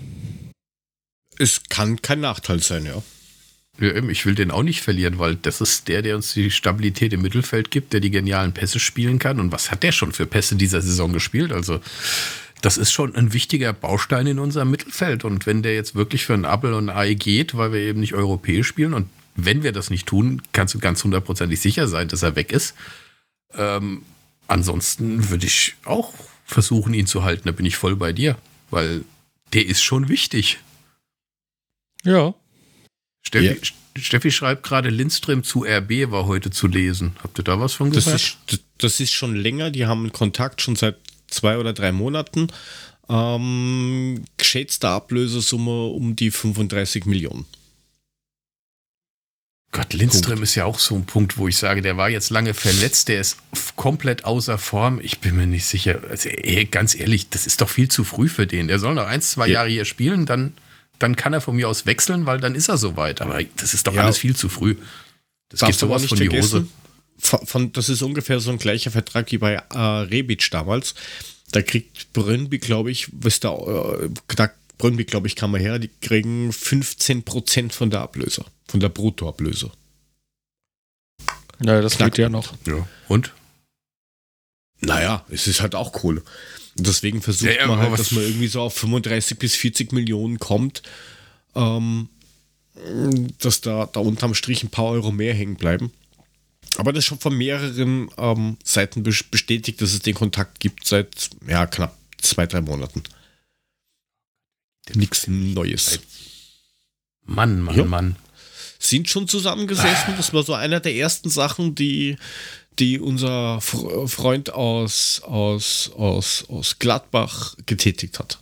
Es kann kein Nachteil sein, ja. Ja, ich will den auch nicht verlieren, weil das ist der, der uns die Stabilität im Mittelfeld gibt, der die genialen Pässe spielen kann. Und was hat der schon für Pässe dieser Saison gespielt? Also, das ist schon ein wichtiger Baustein in unserem Mittelfeld. Und wenn der jetzt wirklich für ein Apple und ein Ei geht, weil wir eben nicht europäisch spielen, und wenn wir das nicht tun, kannst du ganz hundertprozentig sicher sein, dass er weg ist. Ähm, ansonsten würde ich auch versuchen, ihn zu halten. Da bin ich voll bei dir, weil der ist schon wichtig. Ja. Steffi, Ja. Steffi schreibt gerade, Lindström zu RB war heute zu lesen. Habt ihr da was von Das gehört? ist, das ist schon länger, die haben Kontakt schon seit zwei oder drei Monaten. Ähm, geschätzte Ablösesumme um die 35 Millionen. Gott, Lindström ist ja auch so ein Punkt, wo ich sage, der war jetzt lange verletzt, der ist komplett außer Form. Ich bin mir nicht sicher. Also, ey, ganz ehrlich, das ist doch viel zu früh für den. Der soll noch ein, zwei Ja. Jahre hier spielen, dann, dann kann er von mir aus wechseln, weil dann ist er soweit. Aber das ist doch Ja. alles viel zu früh. Das Darfst geht sowas nicht von die Hose. von, von, das ist ungefähr so ein gleicher Vertrag wie bei äh, Rebic damals. Da kriegt Brøndby, glaube ich, was da, äh, da Brøndby, glaube ich, kam mal her, die kriegen 15% von der Ablöse, von der Bruttoablöse. Ja, das Knack. geht ja noch. Ja. Und? Naja, es ist halt auch Kohle. Und deswegen versucht Ja, man halt, dass man irgendwie so auf 35 bis 40 Millionen kommt, ähm, dass da, da unterm Strich ein paar Euro mehr hängen bleiben. Aber das ist schon von mehreren ähm, Seiten bes- bestätigt, dass es den Kontakt gibt seit ja, knapp zwei, drei Monaten. Nichts Neues. Mann, Mann, Ja. Mann. Sind schon zusammengesessen. Das war so einer der ersten Sachen, die, die unser Fr- Freund aus, aus, aus, aus Gladbach getätigt hat.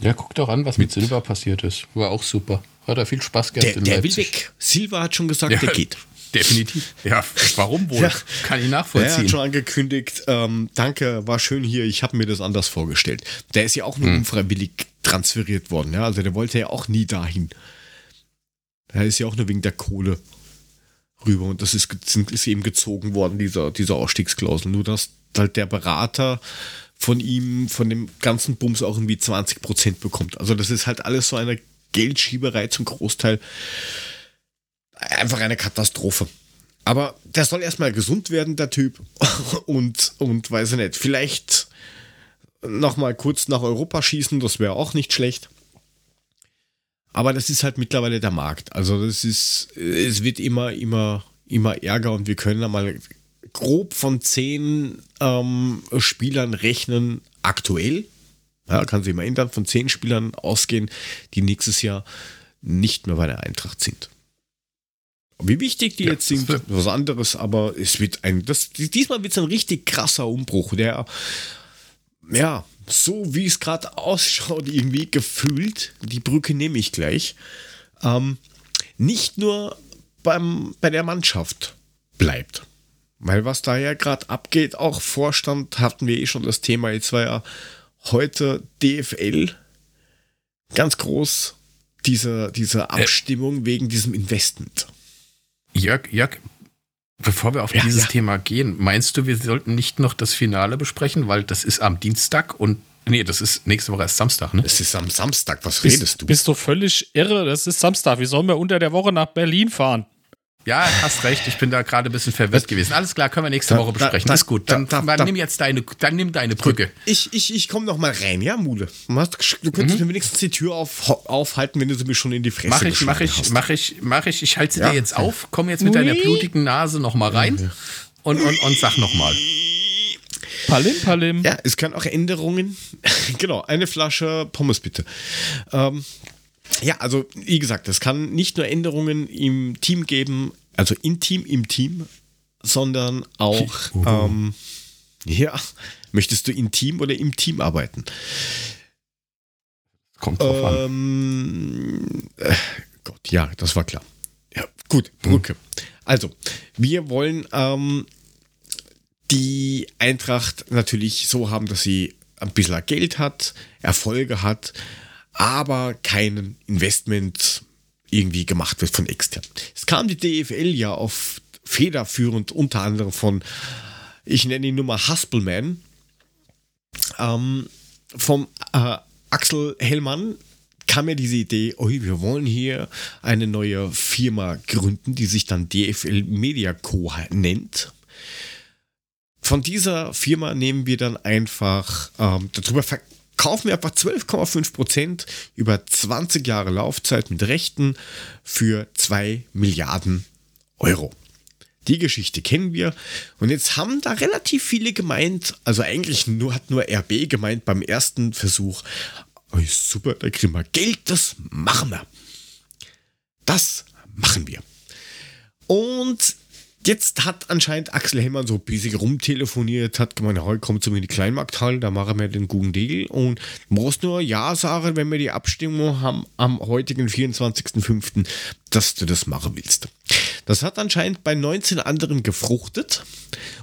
Ja, guck doch an, was mit Silber passiert ist. War auch super. Hat er viel Spaß gehabt Der, der will weg. Silva hat schon gesagt, Ja. der geht. Definitiv. Ja, warum wohl? Ja. Kann ich Er nachvollziehen. hat schon angekündigt, ähm, danke, war schön hier, ich habe mir das anders vorgestellt. Der ist ja auch nur unfreiwillig transferiert worden. Ja? Also der wollte ja auch nie dahin. Er ist ja auch nur wegen der Kohle rüber und das ist, ist eben gezogen worden, dieser, dieser Ausstiegsklausel. Nur dass halt der Berater von ihm, von dem ganzen Bums auch irgendwie 20% bekommt. Also das ist halt alles so eine Geldschieberei zum Großteil. Einfach eine Katastrophe. Aber der soll erstmal gesund werden, der Typ. Und, und weiß ich nicht, vielleicht nochmal kurz nach Europa schießen, das wäre auch nicht schlecht. Aber das ist halt mittlerweile der Markt. Also das ist, es wird immer, immer, immer ärger und wir können da mal grob von zehn ähm, Spielern rechnen, aktuell. Ja, kann sich immer ändern, von zehn Spielern ausgehen, die nächstes Jahr nicht mehr bei der Eintracht sind. Wie wichtig die Ja, jetzt sind, was anderes, aber es wird ein, das, diesmal wird es ein richtig krasser Umbruch, der, ja, so wie es gerade ausschaut, irgendwie gefühlt, die Brücke nehme ich gleich, ähm, nicht nur beim, bei der Mannschaft bleibt. Weil was da ja gerade abgeht, auch Vorstand, hatten wir eh schon das Thema, jetzt war ja heute DFL ganz groß, diese, diese Abstimmung wegen diesem Investment. Jörg, Jörg, bevor wir auf Ja, dieses ja. Thema gehen, meinst du, wir sollten nicht noch das Finale besprechen, weil das ist am Dienstag und nee, das ist nächste Woche erst Samstag, ne? Es ist am Samstag, was Bist, redest du? bist du völlig irre? Das ist Samstag. Wie sollen wir unter der Woche nach Berlin fahren? Ja, hast recht, ich bin da gerade ein bisschen verwirrt gewesen. Alles klar, können wir nächste Da- Woche besprechen. da- ist gut. da- Dann, da- dann da- nimm jetzt deine, dann nimm deine Brücke. Ich, ich, ich komme noch mal rein, ja, Mule? Du, könntest mir wenigstens die Tür auf, aufhalten, wenn du sie mir schon in die Fresse Mach ich, mach ich, hast. mach ich, mach ich. Ich halte sie Ja. dir jetzt auf, komm jetzt mit deiner blutigen Nase noch mal rein und, und, und sag noch mal. Palim, Palim. Ja, es können auch Änderungen. genau, eine Flasche Pommes bitte. Ähm, ja, also wie gesagt, es kann nicht nur Änderungen im Team geben, also im Team, im Team, sondern auch, ähm, ja, möchtest du im Team oder im Team arbeiten? Kommt drauf an. Ähm, äh, Gott, ja, das war klar. Ja, gut, Brücke. Also, wir wollen ähm, die Eintracht natürlich so haben, dass sie ein bisschen Geld hat, Erfolge hat, aber kein Investment irgendwie gemacht wird von extern. Es kam die DFL ja auf federführend unter anderem von, ich nenne ihn nur mal Haspelman, ähm, vom äh, Axel Hellmann kam ja diese Idee, oh, wir wollen hier eine neue Firma gründen, die sich dann DFL Media Co. nennt. Von dieser Firma nehmen wir dann einfach, ähm, darüber ver kaufen wir einfach 12,5 Prozent über 20 Jahre Laufzeit mit Rechten für 2 Milliarden Euro. Die Geschichte kennen wir. Und jetzt haben da relativ viele gemeint, also eigentlich nur, hat nur RB gemeint beim ersten Versuch, oh, super, da kriegen wir Geld, das machen wir. Das machen wir. Und Jetzt hat anscheinend Axel Hellmann so bisschen rumtelefoniert, hat gemeint, heute kommt zu mir in die Kleinmarkthalle, da machen wir den guten Deal und musst nur Ja sagen, wenn wir die Abstimmung haben am heutigen 24.05., dass du das machen willst. Das hat anscheinend bei 19 anderen gefruchtet.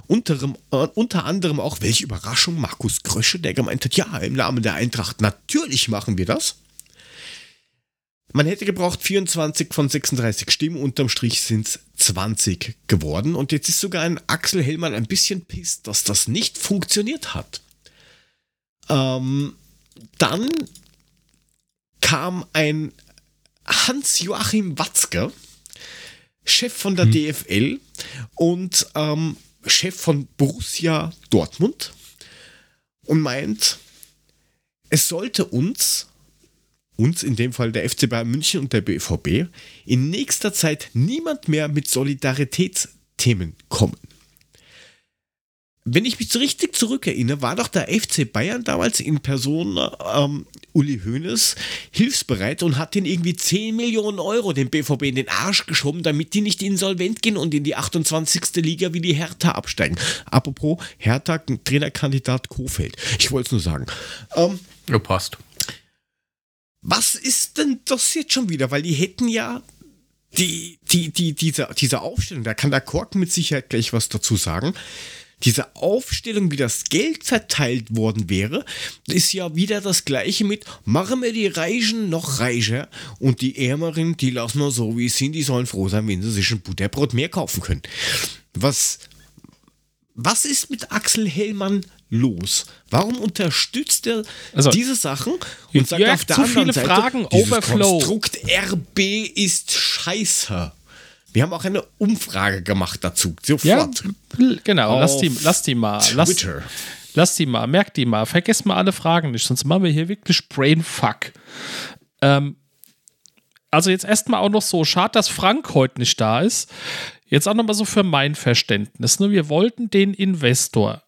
Unter, äh, unter anderem auch, welche Überraschung, Markus Krösche, der gemeint hat, ja, im Namen der Eintracht, natürlich machen wir das. Man hätte gebraucht 24 von 36 Stimmen, unterm Strich sind es 20 geworden. Und jetzt ist sogar ein Axel Hellmann ein bisschen pisst, dass das nicht funktioniert hat. Ähm, dann kam ein Hans-Joachim Watzke, Chef von der hm. DFL und ähm, Chef von Borussia Dortmund und meint, es sollte uns uns in dem Fall der FC Bayern München und der BVB, in nächster Zeit niemand mehr mit Solidaritätsthemen kommen. Wenn ich mich so richtig zurückerinnere, war doch der FC Bayern damals in Person ähm, Uli Hoeneß hilfsbereit und hat den irgendwie 10 Millionen Euro dem BVB in den Arsch geschoben, damit die nicht insolvent gehen und in die 28. Liga wie die Hertha absteigen. Apropos Hertha, Trainerkandidat Kofeld. Ich wollte es nur sagen. Ähm, ja, passt was ist denn das jetzt schon wieder? Weil die hätten ja die, die, die, diese, diese Aufstellung, da kann der Kork mit Sicherheit gleich was dazu sagen. Diese Aufstellung, wie das Geld verteilt worden wäre, ist ja wieder das gleiche mit, machen wir die Reichen noch reicher und die Ärmeren, die lassen wir so, wie es sind, die sollen froh sein, wenn sie sich ein Butterbrot mehr kaufen können. Was, was ist mit Axel Hellmann los? Warum unterstützt er also, diese Sachen und sagt auf der zu anderen viele Seite, Fragen, Overflow. Konstrukt RB ist scheiße. Wir haben auch eine Umfrage gemacht dazu. Sofort. Ja, genau, lass die, lass die mal. Lass, lass die mal, merk die mal. Vergesst mal alle Fragen nicht, sonst machen wir hier wirklich Brainfuck. Ähm, also jetzt erstmal auch noch so, schade, dass Frank heute nicht da ist. Jetzt auch nochmal so für mein Verständnis. Ne? Wir wollten den Investor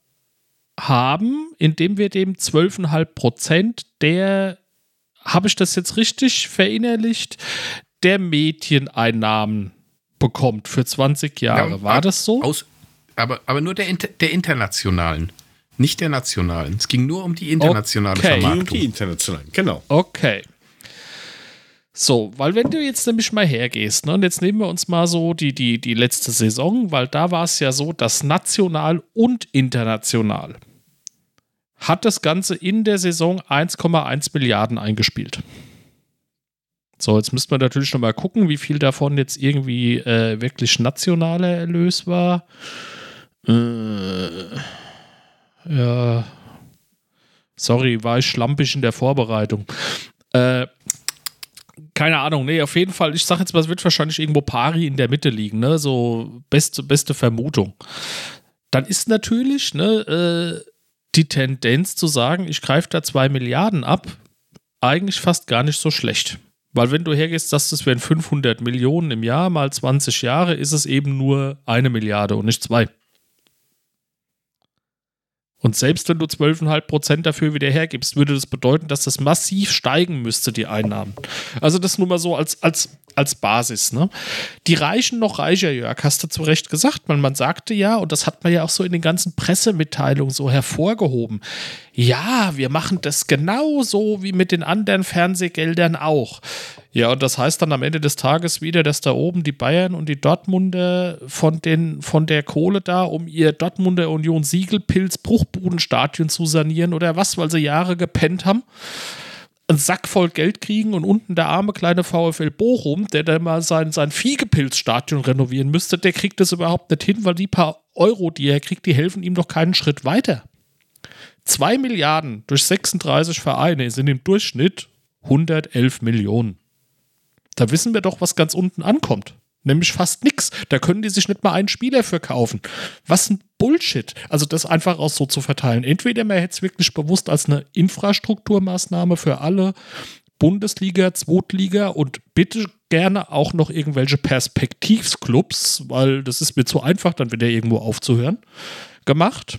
haben, indem wir dem 12,5 Prozent der, habe ich das jetzt richtig verinnerlicht, der Medieneinnahmen bekommt für 20 Jahre. Ja, War das so? Aus, aber, aber nur der, der internationalen, nicht der nationalen. Es ging nur um die internationale okay. Vermarktung. Um die internationalen, genau. Okay. So, weil wenn du jetzt nämlich mal hergehst, ne, und jetzt nehmen wir uns mal so die, die, die letzte Saison, weil da war es ja so, dass national und international hat das Ganze in der Saison 1,1 Milliarden eingespielt. So, jetzt müsste man natürlich noch mal gucken, wie viel davon jetzt irgendwie äh, wirklich nationaler Erlös war. Äh, ja. Sorry, war ich schlampig in der Vorbereitung. Äh, keine Ahnung, nee, auf jeden Fall, ich sag jetzt mal, es wird wahrscheinlich irgendwo pari in der Mitte liegen, ne? So beste, beste Vermutung. Dann ist natürlich, ne, äh, die Tendenz zu sagen, ich greife da zwei Milliarden ab, eigentlich fast gar nicht so schlecht. Weil wenn du hergehst, dass das wären 500 Millionen im Jahr mal 20 Jahre, ist es eben nur eine Milliarde und nicht zwei. Und selbst wenn du 12,5 Prozent dafür wieder hergibst, würde das bedeuten, dass das massiv steigen müsste, die Einnahmen. Also das nur mal so als, als, als Basis. Ne? Die Reichen noch reicher, Jörg, hast du zu Recht gesagt, weil man sagte ja, und das hat man ja auch so in den ganzen Pressemitteilungen so hervorgehoben, ja, wir machen das genauso wie mit den anderen Fernsehgeldern auch. Ja, und das heißt dann am Ende des Tages wieder, dass da oben die Bayern und die Dortmunder von, den, von der Kohle da, um ihr Dortmunder Union Siegelpilz Bruchbudenstadion zu sanieren oder was, weil sie Jahre gepennt haben, einen Sack voll Geld kriegen und unten der arme kleine VfL Bochum, der da mal sein, sein Viehgepilzstadion renovieren müsste, der kriegt das überhaupt nicht hin, weil die paar Euro, die er kriegt, die helfen ihm doch keinen Schritt weiter. Zwei Milliarden durch 36 Vereine sind im Durchschnitt 111 Millionen. Da wissen wir doch, was ganz unten ankommt. Nämlich fast nix. Da können die sich nicht mal einen Spieler für kaufen. Was ein Bullshit. Also das einfach auch so zu verteilen. Entweder man hätte es wirklich bewusst als eine Infrastrukturmaßnahme für alle Bundesliga, Zweitliga und bitte gerne auch noch irgendwelche Perspektivsclubs, weil das ist mir zu einfach, dann wieder irgendwo aufzuhören, gemacht.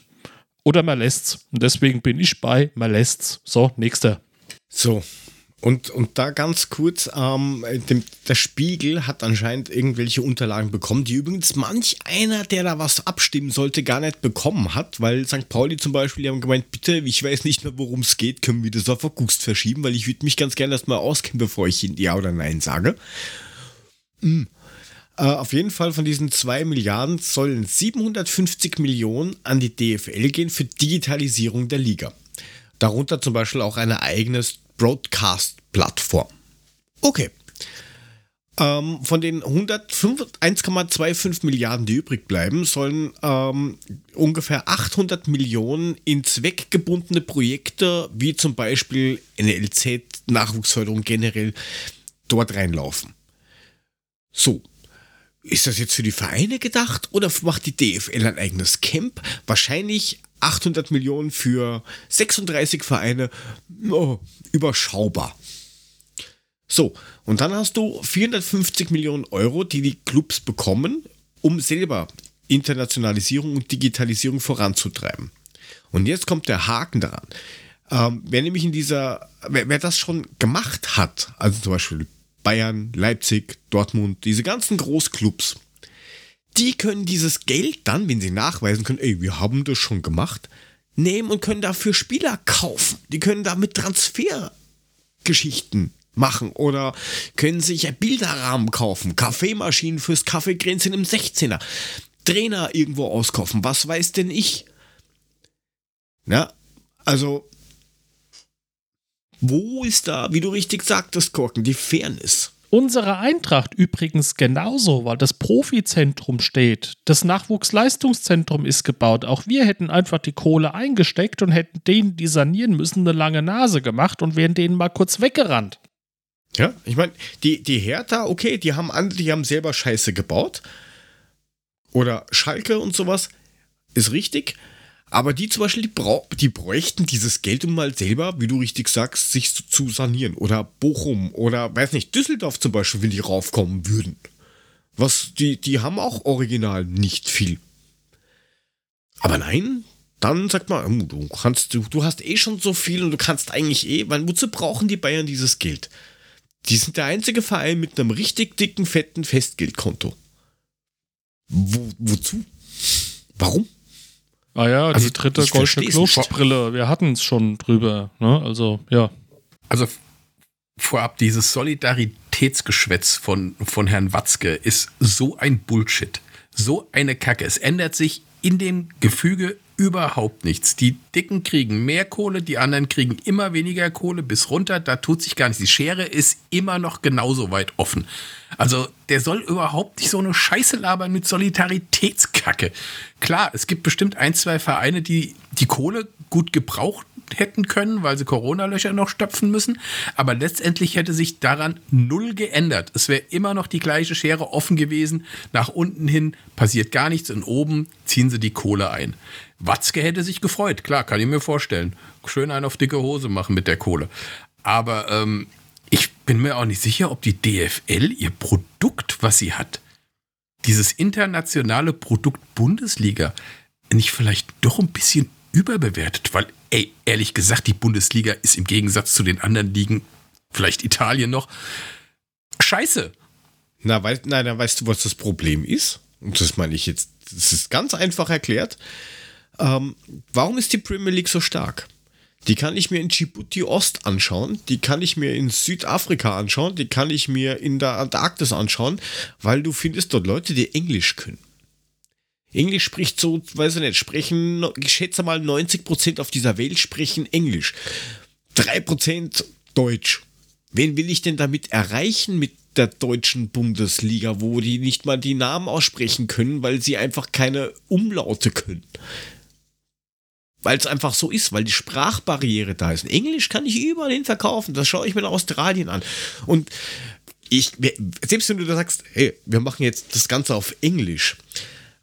Oder man lässt's. Und deswegen bin ich bei, man lässt's. So, nächster. So, und, und da ganz kurz, ähm, dem, der Spiegel hat anscheinend irgendwelche Unterlagen bekommen, die übrigens manch einer, der da was abstimmen sollte, gar nicht bekommen hat, weil St. Pauli zum Beispiel, die haben gemeint, bitte, ich weiß nicht mehr, worum es geht, können wir das auf August verschieben, weil ich würde mich ganz gerne erstmal auskennen, bevor ich Ja oder Nein sage. Mhm. Äh, auf jeden Fall von diesen 2 Milliarden sollen 750 Millionen an die DFL gehen für Digitalisierung der Liga. Darunter zum Beispiel auch eine eigene Broadcast-Plattform. Okay. Ähm, von den 1,25 Milliarden, die übrig bleiben, sollen ähm, ungefähr 800 Millionen in zweckgebundene Projekte, wie zum Beispiel NLZ, Nachwuchsförderung generell, dort reinlaufen. So. Ist das jetzt für die Vereine gedacht oder macht die DFL ein eigenes Camp? Wahrscheinlich 800 Millionen für 36 Vereine, oh, überschaubar. So, und dann hast du 450 Millionen Euro, die die Clubs bekommen, um selber Internationalisierung und Digitalisierung voranzutreiben. Und jetzt kommt der Haken daran. Ähm, wer nämlich in dieser, wer, wer das schon gemacht hat, also zum Beispiel Bayern, Leipzig, Dortmund, diese ganzen Großclubs, die können dieses Geld dann, wenn sie nachweisen können, ey, wir haben das schon gemacht, nehmen und können dafür Spieler kaufen. Die können damit Transfergeschichten machen oder können sich Bilderrahmen kaufen, Kaffeemaschinen fürs Kaffeekränzchen im 16er, Trainer irgendwo auskaufen, was weiß denn ich? Ja, also wo ist da, wie du richtig sagtest, Korken, die Fairness? Unsere Eintracht übrigens genauso, weil das Profizentrum steht. Das Nachwuchsleistungszentrum ist gebaut. Auch wir hätten einfach die Kohle eingesteckt und hätten denen, die sanieren müssen, eine lange Nase gemacht und wären denen mal kurz weggerannt. Ja, ich meine, die, die Hertha, okay, die haben, andere, die haben selber Scheiße gebaut. Oder Schalke und sowas. Ist richtig. Aber die zum Beispiel, die, brauch, die bräuchten dieses Geld, um mal selber, wie du richtig sagst, sich zu, zu sanieren. Oder Bochum oder, weiß nicht, Düsseldorf zum Beispiel, wenn die raufkommen würden. Was, die, die haben auch original nicht viel. Aber nein, dann sagt man, hm, du kannst, du, du hast eh schon so viel und du kannst eigentlich eh, weil wozu brauchen die Bayern dieses Geld? Die sind der einzige Verein mit einem richtig dicken, fetten Festgeldkonto. Wo, wozu? Warum? Ah ja, also die dritte goldene Kloschbrille. Wir hatten es schon drüber. Ne? Also, ja. Also vorab, dieses Solidaritätsgeschwätz von, von Herrn Watzke ist so ein Bullshit. So eine Kacke. Es ändert sich in dem Gefüge überhaupt nichts. Die Dicken kriegen mehr Kohle, die anderen kriegen immer weniger Kohle bis runter. Da tut sich gar nichts. Die Schere ist immer noch genauso weit offen. Also der soll überhaupt nicht so eine Scheiße labern mit Solidaritätskacke. Klar, es gibt bestimmt ein, zwei Vereine, die die Kohle gut gebraucht hätten können, weil sie Corona-Löcher noch stopfen müssen. Aber letztendlich hätte sich daran null geändert. Es wäre immer noch die gleiche Schere offen gewesen. Nach unten hin passiert gar nichts und oben ziehen sie die Kohle ein. Watzke hätte sich gefreut, klar, kann ich mir vorstellen. Schön einen auf dicke Hose machen mit der Kohle. Aber ähm, ich bin mir auch nicht sicher, ob die DFL ihr Produkt, was sie hat, dieses internationale Produkt Bundesliga, nicht vielleicht doch ein bisschen überbewertet, weil, ey, ehrlich gesagt, die Bundesliga ist im Gegensatz zu den anderen Ligen, vielleicht Italien noch, scheiße. Na, wei na, na, weißt du, was das Problem ist? Und das meine ich jetzt, das ist ganz einfach erklärt. Ähm, warum ist die Premier League so stark? Die kann ich mir in Djibouti Ost anschauen, die kann ich mir in Südafrika anschauen, die kann ich mir in der Antarktis anschauen, weil du findest dort Leute, die Englisch können. Englisch spricht so, weiß ich nicht, sprechen, ich schätze mal 90% auf dieser Welt sprechen Englisch. 3% Deutsch. Wen will ich denn damit erreichen mit der deutschen Bundesliga, wo die nicht mal die Namen aussprechen können, weil sie einfach keine Umlaute können? Weil es einfach so ist, weil die Sprachbarriere da ist. Englisch kann ich überall hin verkaufen. Das schaue ich mir in Australien an. Und ich, selbst wenn du da sagst, hey, wir machen jetzt das Ganze auf Englisch,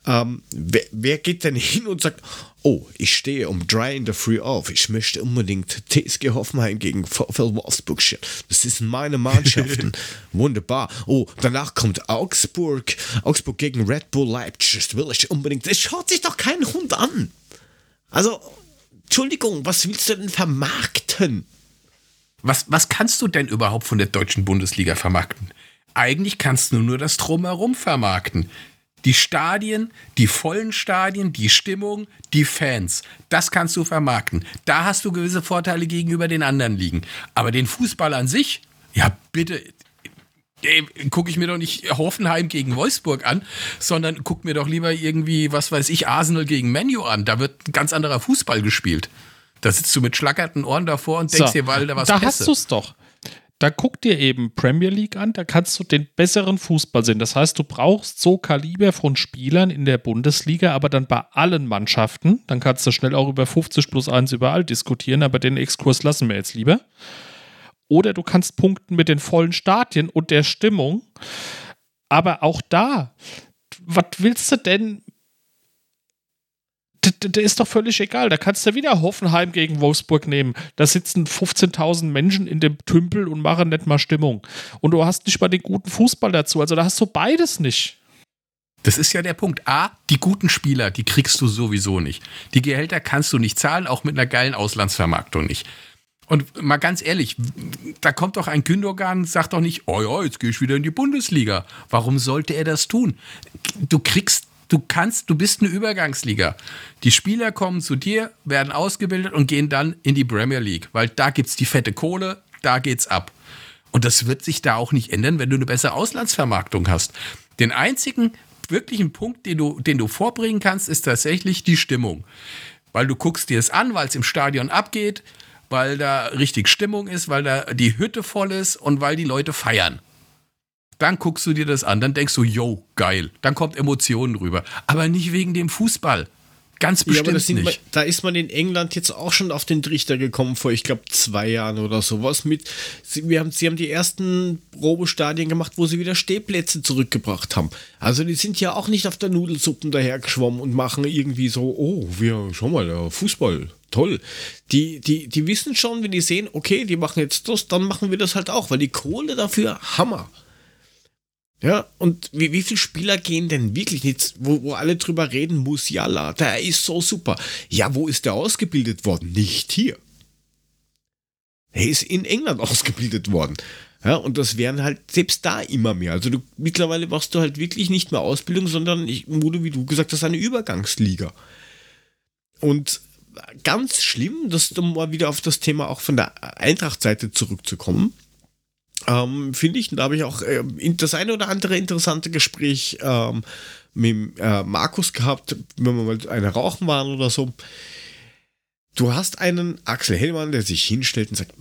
ähm, wer, wer, geht denn hin und sagt, oh, ich stehe um drei in der Früh auf, ich möchte unbedingt TSG Hoffenheim gegen VfL Wolfsburg stellen. Das ist meine Mannschaften. Wunderbar. Oh, danach kommt Augsburg, Augsburg gegen Red Bull Leipzig. Das will ich unbedingt. Das schaut sich doch kein Hund an. Also, Entschuldigung, was willst du denn vermarkten? Was, was kannst du denn überhaupt von der deutschen Bundesliga vermarkten? Eigentlich kannst du nur das Drumherum vermarkten. Die Stadien, die vollen Stadien, die Stimmung, die Fans. Das kannst du vermarkten. Da hast du gewisse Vorteile gegenüber den anderen Ligen. Aber den Fußball an sich, ja bitte, gucke ich mir doch nicht Hoffenheim gegen Wolfsburg an, sondern guck mir doch lieber irgendwie, was weiß ich, Arsenal gegen Menu an. Da wird ein ganz anderer Fußball gespielt. Da sitzt du mit schlackerten Ohren davor und denkst so, dir, weil da was Da Pässe. hast du es doch da guck dir eben Premier League an, da kannst du den besseren Fußball sehen. Das heißt, du brauchst so Kaliber von Spielern in der Bundesliga, aber dann bei allen Mannschaften. Dann kannst du schnell auch über 50 plus 1 überall diskutieren, aber den Exkurs lassen wir jetzt lieber. Oder du kannst punkten mit den vollen Stadien und der Stimmung. Aber auch da, was willst du denn der ist doch völlig egal. Da kannst du wieder Hoffenheim gegen Wolfsburg nehmen. Da sitzen 15.000 Menschen in dem Tümpel und machen nicht mal Stimmung. Und du hast nicht mal den guten Fußball dazu. Also da hast du beides nicht. Das ist ja der Punkt. A, die guten Spieler, die kriegst du sowieso nicht. Die Gehälter kannst du nicht zahlen, auch mit einer geilen Auslandsvermarktung nicht. Und mal ganz ehrlich, da kommt doch ein Gündogan, sagt doch nicht, oh ja, jetzt gehe ich wieder in die Bundesliga. Warum sollte er das tun? Du kriegst Du kannst, du bist eine Übergangsliga. Die Spieler kommen zu dir, werden ausgebildet und gehen dann in die Premier League, weil da gibt es die fette Kohle, da geht's ab. Und das wird sich da auch nicht ändern, wenn du eine bessere Auslandsvermarktung hast. Den einzigen wirklichen Punkt, den du, den du vorbringen kannst, ist tatsächlich die Stimmung. Weil du guckst dir es an, weil es im Stadion abgeht, weil da richtig Stimmung ist, weil da die Hütte voll ist und weil die Leute feiern. Dann guckst du dir das an, dann denkst du, yo, geil. Dann kommt Emotionen rüber. Aber nicht wegen dem Fußball. Ganz bestimmt ja, nicht. Man, da ist man in England jetzt auch schon auf den Trichter gekommen vor, ich glaube, zwei Jahren oder sowas. Mit, sie, wir haben, sie haben die ersten Probestadien gemacht, wo sie wieder Stehplätze zurückgebracht haben. Also die sind ja auch nicht auf der Nudelsuppen dahergeschwommen und machen irgendwie so, oh, wir, schau mal, Fußball, toll. Die, die, die wissen schon, wenn die sehen, okay, die machen jetzt das, dann machen wir das halt auch, weil die Kohle dafür, Hammer. Ja, und wie, wie viele Spieler gehen denn wirklich nicht, wo, wo alle drüber reden, Musiala, der ist so super. Ja, wo ist der ausgebildet worden? Nicht hier. Er ist in England ausgebildet worden. Ja, und das wären halt selbst da immer mehr. Also du, mittlerweile machst du halt wirklich nicht mehr Ausbildung, sondern, ich, wurde, wie du gesagt hast, eine Übergangsliga. Und ganz schlimm, das um mal wieder auf das Thema auch von der Eintracht-Seite zurückzukommen ähm, finde ich. Und da habe ich auch äh, das eine oder andere interessante Gespräch ähm, mit äh, Markus gehabt, wenn wir mal eine rauchen waren oder so. Du hast einen Axel Hellmann, der sich hinstellt und sagt,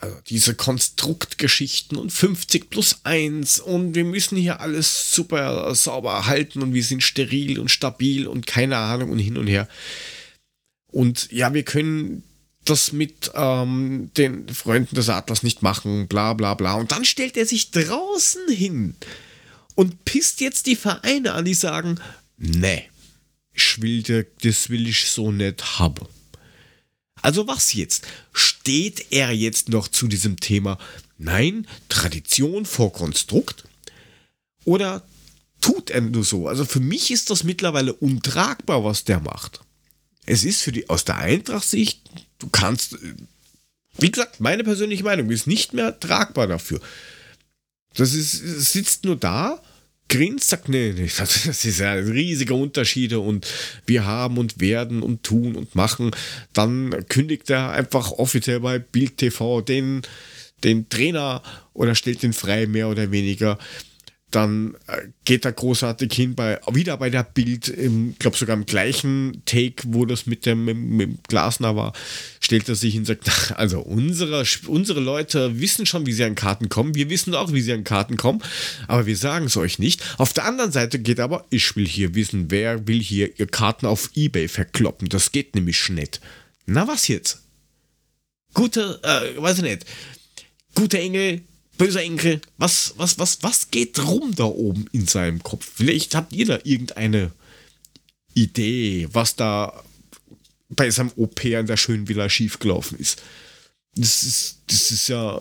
also diese Konstruktgeschichten und 50 plus 1 und wir müssen hier alles super sauber halten und wir sind steril und stabil und keine Ahnung und hin und her. Und ja, wir können das mit ähm, den Freunden des Atlas nicht machen, bla bla bla. Und dann stellt er sich draußen hin und pisst jetzt die Vereine an, die sagen, nee, ich will, das will ich so nicht haben. Also was jetzt? Steht er jetzt noch zu diesem Thema, nein, Tradition vor Konstrukt? Oder tut er nur so? Also für mich ist das mittlerweile untragbar, was der macht. Es ist für die, aus der Eintracht-Sicht du kannst, wie gesagt, meine persönliche Meinung ist nicht mehr tragbar dafür. Das ist, sitzt nur da, grinst, sagt, nee, nee, das ist ja riesige Unterschiede und wir haben und werden und tun und machen. Dann kündigt er einfach offiziell bei Bild TV den, den Trainer oder stellt den frei, mehr oder weniger dann äh, geht er großartig hin bei wieder bei der Bild, ich glaube sogar im gleichen Take, wo das mit dem, mit, mit Glasner war, stellt er sich hin und sagt, also unsere, unsere Leute wissen schon, wie sie an Karten kommen, wir wissen auch, wie sie an Karten kommen, aber wir sagen es euch nicht. Auf der anderen Seite geht aber, ich will hier wissen, wer will hier ihr Karten auf Ebay verkloppen, das geht nämlich nicht. Na was jetzt? Gute, äh, weiß ich nicht, gute Engel böser Enkel, was, was, was, was geht rum da oben in seinem Kopf? Vielleicht habt ihr da irgendeine Idee, was da bei seinem OP an der schönen Villa schiefgelaufen ist. Das ist, das ist ja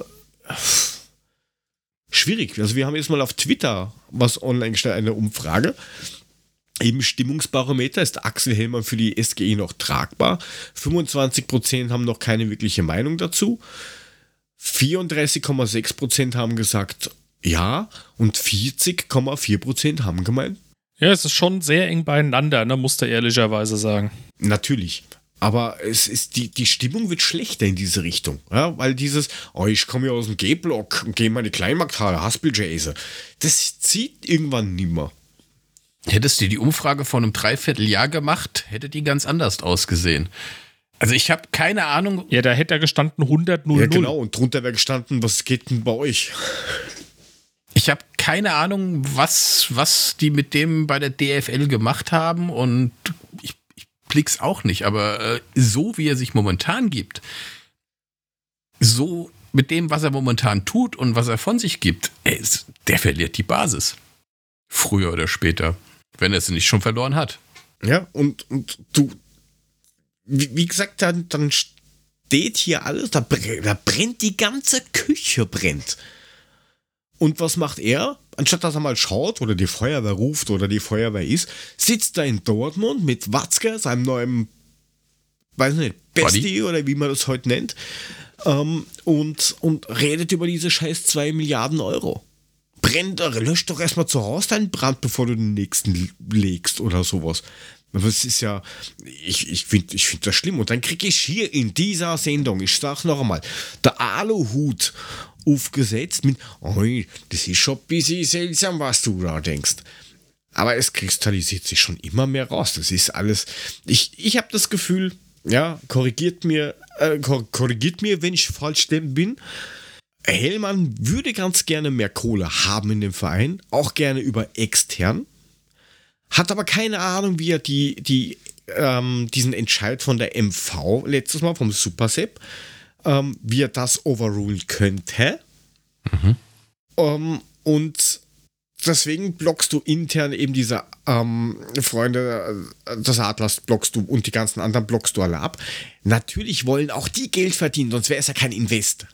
schwierig. Also wir haben jetzt mal auf Twitter was online gestellt, eine Umfrage. Im Stimmungsbarometer ist Axel Hellmann für die SGE noch tragbar. 25% haben noch keine wirkliche Meinung dazu. 34,6% haben gesagt ja und 40,4% haben gemeint. Ja, es ist schon sehr eng beieinander, ne, musst du ehrlicherweise sagen. Natürlich. Aber es ist die, die Stimmung wird schlechter in diese Richtung. Ja, weil dieses, oh, ich komme ja aus dem G-Block und gehe in meine Kleinmarkthalle, Haspel-Jase, das zieht irgendwann nimmer. Hättest du die Umfrage vor einem Dreivierteljahr gemacht, hätte die ganz anders ausgesehen. Also ich habe keine Ahnung. Ja, da hätte er gestanden 100 0 Ja, genau. Und drunter wäre gestanden, was geht denn bei euch? Ich habe keine Ahnung, was, was die mit dem bei der DFL gemacht haben und ich, ich blick's auch nicht. Aber äh, so wie er sich momentan gibt, so mit dem, was er momentan tut und was er von sich gibt, ey, der verliert die Basis. Früher oder später. Wenn er sie nicht schon verloren hat. Ja, und, und du, wie, wie gesagt, dann, dann steht hier alles, da, da brennt die ganze Küche, brennt. Und was macht er? Anstatt dass er mal schaut oder die Feuerwehr ruft oder die Feuerwehr ist, sitzt er in Dortmund mit Watzke, seinem neuen, weiß nicht, Bestie Buddy. oder wie man das heute nennt, ähm, und, und redet über diese scheiß 2 Milliarden Euro. Brennt, lösch doch erstmal zu Hause deinen Brand, bevor du den nächsten legst oder sowas. Aber es ist ja, ich, ich finde ich find das schlimm. Und dann kriege ich hier in dieser Sendung, ich sag noch einmal, der Aluhut aufgesetzt mit, oi, das ist schon ein bisschen seltsam, was du da denkst. Aber es kristallisiert sich schon immer mehr raus. Das ist alles, ich, ich habe das Gefühl, ja, korrigiert mir, äh, kor korrigiert mir, wenn ich falsch bin. Hellmann würde ganz gerne mehr Kohle haben in dem Verein, auch gerne über extern, hat aber keine Ahnung, wie er die, die, ähm, diesen Entscheid von der MV letztes Mal vom Supersep, ähm, wie er das overrulen könnte. Mhm. Ähm, und deswegen blockst du intern eben diese ähm, Freunde des Adlers blockst du und die ganzen anderen blockst du alle ab. Natürlich wollen auch die Geld verdienen, sonst wäre es ja kein Invest.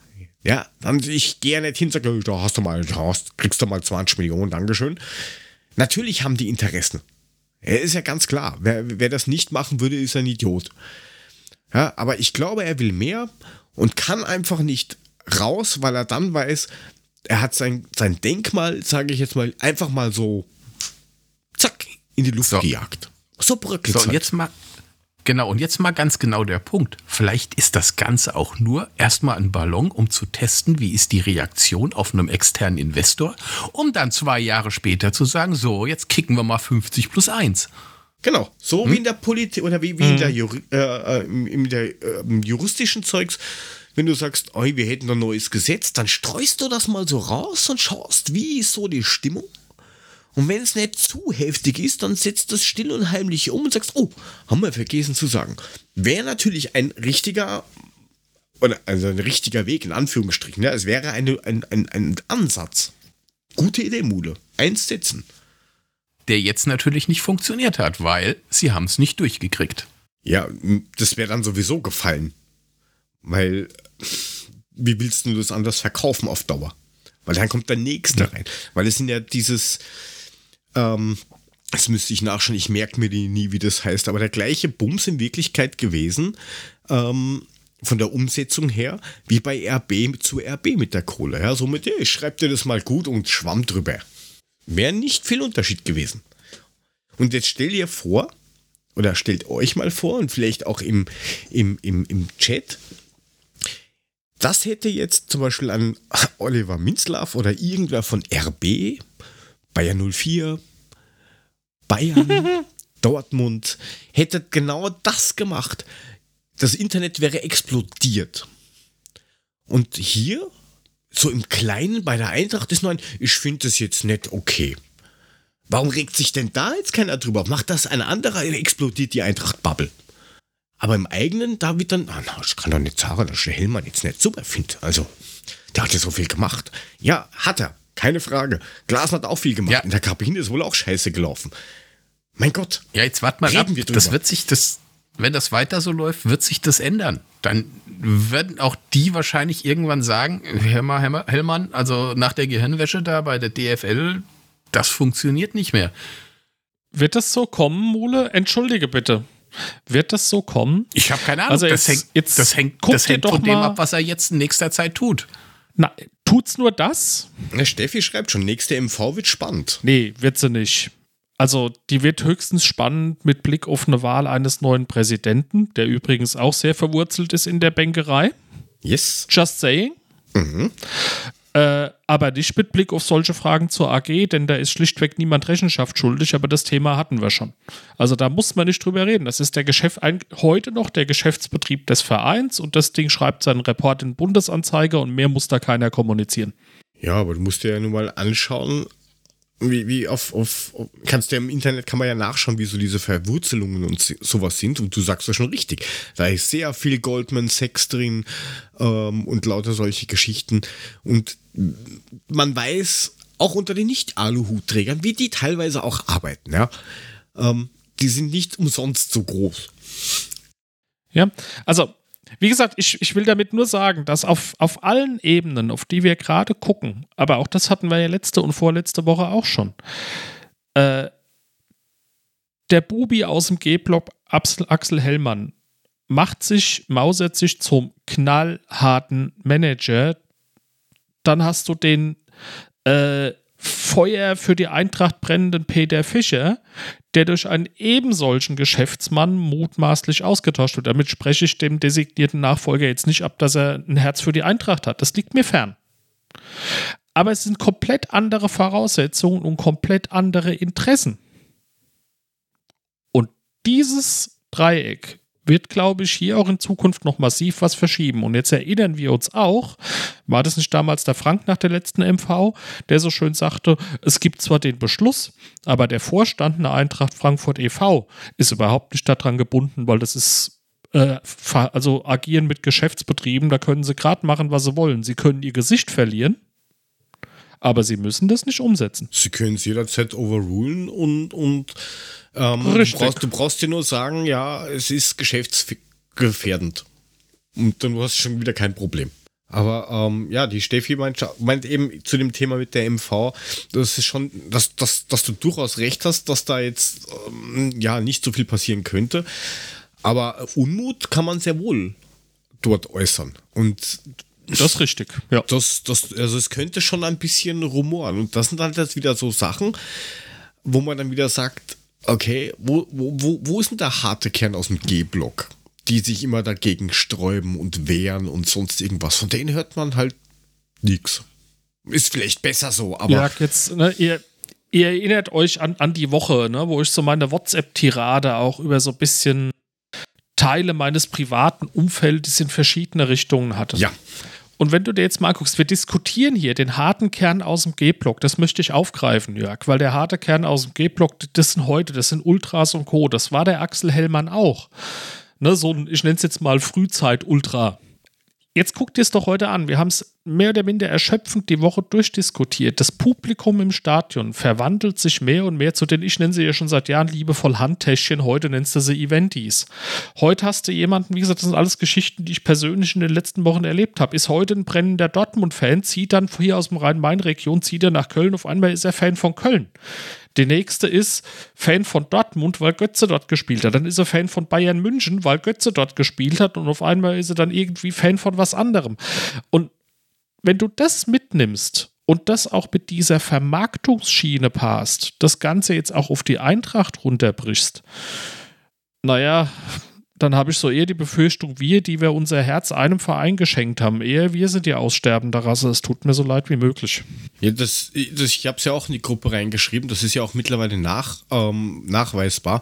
Ja, dann ich gehe ja nicht hin und sage, da hast du mal, da hast, kriegst du mal 20 Millionen, Dankeschön. Natürlich haben die Interessen. Er ist ja ganz klar. Wer, wer das nicht machen würde, ist ein Idiot. Ja, aber ich glaube, er will mehr und kann einfach nicht raus, weil er dann weiß, er hat sein, sein Denkmal, sage ich jetzt mal, einfach mal so zack in die Luft So. gejagt. So bröckelt So, und jetzt mal, genau, und jetzt mal ganz genau der Punkt. Vielleicht ist das Ganze auch nur erstmal ein Ballon, um zu testen, wie ist die Reaktion auf einem externen Investor, um dann zwei Jahre später zu sagen, so, jetzt kicken wir mal 50 plus 1. Genau, so Hm? wie in der Politik oder wie, wie in der, Juri äh, äh, in der äh, juristischen Zeugs, wenn du sagst, oi, wir hätten ein neues Gesetz, dann streust du das mal so raus und schaust, wie ist so die Stimmung. Und wenn es nicht zu heftig ist, dann setzt das still und heimlich um und sagst, oh, haben wir vergessen zu sagen. Wäre natürlich ein richtiger, also ein richtiger Weg, in Anführungsstrichen. Ja, es wäre eine, ein, ein, ein Ansatz. Gute Idee, Mule. Eins setzen. Der jetzt natürlich nicht funktioniert hat, weil sie haben es nicht durchgekriegt. Ja, das wäre dann sowieso gefallen. Weil, wie willst du das anders verkaufen auf Dauer? Weil dann kommt der nächste rein. Weil es sind ja dieses, ähm, das müsste ich nachschauen, ich merke mir nie, wie das heißt, aber der gleiche Bums in Wirklichkeit gewesen, ähm, von der Umsetzung her, wie bei RB zu RB mit der Kohle. Ja, somit, ja, ich schreibe dir das mal gut und schwamm drüber. Wäre nicht viel Unterschied gewesen. Und jetzt stell dir vor, oder stellt euch mal vor und vielleicht auch im, im, im, im Chat, das hätte jetzt zum Beispiel an Oliver Minzlaff oder irgendwer von RB, Bayern 04, Bayern, Dortmund, hätte genau das gemacht. Das Internet wäre explodiert. Und hier, so im Kleinen bei der Eintracht, ist nur ein, ich finde das jetzt nicht okay. Warum regt sich denn da jetzt keiner drüber? auf? Macht das ein anderer, explodiert die Eintracht-Bubble. Aber im eigenen, da wird dann, ah, na, ich kann doch nicht sagen, dass der Hellmann jetzt nicht super findet. Also, Der hat ja so viel gemacht. Ja, hat er. Keine Frage. Glasner hat auch viel gemacht. Ja. In der Kabine ist wohl auch scheiße gelaufen. Mein Gott. Ja, jetzt warte mal Reden ab. wir drüber. Das wird sich, das, wenn das weiter so läuft, wird sich das ändern. Dann werden auch die wahrscheinlich irgendwann sagen, Helmer, Helmer, Hellmann, also nach der Gehirnwäsche da bei der DFL, das funktioniert nicht mehr. Wird das so kommen, Mule? Entschuldige bitte. Wird das so kommen? Ich habe keine Ahnung. Also das jetzt- hängt, jetzt das hängt, das hängt doch von dem mal- ab, was er jetzt in nächster Zeit tut. Na, tut's nur das? Na, Steffi schreibt schon, nächste MV wird spannend. Nee, wird sie nicht. Also, die wird höchstens spannend mit Blick auf eine Wahl eines neuen Präsidenten, der übrigens auch sehr verwurzelt ist in der Bänkerei. Yes. Just saying. Äh, aber nicht mit Blick auf solche Fragen zur AG, denn da ist schlichtweg niemand Rechenschaft schuldig, aber das Thema hatten wir schon. Also da muss man nicht drüber reden. Das ist der Geschäft, ein, heute noch der Geschäftsbetrieb des Vereins und das Ding schreibt seinen Report in Bundesanzeiger und mehr muss da keiner kommunizieren. Ja, aber du musst dir ja nur mal anschauen, wie, wie auf, auf, kannst du ja im Internet kann man ja nachschauen, wie so diese Verwurzelungen und sowas sind. Und du sagst ja schon richtig. Da ist sehr viel Goldman Sachs drin ähm, und lauter solche Geschichten. Und man weiß auch unter den Nicht-Aluhutträgern, wie die teilweise auch arbeiten. Ja? Ähm, die sind nicht umsonst so groß. Ja, also, wie gesagt, ich, ich will damit nur sagen, dass auf, auf allen Ebenen, auf die wir gerade gucken, aber auch das hatten wir ja letzte und vorletzte Woche auch schon, äh, der Bubi aus dem G-Block, Axel, Axel Hellmann, macht sich, mausert sich zum knallharten Manager. Dann hast du den äh, Feuer für die Eintracht brennenden Peter Fischer, der durch einen ebensolchen Geschäftsmann mutmaßlich ausgetauscht wird. Damit spreche ich dem designierten Nachfolger jetzt nicht ab, dass er ein Herz für die Eintracht hat. Das liegt mir fern. Aber es sind komplett andere Voraussetzungen und komplett andere Interessen. Und dieses Dreieck wird, glaube ich, hier auch in Zukunft noch massiv was verschieben. Und jetzt erinnern wir uns auch, war das nicht damals der Frank nach der letzten MV, der so schön sagte, es gibt zwar den Beschluss, aber der Vorstand der Eintracht Frankfurt e.V. ist überhaupt nicht daran gebunden, weil das ist äh, also agieren mit Geschäftsbetrieben, da können sie gerade machen, was sie wollen. Sie können ihr Gesicht verlieren, aber sie müssen das nicht umsetzen. Sie können es jederzeit overrulen und, und ähm, du, brauchst, du brauchst dir nur sagen, ja, es ist geschäftsgefährdend. Und dann hast du schon wieder kein Problem. Aber ähm, ja, die Steffi meint, meint eben zu dem Thema mit der MV, das ist schon, dass, dass, dass du durchaus recht hast, dass da jetzt ähm, ja nicht so viel passieren könnte. Aber Unmut kann man sehr wohl dort äußern. Und Das ist richtig, ja. das, das, also es könnte schon ein bisschen rumoren. Und das sind halt jetzt wieder so Sachen, wo man dann wieder sagt, okay, wo, wo, wo, wo ist denn der harte Kern aus dem G-Block? Die sich immer dagegen sträuben und wehren und sonst irgendwas. Von denen hört man halt nichts. Ist vielleicht besser so, aber Ja, jetzt, ne, ihr, ihr erinnert euch an, an die Woche, ne, wo ich so meine WhatsApp-Tirade auch über so ein bisschen Teile meines privaten Umfeldes in verschiedene Richtungen hatte. ja. Und wenn du dir jetzt mal guckst, wir diskutieren hier den harten Kern aus dem G-Block, das möchte ich aufgreifen, Jörg, weil der harte Kern aus dem G-Block, das sind heute, das sind Ultras und Co., das war der Axel Hellmann auch. Ne, so ein, ich nenne es jetzt mal Frühzeit-Ultra. Jetzt guck dir es doch heute an. Wir haben es mehr oder minder erschöpfend die Woche durchdiskutiert. Das Publikum im Stadion verwandelt sich mehr und mehr zu den, ich nenne sie ja schon seit Jahren liebevoll Handtäschchen, heute nennst du sie Eventis. Heute hast du jemanden, wie gesagt, das sind alles Geschichten, die ich persönlich in den letzten Wochen erlebt habe. Ist heute ein brennender Dortmund-Fan, zieht dann hier aus dem Rhein-Main-Region, zieht er nach Köln, auf einmal ist er Fan von Köln. Der nächste ist Fan von Dortmund, weil Götze dort gespielt hat. Dann ist er Fan von Bayern München, weil Götze dort gespielt hat. Und auf einmal ist er dann irgendwie Fan von was anderem. Und wenn du das mitnimmst und das auch mit dieser Vermarktungsschiene passt, das Ganze jetzt auch auf die Eintracht runterbrichst, naja, dann habe ich so eher die Befürchtung, wir, die wir unser Herz einem Verein geschenkt haben, eher wir sind die aussterbende Rasse. Es tut mir so leid wie möglich. Ja, das, das, ich habe es ja auch in die Gruppe reingeschrieben, das ist ja auch mittlerweile nach, ähm, nachweisbar,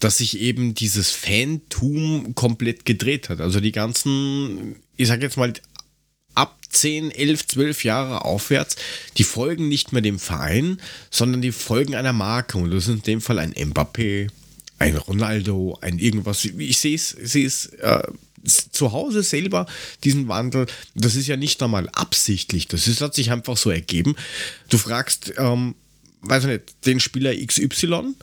dass sich eben dieses Fantum komplett gedreht hat. Also die ganzen, ich sag jetzt mal, ab 10, 11, 12 Jahre aufwärts, die folgen nicht mehr dem Verein, sondern die folgen einer Marke. Und das ist in dem Fall ein Mbappé, ein Ronaldo, ein irgendwas. Ich sehe es, sehe es äh, zu Hause selber diesen Wandel, das ist ja nicht einmal absichtlich, das ist, hat sich einfach so ergeben. Du fragst, ähm, weiß ich nicht, den Spieler XY,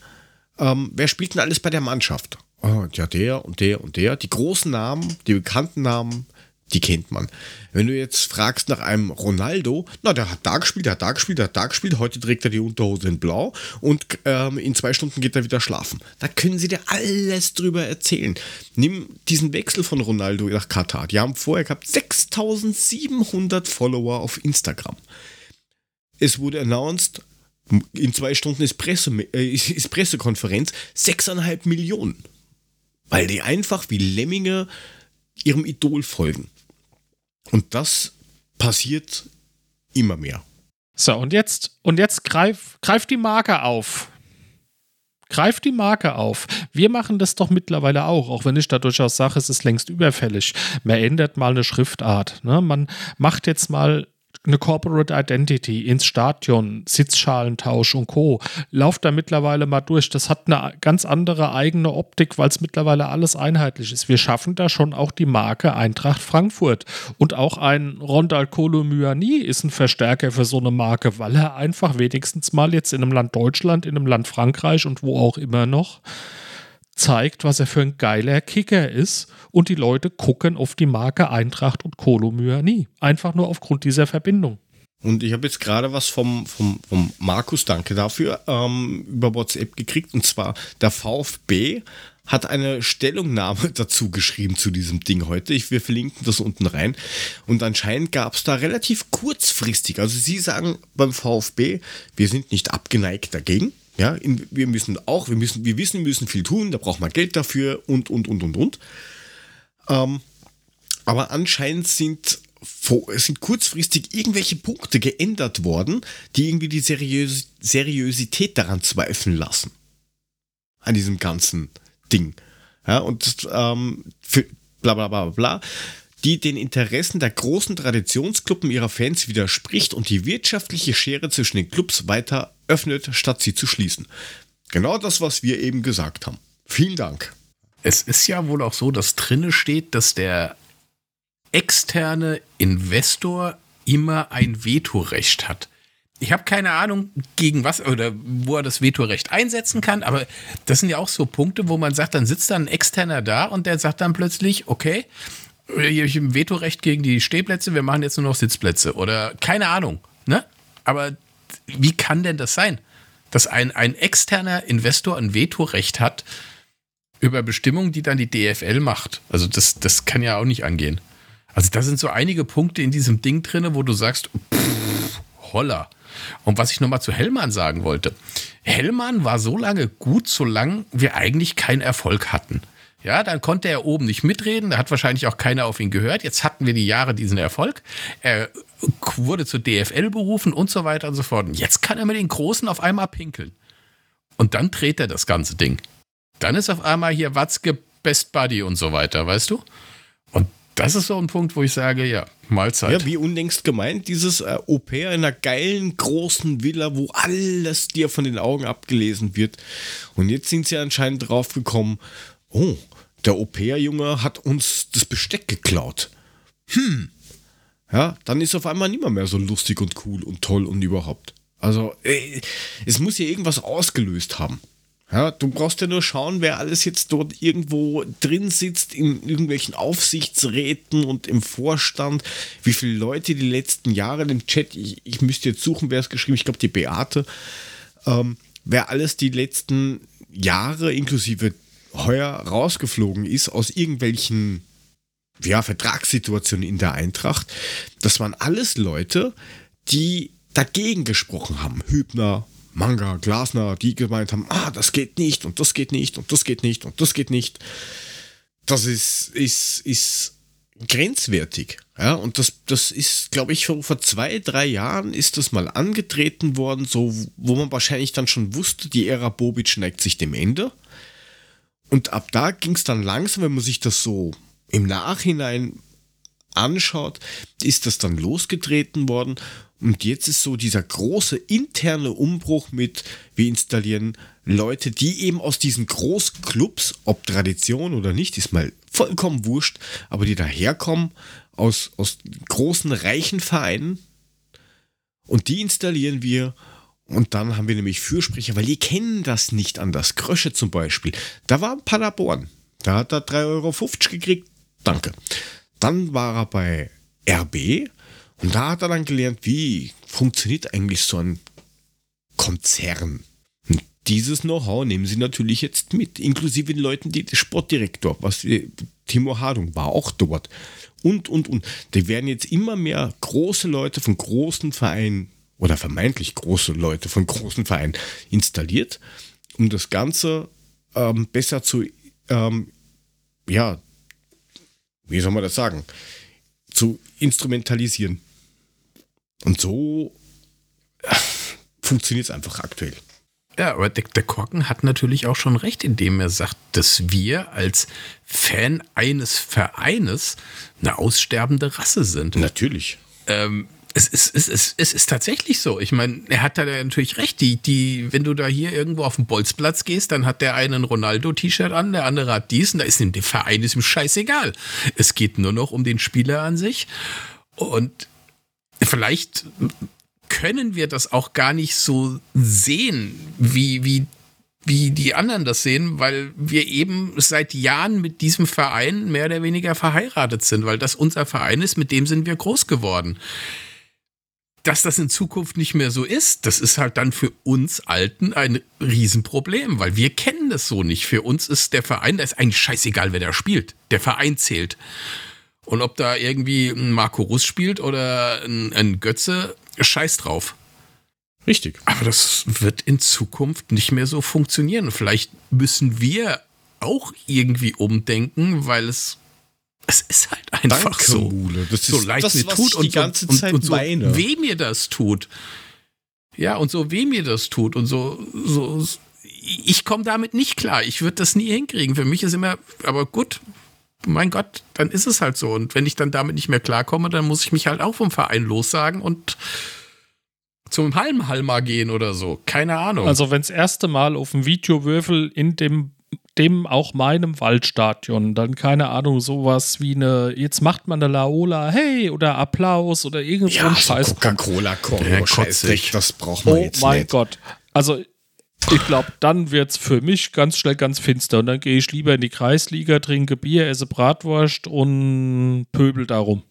ähm, wer spielt denn alles bei der Mannschaft? Oh, ja, der und der und der. Die großen Namen, die bekannten Namen, die kennt man. Wenn du jetzt fragst nach einem Ronaldo, na, der hat da gespielt, der hat da gespielt, der hat da gespielt, heute trägt er die Unterhose in Blau und ähm, in zwei Stunden geht er wieder schlafen. Da können sie dir alles drüber erzählen. Nimm diesen Wechsel von Ronaldo nach Katar. Die haben vorher gehabt 6700 Follower auf Instagram. Es wurde announced, in zwei Stunden ist, Presse, äh, ist Pressekonferenz, 6,5 Millionen. Weil die einfach wie Lemminge ihrem Idol folgen. Und das passiert immer mehr. So, und jetzt, und jetzt greif, greif die Marke auf. Greif die Marke auf. Wir machen das doch mittlerweile auch, auch wenn ich da durchaus sage, es ist längst überfällig. Man ändert mal eine Schriftart. Ne? Man macht jetzt mal eine Corporate Identity ins Stadion, Sitzschalentausch und Co. Lauft da mittlerweile mal durch. Das hat eine ganz andere eigene Optik, weil es mittlerweile alles einheitlich ist. Wir schaffen da schon auch die Marke Eintracht Frankfurt. Und auch ein Rondal Kolomyani ist ein Verstärker für so eine Marke, weil er einfach wenigstens mal jetzt in einem Land Deutschland, in einem Land Frankreich und wo auch immer noch zeigt, was er für ein geiler Kicker ist und die Leute gucken auf die Marke Eintracht und Kolomyani. Einfach nur aufgrund dieser Verbindung. Und ich habe jetzt gerade was vom, vom, vom Markus, danke dafür, ähm, über WhatsApp gekriegt. Und zwar der VfB hat eine Stellungnahme dazu geschrieben zu diesem Ding heute. Ich, wir verlinken das unten rein. Und anscheinend gab es da relativ kurzfristig, also sie sagen beim VfB, wir sind nicht abgeneigt dagegen. Ja, in, wir müssen auch, wir müssen, wir wissen, wir müssen viel tun, da braucht man Geld dafür und, und, und, und, und. Ähm, aber anscheinend sind, sind kurzfristig irgendwelche Punkte geändert worden, die irgendwie die Seriös Seriosität daran zweifeln lassen. An diesem ganzen Ding. Ja, und ähm, für bla bla bla bla die den Interessen der großen Traditionsgruppen ihrer Fans widerspricht und die wirtschaftliche Schere zwischen den Clubs weiter öffnet, statt sie zu schließen. Genau das, was wir eben gesagt haben. Vielen Dank. Es ist ja wohl auch so, dass drinne steht, dass der externe Investor immer ein Vetorecht hat. Ich habe keine Ahnung, gegen was oder wo er das Vetorecht einsetzen kann, aber das sind ja auch so Punkte, wo man sagt, dann sitzt da ein Externer da und der sagt dann plötzlich, okay, ich habe ein Vetorecht gegen die Stehplätze, wir machen jetzt nur noch Sitzplätze oder keine Ahnung. Ne? Aber wie kann denn das sein, dass ein, ein externer Investor ein Vetorecht hat über Bestimmungen, die dann die DFL macht? Also das, das kann ja auch nicht angehen. Also da sind so einige Punkte in diesem Ding drin, wo du sagst, pff, holla. Und was ich nochmal zu Hellmann sagen wollte. Hellmann war so lange gut, solange wir eigentlich keinen Erfolg hatten. Ja, dann konnte er oben nicht mitreden, da hat wahrscheinlich auch keiner auf ihn gehört. Jetzt hatten wir die Jahre diesen Erfolg. Er wurde zur DFL berufen und so weiter und so fort. Und jetzt kann er mit den Großen auf einmal pinkeln. Und dann dreht er das ganze Ding. Dann ist auf einmal hier Watzke Best Buddy und so weiter, weißt du? Und das ist so ein Punkt, wo ich sage, ja, Mahlzeit. Ja, wie unlängst gemeint, dieses äh, Au-pair in einer geilen, großen Villa, wo alles dir von den Augen abgelesen wird. Und jetzt sind sie anscheinend drauf gekommen, oh, der Au-pair-Junge hat uns das Besteck geklaut. Hm. Ja, dann ist auf einmal nimmer mehr so lustig und cool und toll und überhaupt. Also, ey, es muss ja irgendwas ausgelöst haben. Ja, du brauchst ja nur schauen, wer alles jetzt dort irgendwo drin sitzt, in irgendwelchen Aufsichtsräten und im Vorstand, wie viele Leute die letzten Jahre im Chat, ich, ich müsste jetzt suchen, wer es geschrieben, ich glaube die Beate, ähm, wer alles die letzten Jahre inklusive heuer rausgeflogen ist aus irgendwelchen ja, Vertragssituationen in der Eintracht, das waren alles Leute, die dagegen gesprochen haben. Hübner, Manga, Glasner, die gemeint haben, ah, das geht nicht und das geht nicht und das geht nicht und das geht nicht. Das ist, ist, ist grenzwertig. Ja, und das, das ist, glaube ich, vor, vor zwei, drei Jahren ist das mal angetreten worden, so, wo man wahrscheinlich dann schon wusste, die Ära Bobic neigt sich dem Ende. Und ab da ging es dann langsam, wenn man sich das so im Nachhinein anschaut, ist das dann losgetreten worden. Und jetzt ist so dieser große interne Umbruch mit, wir installieren Leute, die eben aus diesen Großclubs, ob Tradition oder nicht, ist mal vollkommen wurscht, aber die daherkommen aus, aus großen, reichen Vereinen und die installieren wir und dann haben wir nämlich Fürsprecher, weil die kennen das nicht anders. Krösche zum Beispiel, da war Paderborn, da hat er 3,50 Euro gekriegt, danke. Dann war er bei RB und da hat er dann gelernt, wie funktioniert eigentlich so ein Konzern. Und dieses Know-how nehmen sie natürlich jetzt mit, inklusive den Leuten, die der Sportdirektor, was Timo Hardung war auch dort. Und, und, und. Da werden jetzt immer mehr große Leute von großen Vereinen oder vermeintlich große Leute von großen Vereinen installiert, um das Ganze ähm, besser zu, ähm, ja, wie soll man das sagen, zu instrumentalisieren. Und so äh, funktioniert es einfach aktuell. Ja, aber der, der Korken hat natürlich auch schon recht, indem er sagt, dass wir als Fan eines Vereines eine aussterbende Rasse sind. Natürlich. Ähm, es ist, es, ist, es ist tatsächlich so. Ich meine, er hat da natürlich recht. Die, die, wenn du da hier irgendwo auf den Bolzplatz gehst, dann hat der eine ein Ronaldo-T-Shirt an, der andere hat dies und da ist ihm der Verein ist ihm scheißegal. Es geht nur noch um den Spieler an sich. Und vielleicht können wir das auch gar nicht so sehen, wie, wie, wie die anderen das sehen, weil wir eben seit Jahren mit diesem Verein mehr oder weniger verheiratet sind, weil das unser Verein ist, mit dem sind wir groß geworden dass das in Zukunft nicht mehr so ist, das ist halt dann für uns Alten ein Riesenproblem, weil wir kennen das so nicht. Für uns ist der Verein, da ist eigentlich scheißegal, wer da spielt. Der Verein zählt. Und ob da irgendwie ein Marco Russ spielt oder ein, ein Götze, scheiß drauf. Richtig. Aber das wird in Zukunft nicht mehr so funktionieren. Vielleicht müssen wir auch irgendwie umdenken, weil es es ist halt einfach Danke, so. Mule. Das ist so leicht das, mir was tut ich und die ganze so, Zeit und, und so meine. weh mir das tut. Ja, und so weh mir das tut und so, so ich komme damit nicht klar. Ich würde das nie hinkriegen. Für mich ist immer, aber gut, mein Gott, dann ist es halt so. Und wenn ich dann damit nicht mehr klarkomme, dann muss ich mich halt auch vom Verein lossagen und zum Halmhalmer gehen oder so. Keine Ahnung. Also wenn das erste Mal auf dem Videowürfel in dem dem auch meinem Waldstadion dann keine Ahnung sowas wie eine jetzt macht man eine Laola hey oder Applaus oder irgend so ein Scheiß Coca-Cola Ja, Scheißdreck, kotzig. das braucht man oh jetzt mein nicht. Gott also ich glaube dann wird's für mich ganz schnell ganz finster und dann gehe ich lieber in die Kreisliga trinke Bier esse Bratwurst und pöbel darum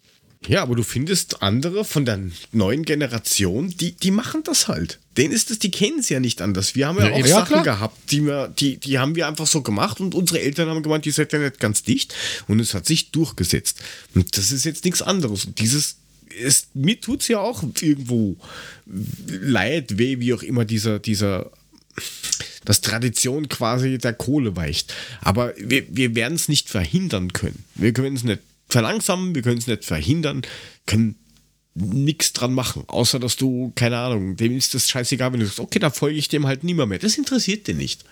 Ja, aber du findest andere von der neuen Generation, die, die machen das halt. Denen ist es, die kennen es ja nicht anders. Wir haben ja, Ja, auch ja, Sachen klar. gehabt, die, wir, die, die haben wir einfach so gemacht und unsere Eltern haben gemeint, die seid ja nicht ganz dicht und es hat sich durchgesetzt. Und das ist jetzt nichts anderes. Und dieses ist, mir tut es ja auch irgendwo leid, weh, wie auch immer dieser, dieser dass Tradition quasi der Kohle weicht. Aber wir, wir werden es nicht verhindern können. Wir können es nicht verlangsamen, wir können es nicht verhindern, können nichts dran machen, außer dass du, keine Ahnung, dem ist das scheißegal, wenn du sagst, okay, da folge ich dem halt nimmer mehr. Das interessiert den nicht.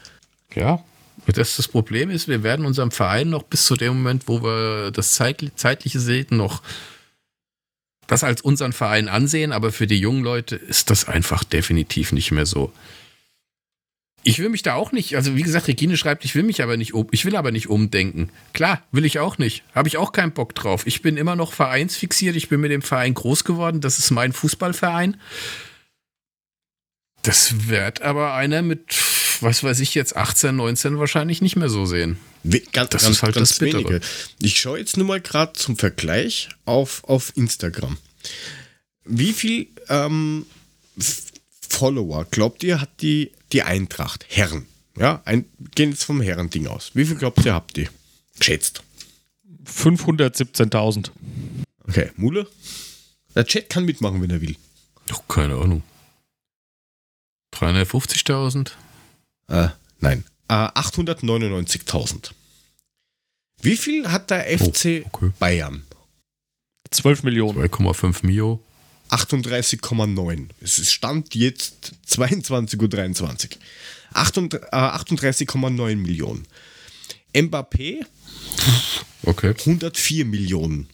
Ja. Das, das Problem ist, wir werden unserem Verein noch bis zu dem Moment, wo wir das Zeit, zeitliche sehen, noch das als unseren Verein ansehen, aber für die jungen Leute ist das einfach definitiv nicht mehr so. Ich will mich da auch nicht, also wie gesagt, Regine schreibt, ich will mich aber nicht um, ich will aber nicht umdenken. Klar, will ich auch nicht. Habe ich auch keinen Bock drauf. Ich bin immer noch vereinsfixiert, ich bin mit dem Verein groß geworden, das ist mein Fußballverein. Das wird aber einer mit, was weiß ich jetzt, 18, 19 wahrscheinlich nicht mehr so sehen. We ganz, Das ganz, ist halt ganz das Bittere. wenige. Ich schaue jetzt nur mal gerade zum Vergleich auf, auf Instagram. Wie viel ähm, Follower, glaubt ihr, hat die, die Eintracht? Herren. Ja, ein, gehen jetzt vom Herren-Ding aus. Wie viel glaubt ihr, habt ihr? Geschätzt. 517.000 Okay, Mule? Der Chat kann mitmachen, wenn er will. Doch, keine Ahnung. 350.000? Äh, nein. Äh, 899.000. Wie viel hat der FC okay. Bayern? 12 Millionen 2,5 Mio. 38,9. Es ist Stand jetzt 22.23 Uhr. 38, äh, 38,9 Millionen. Mbappé Okay. 104 Millionen.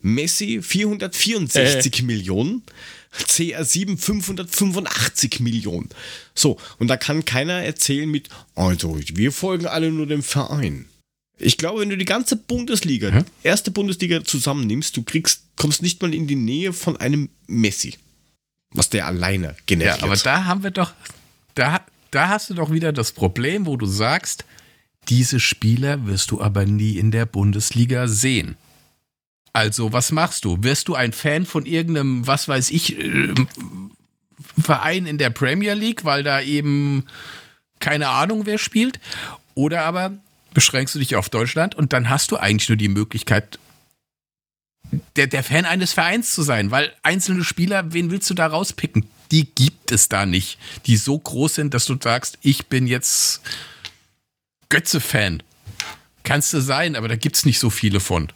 Messi 464 Millionen. CR7 585 Millionen. So, und da kann keiner erzählen mit, also wir folgen alle nur dem Verein. Ich glaube, wenn du die ganze Bundesliga, Hä? erste Bundesliga zusammennimmst, du kriegst, kommst nicht mal in die Nähe von einem Messi. Was der alleine generiert. Ja, aber da haben wir doch, da, da hast du doch wieder das Problem, wo du sagst, diese Spieler wirst du aber nie in der Bundesliga sehen. Also, was machst du? Wirst du ein Fan von irgendeinem, was weiß ich, äh, Verein in der Premier League, weil da eben keine Ahnung, wer spielt? Oder aber beschränkst du dich auf Deutschland und dann hast du eigentlich nur die Möglichkeit, der, der Fan eines Vereins zu sein, weil einzelne Spieler, wen willst du da rauspicken? Die gibt es da nicht, die so groß sind, dass du sagst, ich bin jetzt Götze-Fan. Kannst du sein, aber da gibt es nicht so viele von.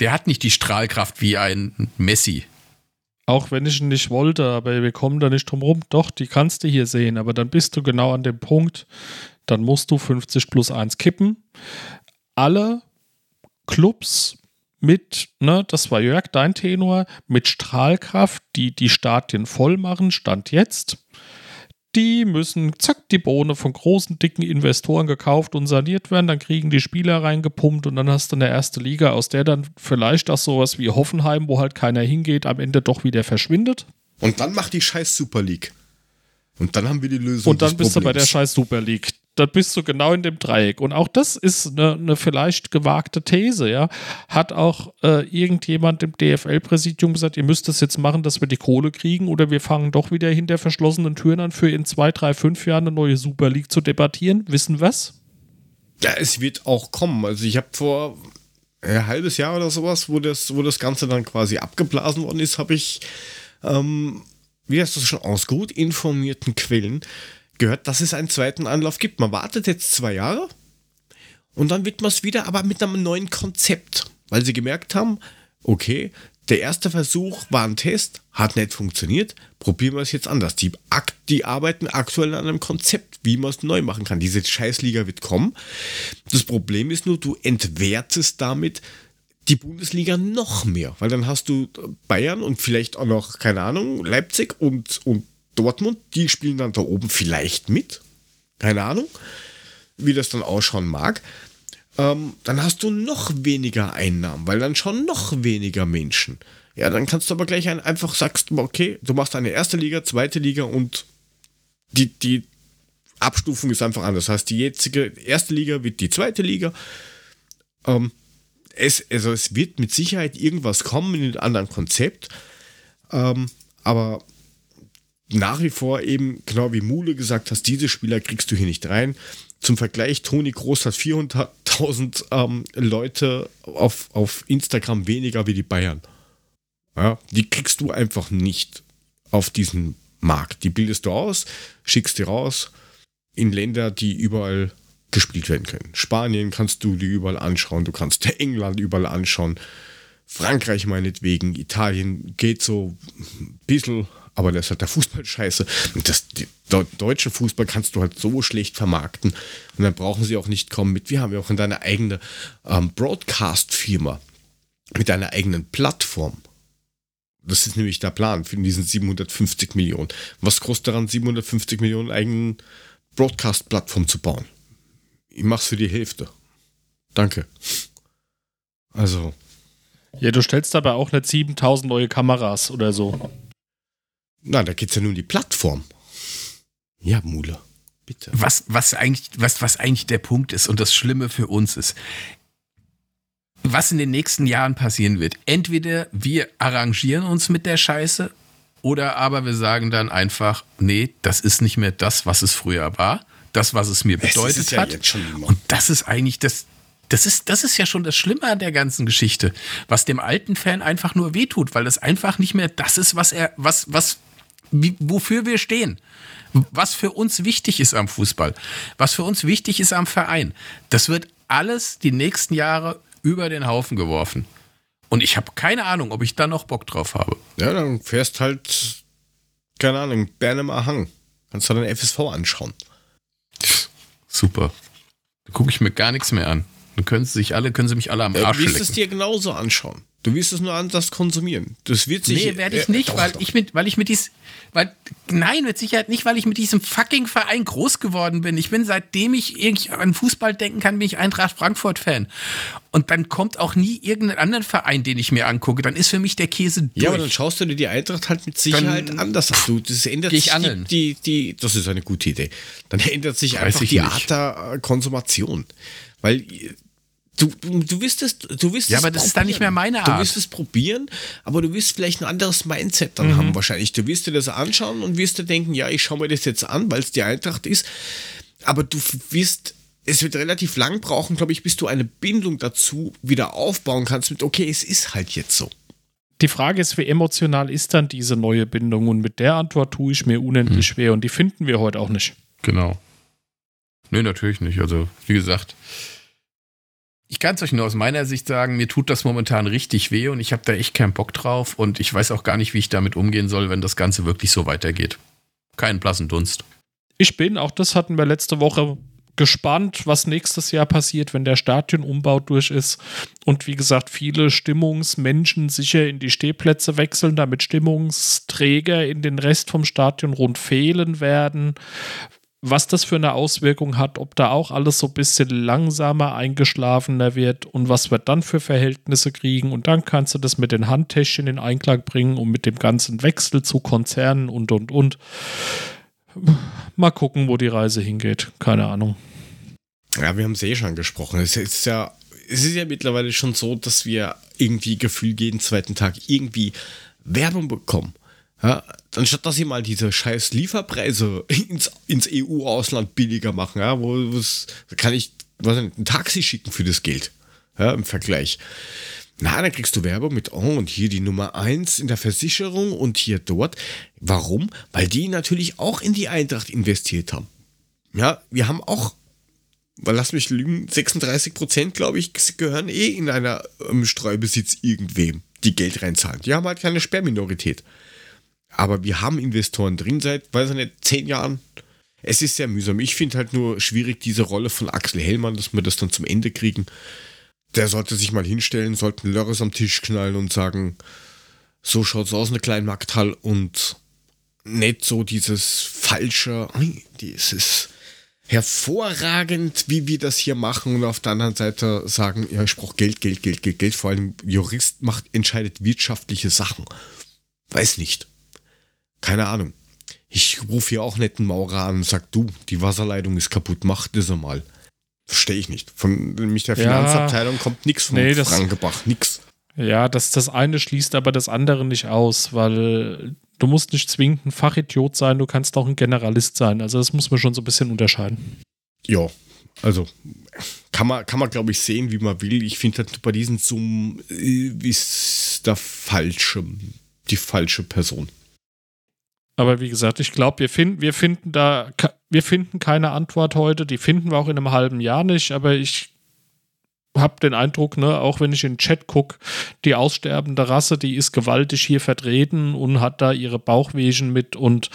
Der hat nicht die Strahlkraft wie ein Messi. Auch wenn ich ihn nicht wollte, aber wir kommen da nicht drum rum. Doch, die kannst du hier sehen, aber dann bist du genau an dem Punkt, dann musst du 50 plus 1 kippen. Alle Clubs mit, ne, das war Jörg, dein Tenor, mit Strahlkraft, die die Stadien voll machen, Stand jetzt. Die müssen, zack, die Bohne von großen, dicken Investoren gekauft und saniert werden. Dann kriegen die Spieler reingepumpt und dann hast du eine erste Liga, aus der dann vielleicht auch sowas wie Hoffenheim, wo halt keiner hingeht, am Ende doch wieder verschwindet. Und dann macht die scheiß Super League. Und dann haben wir die Lösung. Und dann bist du bei der Problems. scheiß Super League. Dann bist du genau in dem Dreieck. Und auch das ist eine, eine vielleicht gewagte These, ja. Hat auch äh, irgendjemand im DFL-Präsidium gesagt, ihr müsst das jetzt machen, dass wir die Kohle kriegen, oder wir fangen doch wieder hinter verschlossenen Türen an, für in zwei, drei, fünf Jahren eine neue Super League zu debattieren. Wissen was? Ja, es wird auch kommen. Also ich habe vor ein halbes Jahr oder sowas, wo das, wo das Ganze dann quasi abgeblasen worden ist, habe ich, ähm, wie heißt das schon, aus gut informierten Quellen gehört, dass es einen zweiten Anlauf gibt. Man wartet jetzt zwei Jahre und dann wird man es wieder, aber mit einem neuen Konzept, weil sie gemerkt haben, okay, der erste Versuch war ein Test, hat nicht funktioniert, probieren wir es jetzt anders. Die, die arbeiten aktuell an einem Konzept, wie man es neu machen kann. Diese Scheißliga wird kommen. Das Problem ist nur, du entwertest damit die Bundesliga noch mehr, weil dann hast du Bayern und vielleicht auch noch, keine Ahnung, Leipzig und, und Dortmund, die spielen dann da oben vielleicht mit. Keine Ahnung, wie das dann ausschauen mag. Ähm, dann hast du noch weniger Einnahmen, weil dann schon noch weniger Menschen. Ja, dann kannst du aber gleich ein, einfach sagst, okay, du machst eine erste Liga, zweite Liga und die, die Abstufung ist einfach anders. Das heißt, die jetzige erste Liga wird die zweite Liga. Ähm, es, also es wird mit Sicherheit irgendwas kommen in einem anderen Konzept. Ähm, aber nach wie vor eben, genau wie Mule gesagt hast, diese Spieler kriegst du hier nicht rein. Zum Vergleich, Toni Groß hat 400.000 ähm, Leute auf, auf Instagram weniger wie die Bayern. Ja, die kriegst du einfach nicht auf diesen Markt. Die bildest du aus, schickst die raus in Länder, die überall gespielt werden können. Spanien kannst du dir überall anschauen, du kannst England überall anschauen, Frankreich meinetwegen, Italien geht so ein bisschen, aber das ist halt der Fußball scheiße. Und das die, deu- deutsche Fußball kannst du halt so schlecht vermarkten. Und dann brauchen sie auch nicht kommen mit, wir haben ja auch in deiner eigene ähm, Broadcast-Firma, mit deiner eigenen Plattform. Das ist nämlich der Plan für diesen 750 Millionen. Was kostet daran, 750 Millionen eigenen Broadcast-Plattform zu bauen? Ich mach's für die Hälfte. Danke. Also, Ja, du stellst aber auch nicht 7000 neue Kameras oder so. Na, da geht's ja nur um die Plattform. Ja, Mule, bitte. was, was, eigentlich, was, was eigentlich der Punkt ist und das Schlimme für uns ist, was in den nächsten Jahren passieren wird. Entweder wir arrangieren uns mit der Scheiße oder aber wir sagen dann einfach, nee, das ist nicht mehr das, was es früher war, das, was es mir Es bedeutet es ja hat. jetzt schon immer. Und das ist eigentlich das, das ist, das ist ja schon das Schlimme an der ganzen Geschichte, was dem alten Fan einfach nur wehtut, weil das einfach nicht mehr das ist, was er, was, was, wie, wofür wir stehen. Was für uns wichtig ist am Fußball, was für uns wichtig ist am Verein. Das wird alles die nächsten Jahre über den Haufen geworfen. Und ich habe keine Ahnung, ob ich da noch Bock drauf habe. Ja, dann fährst halt, keine Ahnung, Bernemer Hang. Kannst du dann FSV anschauen. Super. Da gucke ich mir gar nichts mehr an. Dann können sie sich alle, können sie mich alle am Arsch wirst du es lecken. dir genauso anschauen. Du wirst es nur anders konsumieren. Das wird sich. Nee, werde ich äh, nicht, doch, weil doch. ich mit, weil ich mit dies, weil, nein, mit Sicherheit nicht, weil ich mit diesem fucking Verein groß geworden bin. Ich bin, seitdem ich irgendwie an Fußball denken kann, bin ich Eintracht Frankfurt-Fan. Und dann kommt auch nie irgendeinen anderen Verein, den ich mir angucke. Dann ist für mich der Käse durch. Ja, aber dann schaust du dir die Eintracht halt mit Sicherheit Dann anders an. Du, das ändert sich die, die, die, das ist eine gute Idee. Dann ändert sich Weiß einfach die nicht. Art der äh, Konsumation. Weil äh, du, du, du wirst es, du wirst Ja, aber das ist dann nicht mehr meine Du Art. wirst es probieren, aber du wirst vielleicht ein anderes Mindset dann Mhm. haben wahrscheinlich. Du wirst dir das anschauen und wirst dir denken, ja, ich schaue mir das jetzt an, weil es die Eintracht ist. Aber du wirst, es wird relativ lang brauchen, glaube ich, bis du eine Bindung dazu wieder aufbauen kannst mit, okay, es ist halt jetzt so. Die Frage ist, wie emotional ist dann diese neue Bindung? Und mit der Antwort tue ich mir unendlich schwer und die finden wir heute auch nicht. Genau. Nö, natürlich nicht. Also, wie gesagt, ich kann es euch nur aus meiner Sicht sagen, mir tut das momentan richtig weh und ich habe da echt keinen Bock drauf und ich weiß auch gar nicht, wie ich damit umgehen soll, wenn das Ganze wirklich so weitergeht. Keinen blassen Dunst. Ich bin, auch das hatten wir letzte Woche, gespannt, was nächstes Jahr passiert, wenn der Stadionumbau durch ist. Und wie gesagt, viele Stimmungsmenschen sicher in die Stehplätze wechseln, damit Stimmungsträger in den Rest vom Stadion rund fehlen werden. Was das für eine Auswirkung hat, ob da auch alles so ein bisschen langsamer eingeschlafener wird und was wir dann für Verhältnisse kriegen. Und dann kannst du das mit den Handtäschchen in Einklang bringen und mit dem ganzen Wechsel zu Konzernen und und und. Mal gucken, wo die Reise hingeht. Keine Ahnung. Ja, wir haben es eh schon angesprochen. Es ist ja, es ist ja mittlerweile schon so, dass wir irgendwie gefühlt jeden zweiten Tag irgendwie Werbung bekommen. Ja, anstatt dass sie mal diese scheiß Lieferpreise ins, ins EU-Ausland billiger machen, ja, wo kann ich was, ein Taxi schicken für das Geld. Ja, im Vergleich. Na, dann kriegst du Werbung mit, oh, und hier die Nummer 1 in der Versicherung und hier dort. Warum? Weil die natürlich auch in die Eintracht investiert haben. Ja, wir haben auch lass mich lügen, 36 Prozent, glaube ich, gehören eh in einer ähm, Streubesitz irgendwem, die Geld reinzahlen. Die haben halt keine Sperrminorität. Aber wir haben Investoren drin seit, weiß ich nicht, zehn Jahren. Es ist sehr mühsam. Ich finde halt nur schwierig diese Rolle von Axel Hellmann, dass wir das dann zum Ende kriegen. Der sollte sich mal hinstellen, sollte Lörres am Tisch knallen und sagen, so schaut's aus, eine Kleinmarkthall und nicht so dieses falsche, dieses hervorragend, wie wir das hier machen und auf der anderen Seite sagen, ja, ich brauche Geld, Geld, Geld, Geld, Geld. Vor allem Jurist macht, entscheidet wirtschaftliche Sachen. Weiß nicht. Keine Ahnung. Ich rufe hier auch nicht einen Maurer an und sag, du, die Wasserleitung ist kaputt, mach das mal. Verstehe ich nicht. Von nämlich der Ja. Finanzabteilung kommt nichts von Nee, das- Frankenbach, nix. Ja, das, das eine schließt aber das andere nicht aus, weil du musst nicht zwingend ein Fachidiot sein, du kannst auch ein Generalist sein. Also das muss man schon so ein bisschen unterscheiden. Ja, also kann man, kann man glaube ich, sehen, wie man will. Ich finde halt bei diesen Summen äh, ist der falsche, die falsche Person. Aber wie gesagt, ich glaube, wir, finden wir finden da, wir finden keine Antwort heute. Die finden wir auch in einem halben Jahr nicht. Aber ich habe den Eindruck, ne, auch wenn ich in den Chat gucke, die aussterbende Rasse, die ist gewaltig hier vertreten und hat da ihre Bauchwehen mit und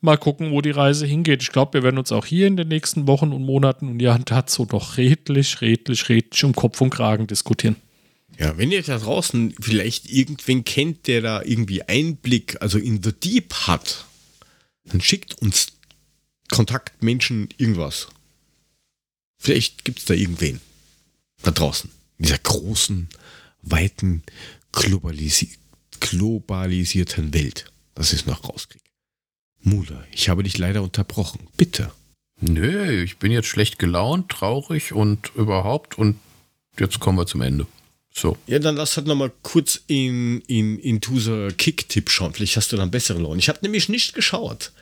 mal gucken, wo die Reise hingeht. Ich glaube, wir werden uns auch hier in den nächsten Wochen und Monaten und Jahren dazu doch redlich, redlich, redlich um Kopf und Kragen diskutieren. Ja, wenn ihr da draußen vielleicht irgendwen kennt, der da irgendwie Einblick, also in the Deep hat, dann schickt uns Kontaktmenschen irgendwas. Vielleicht gibt es da irgendwen da draußen. In dieser großen, weiten, globalisi globalisierten Welt, dass ich es noch rauskriege. Mula, ich habe dich leider unterbrochen. Bitte. Nö, ich bin jetzt schlecht gelaunt, traurig und überhaupt und jetzt kommen wir zum Ende. So. Ja, dann lass halt nochmal kurz in, in, in Tuser Kick-Tipp schauen. Vielleicht hast du dann bessere Laune. Ich habe nämlich nicht geschaut.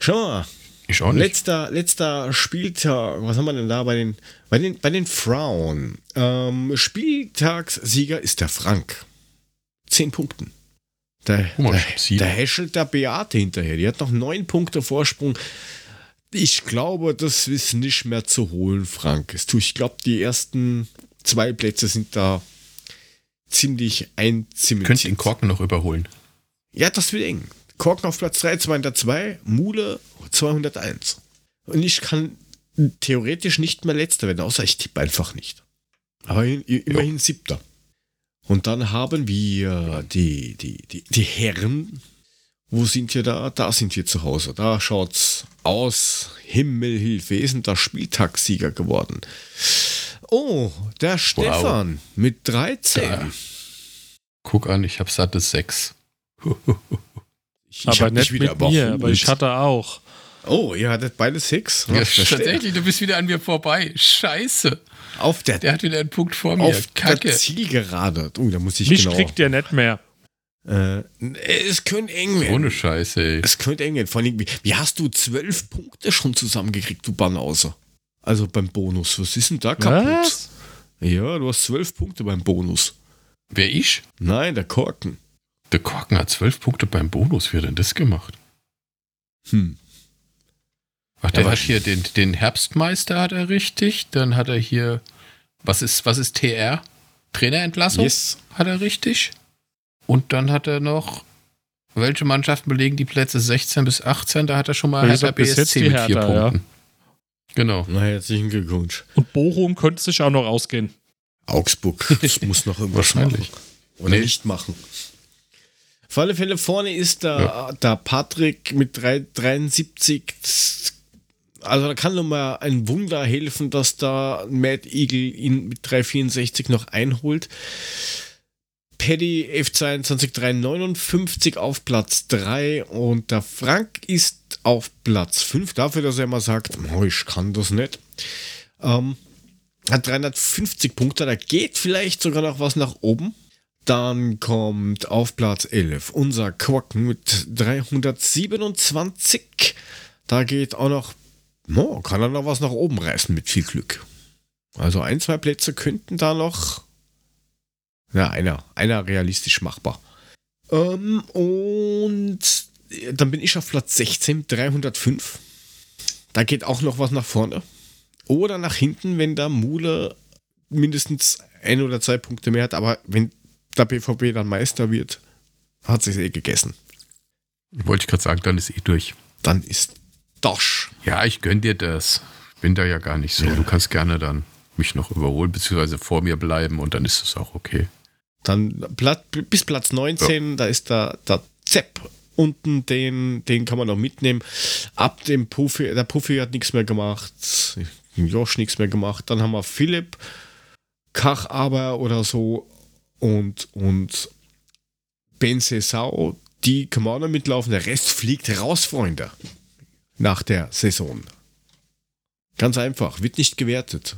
Schau mal. Ich auch nicht. Letzter, letzter Spieltag, was haben wir denn da bei den, bei den, bei den Frauen? Ähm, Spieltagssieger ist der Frank. Zehn Punkten. Da, Guck mal, da, da häschelt der Beate hinterher. Die hat noch neun Punkte Vorsprung. Ich glaube, das ist nicht mehr zu holen, Frank. Ich glaube, die ersten zwei Plätze sind da ziemlich einzimmernd. Könnt ihr den Korken noch überholen? Ja, das wird eng. Korken auf Platz 3, 202, Mule 201. Und ich kann theoretisch nicht mehr letzter werden, außer ich tippe einfach nicht. Aber immerhin siebter. Und dann haben wir die, die, die, die Herren. Wo sind wir da? Da sind wir zu Hause. Da schaut's aus. Himmelhilfe, wir sind da Spieltagssieger geworden. Oh, der Stefan mit 13. Ja. Guck an, ich habe satte 6. Ich, aber hab nicht mit mir, aber ich hatte auch. Oh, ihr hattet beide sechs? Ja, tatsächlich, du bist wieder an mir vorbei. Scheiße. Auf der, Der hat wieder einen Punkt vor mir. auf Kacke. der Zielgerade. Oh, da muss ich Mich genau. kriegt ihr nicht mehr. Äh, es könnte eng werden. Ohne Scheiße, ey. Es könnte eng werden. Vor allem, wie, wie hast du zwölf Punkte schon zusammengekriegt, du Banause? Also beim Bonus. Was ist denn da kaputt? Was? Ja, du hast zwölf Punkte beim Bonus. Wer ich? Nein, der Korken. Der Korken hat 12 Punkte beim Bonus. Wie hat denn das gemacht? Hm. Ach, der Ja, hat hier den, den Herbstmeister hat er richtig. Dann hat er hier, was ist, was ist TR? Trainerentlassung? Yes. Hat er richtig. Und dann hat er noch, welche Mannschaften belegen die Plätze 16 bis 18? Da hat er schon mal Hertha BSC mit vier Hertha, ja. Genau. Na, herzlichen Glückwunsch. Und Bochum könnte sich auch noch ausgehen. Augsburg. Das muss noch irgendwas Wahrscheinlich. machen. Oder Nee. nicht machen. Auf alle Fälle vorne ist der, der Patrick mit 3, 73. Das- Also da kann nur mal ein Wunder helfen, dass da Mad Eagle ihn mit 364 noch einholt. Paddy F22 359 auf Platz 3 und der Frank ist auf Platz 5, dafür, dass er immer sagt, "Oh, ich kann das nicht. Ähm, hat 350 Punkte, da geht vielleicht sogar noch was nach oben. Dann kommt auf Platz 11 unser Quacken mit 327. Da geht auch noch, oh, kann er noch was nach oben reißen mit viel Glück. Also ein, zwei Plätze könnten da noch, ja, einer, einer realistisch machbar. Ähm, und dann bin ich auf Platz 16, 305. Da geht auch noch was nach vorne. Oder nach hinten, wenn der Mule mindestens ein oder zwei Punkte mehr hat. Aber wenn der BVB dann Meister wird, hat sich eh gegessen. Wollte ich gerade sagen, dann ist eh durch. Dann ist Dosch. Ja, ich gönn dir das. Bin da ja gar nicht so. Du kannst gerne dann mich noch überholen, beziehungsweise vor mir bleiben und dann ist es auch okay. Dann bis Platz 19, da ist der, der Zepp unten, den, den kann man noch mitnehmen. Ab dem Puffy, der Puffy hat nichts mehr gemacht, Josh nichts mehr gemacht. Dann haben wir Philipp, Kach aber oder so und, und Ben Sesau, die kann man auch noch mitlaufen. Der Rest fliegt raus, Freunde. Nach der Saison. Ganz einfach, wird nicht gewertet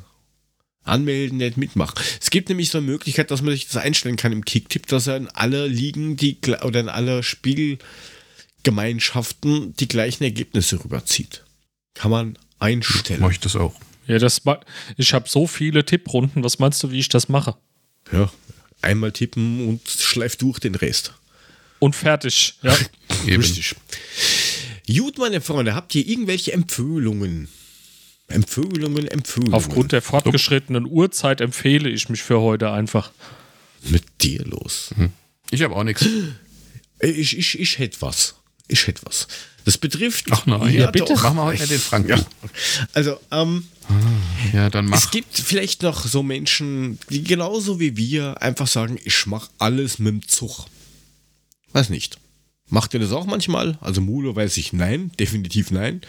anmelden, nicht mitmachen. Es gibt nämlich so eine Möglichkeit, dass man sich das einstellen kann im Kicktipp, dass er in alle Ligen die, oder in alle Spielgemeinschaften die gleichen Ergebnisse rüberzieht. Kann man einstellen. Mach ich das auch. Ja, das ich habe so viele Tipprunden. Was meinst du, wie ich das mache? Ja, einmal tippen und schleift durch den Rest. Und fertig. Ja. Richtig. Gut, meine Freunde, habt ihr irgendwelche Empfehlungen? Empfehlungen, Empfehlungen. Aufgrund der fortgeschrittenen Uhrzeit empfehle ich mich für heute einfach. mit dir los. Ich habe auch nichts. Ich, ich, ich hätte was. Ich hätte was. Das betrifft. Ach nein, ja, ja, bitte. doch. Machen wir heute den Frank. Ja. Also, ähm, ja dann Es mach. gibt vielleicht noch so Menschen, die genauso wie wir einfach sagen, ich mache alles mit dem Zug. Weiß nicht. Macht ihr das auch manchmal? Also Mulo weiß ich nein, definitiv nein.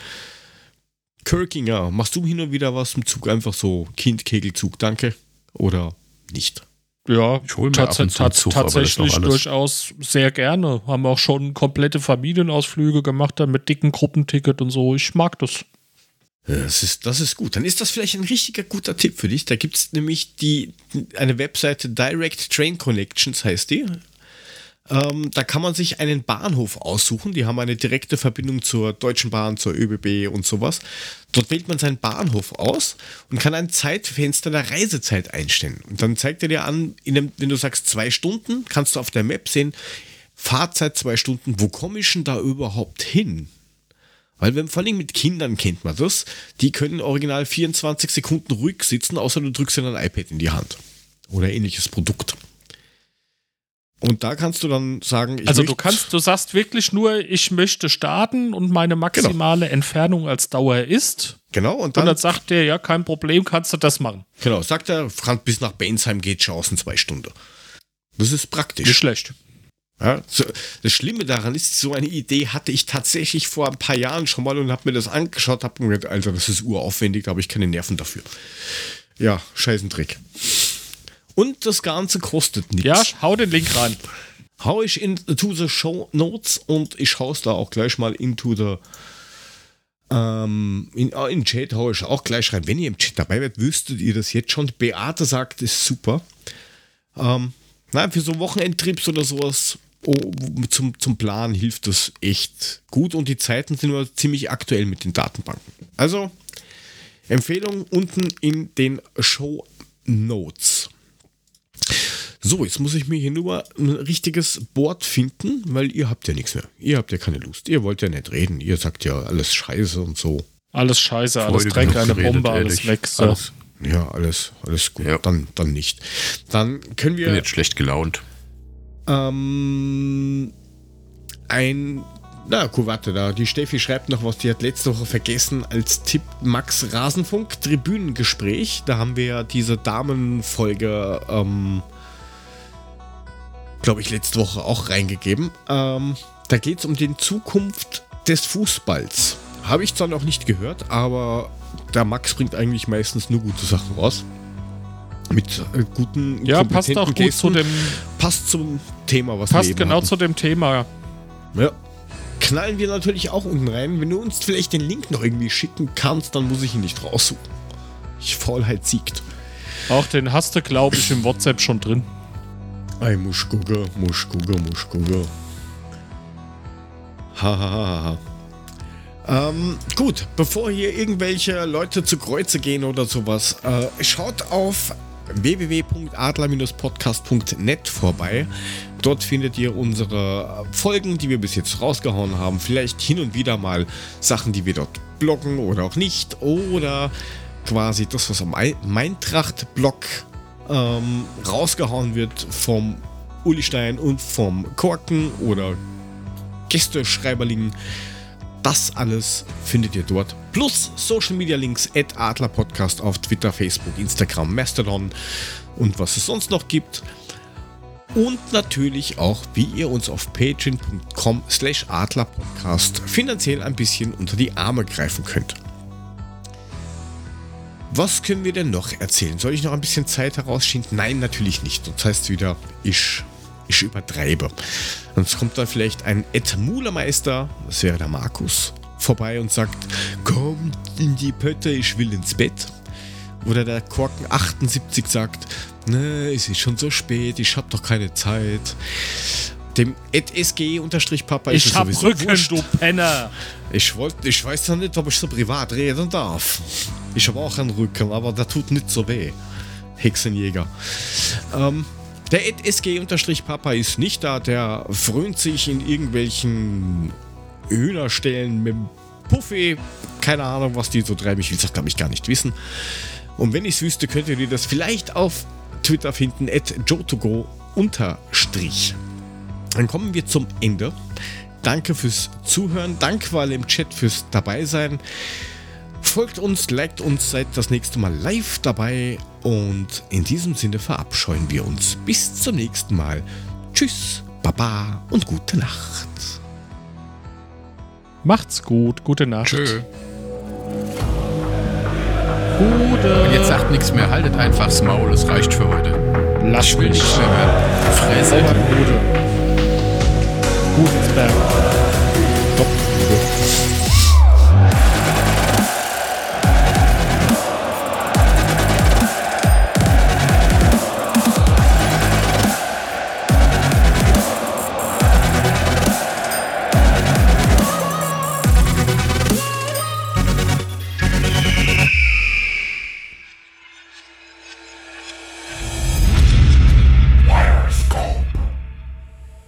Kirkinger, machst du hin und wieder was im Zug? Einfach so Kind-Kegelzug, danke? Oder nicht? Ja, Ich hol mir ab und zu einen Zug, tatsächlich durchaus sehr gerne. Haben auch schon komplette Familienausflüge gemacht, dann mit dicken Gruppenticket und so. Ich mag das. Das ist, das ist gut. Dann ist das vielleicht ein richtiger guter Tipp für dich. Da gibt es nämlich die, eine Webseite Direct Train Connections, heißt die. Ähm, da kann man sich einen Bahnhof aussuchen. Die haben eine direkte Verbindung zur Deutschen Bahn, zur ÖBB und sowas. Dort wählt man seinen Bahnhof aus und kann ein Zeitfenster der Reisezeit einstellen. Und dann zeigt er dir an, dem, wenn du sagst zwei Stunden, kannst du auf der Map sehen, Fahrzeit zwei Stunden, wo komme ich denn da überhaupt hin? Weil wenn, vor allem mit Kindern kennt man das, die können original 24 Sekunden ruhig sitzen, außer du drückst ihnen ein iPad in die Hand. Oder ähnliches Produkt. Und da kannst du dann sagen, ich Also du kannst, du sagst wirklich nur, ich möchte starten und meine maximale Entfernung als Dauer ist. Genau, und Und dann, dann sagt der, ja, kein Problem, kannst du das machen. genau, sagt er, bis nach Bensheim geht in zwei Stunden. Das ist praktisch. Nicht schlecht. Ja, so, das Schlimme daran ist, so eine Idee hatte ich tatsächlich vor ein paar Jahren schon mal und habe mir das angeschaut, habe mir gedacht, Alter, das ist uraufwendig, da habe ich keine Nerven dafür. Ja, scheißen Trick. Und das Ganze kostet nichts. Ja, hau den Link rein. Hau ich into the Show Notes und ich hau's da auch gleich mal into the ähm, in, in den Chat hau ich auch gleich rein. Wenn ihr im Chat dabei werdet, wüsstet ihr das jetzt schon. Beate sagt, ist super. Ähm, na, für so Wochenendtrips oder sowas oh, zum, zum Plan hilft das echt gut und die Zeiten sind nur ziemlich aktuell mit den Datenbanken. Also, Empfehlung unten in den Show Notes. So, jetzt muss ich mir hier nur ein richtiges Board finden, weil ihr habt ja nichts mehr. Ihr habt ja keine Lust. Ihr wollt ja nicht reden. Ihr sagt ja alles scheiße und so. Alles scheiße, alles Freude Dreck, genug eine geredet, Bombe, alles ehrlich. weg. So. Alles. Ja, alles, alles gut. Ja. Dann, dann nicht. Dann können bin wir jetzt schlecht gelaunt. ähm, ein. Na, cool, warte, da. Die Steffi schreibt noch was, die hat letzte Woche vergessen als Tipp Max Rasenfunk Tribünengespräch. Da haben wir ja diese Damenfolge, ähm, glaube ich, letzte Woche auch reingegeben. Ähm, da geht es um die Zukunft des Fußballs. Habe ich zwar noch nicht gehört, aber der Max bringt eigentlich meistens nur gute Sachen raus. Mit äh, guten, Ja, passt auch gut Gästen. zu dem, Passt zum Thema, was wir passt eben genau hatten. zu dem Thema. Ja. Knallen wir natürlich auch unten rein. Wenn du uns vielleicht den Link noch irgendwie schicken kannst, dann muss ich ihn nicht raussuchen. Ich Faulheit siegt. Auch den hast du, glaube ich, im WhatsApp schon drin. Muss gucken, muss gucken. Hahaha. Ähm, gut, bevor hier irgendwelche Leute zu Kreuze gehen oder sowas, äh, schaut auf www.adler-podcast.net vorbei. Dort findet ihr unsere Folgen, die wir bis jetzt rausgehauen haben. Vielleicht hin und wieder mal Sachen, die wir dort bloggen oder auch nicht. Oder quasi das, was am Ei- Meintracht-Blog ähm, rausgehauen wird vom Uli Stein und vom Korken oder Gästeschreiberling. Das alles findet ihr dort. Plus Social Media Links at Adler Podcast auf Twitter, Facebook, Instagram, Mastodon und was es sonst noch gibt. Und natürlich auch, wie ihr uns auf patreon.com slash adlerpodcast finanziell ein bisschen unter die Arme greifen könnt. Was können wir denn noch erzählen? Soll ich noch ein bisschen Zeit herausschinden? Nein, natürlich nicht. Das heißt wieder, ich, ich übertreibe. Sonst kommt dann vielleicht ein Ed Mulermeister, das wäre der Markus, vorbei und sagt, kommt in die Pötte, ich will ins Bett. Oder der Korken 78 sagt, ne, es ist schon so spät, ich hab doch keine Zeit. Dem Ed SG-Papa ist Ich es hab Rücken, wurscht. du Penner. Ich wollte, ich weiß ja nicht, ob ich so privat reden darf. Ich habe auch einen Rücken, aber der tut nicht so weh. Hexenjäger. Ähm, der SG-Papa ist nicht da, der frönt sich in irgendwelchen Hühnerstellen mit dem Puffy. Keine Ahnung, was die so treiben. Ich will es glaube ich gar nicht wissen. Und wenn ich es wüsste, könnt ihr das vielleicht auf Twitter finden, at jotogo unterstrich. Dann kommen wir zum Ende. Danke fürs Zuhören. Danke alle im Chat fürs Dabeisein. Folgt uns, liked uns, seid das nächste Mal live dabei und in diesem Sinne verabscheuen wir uns. Bis zum nächsten Mal. Tschüss, Baba und gute Nacht. Macht's gut, gute Nacht. Tschö. Gute. Und jetzt sagt nichts mehr, haltet einfach das Maul, es reicht für heute. Lass ich will nicht mehr hören. Fresse. Gute. Gutensberg.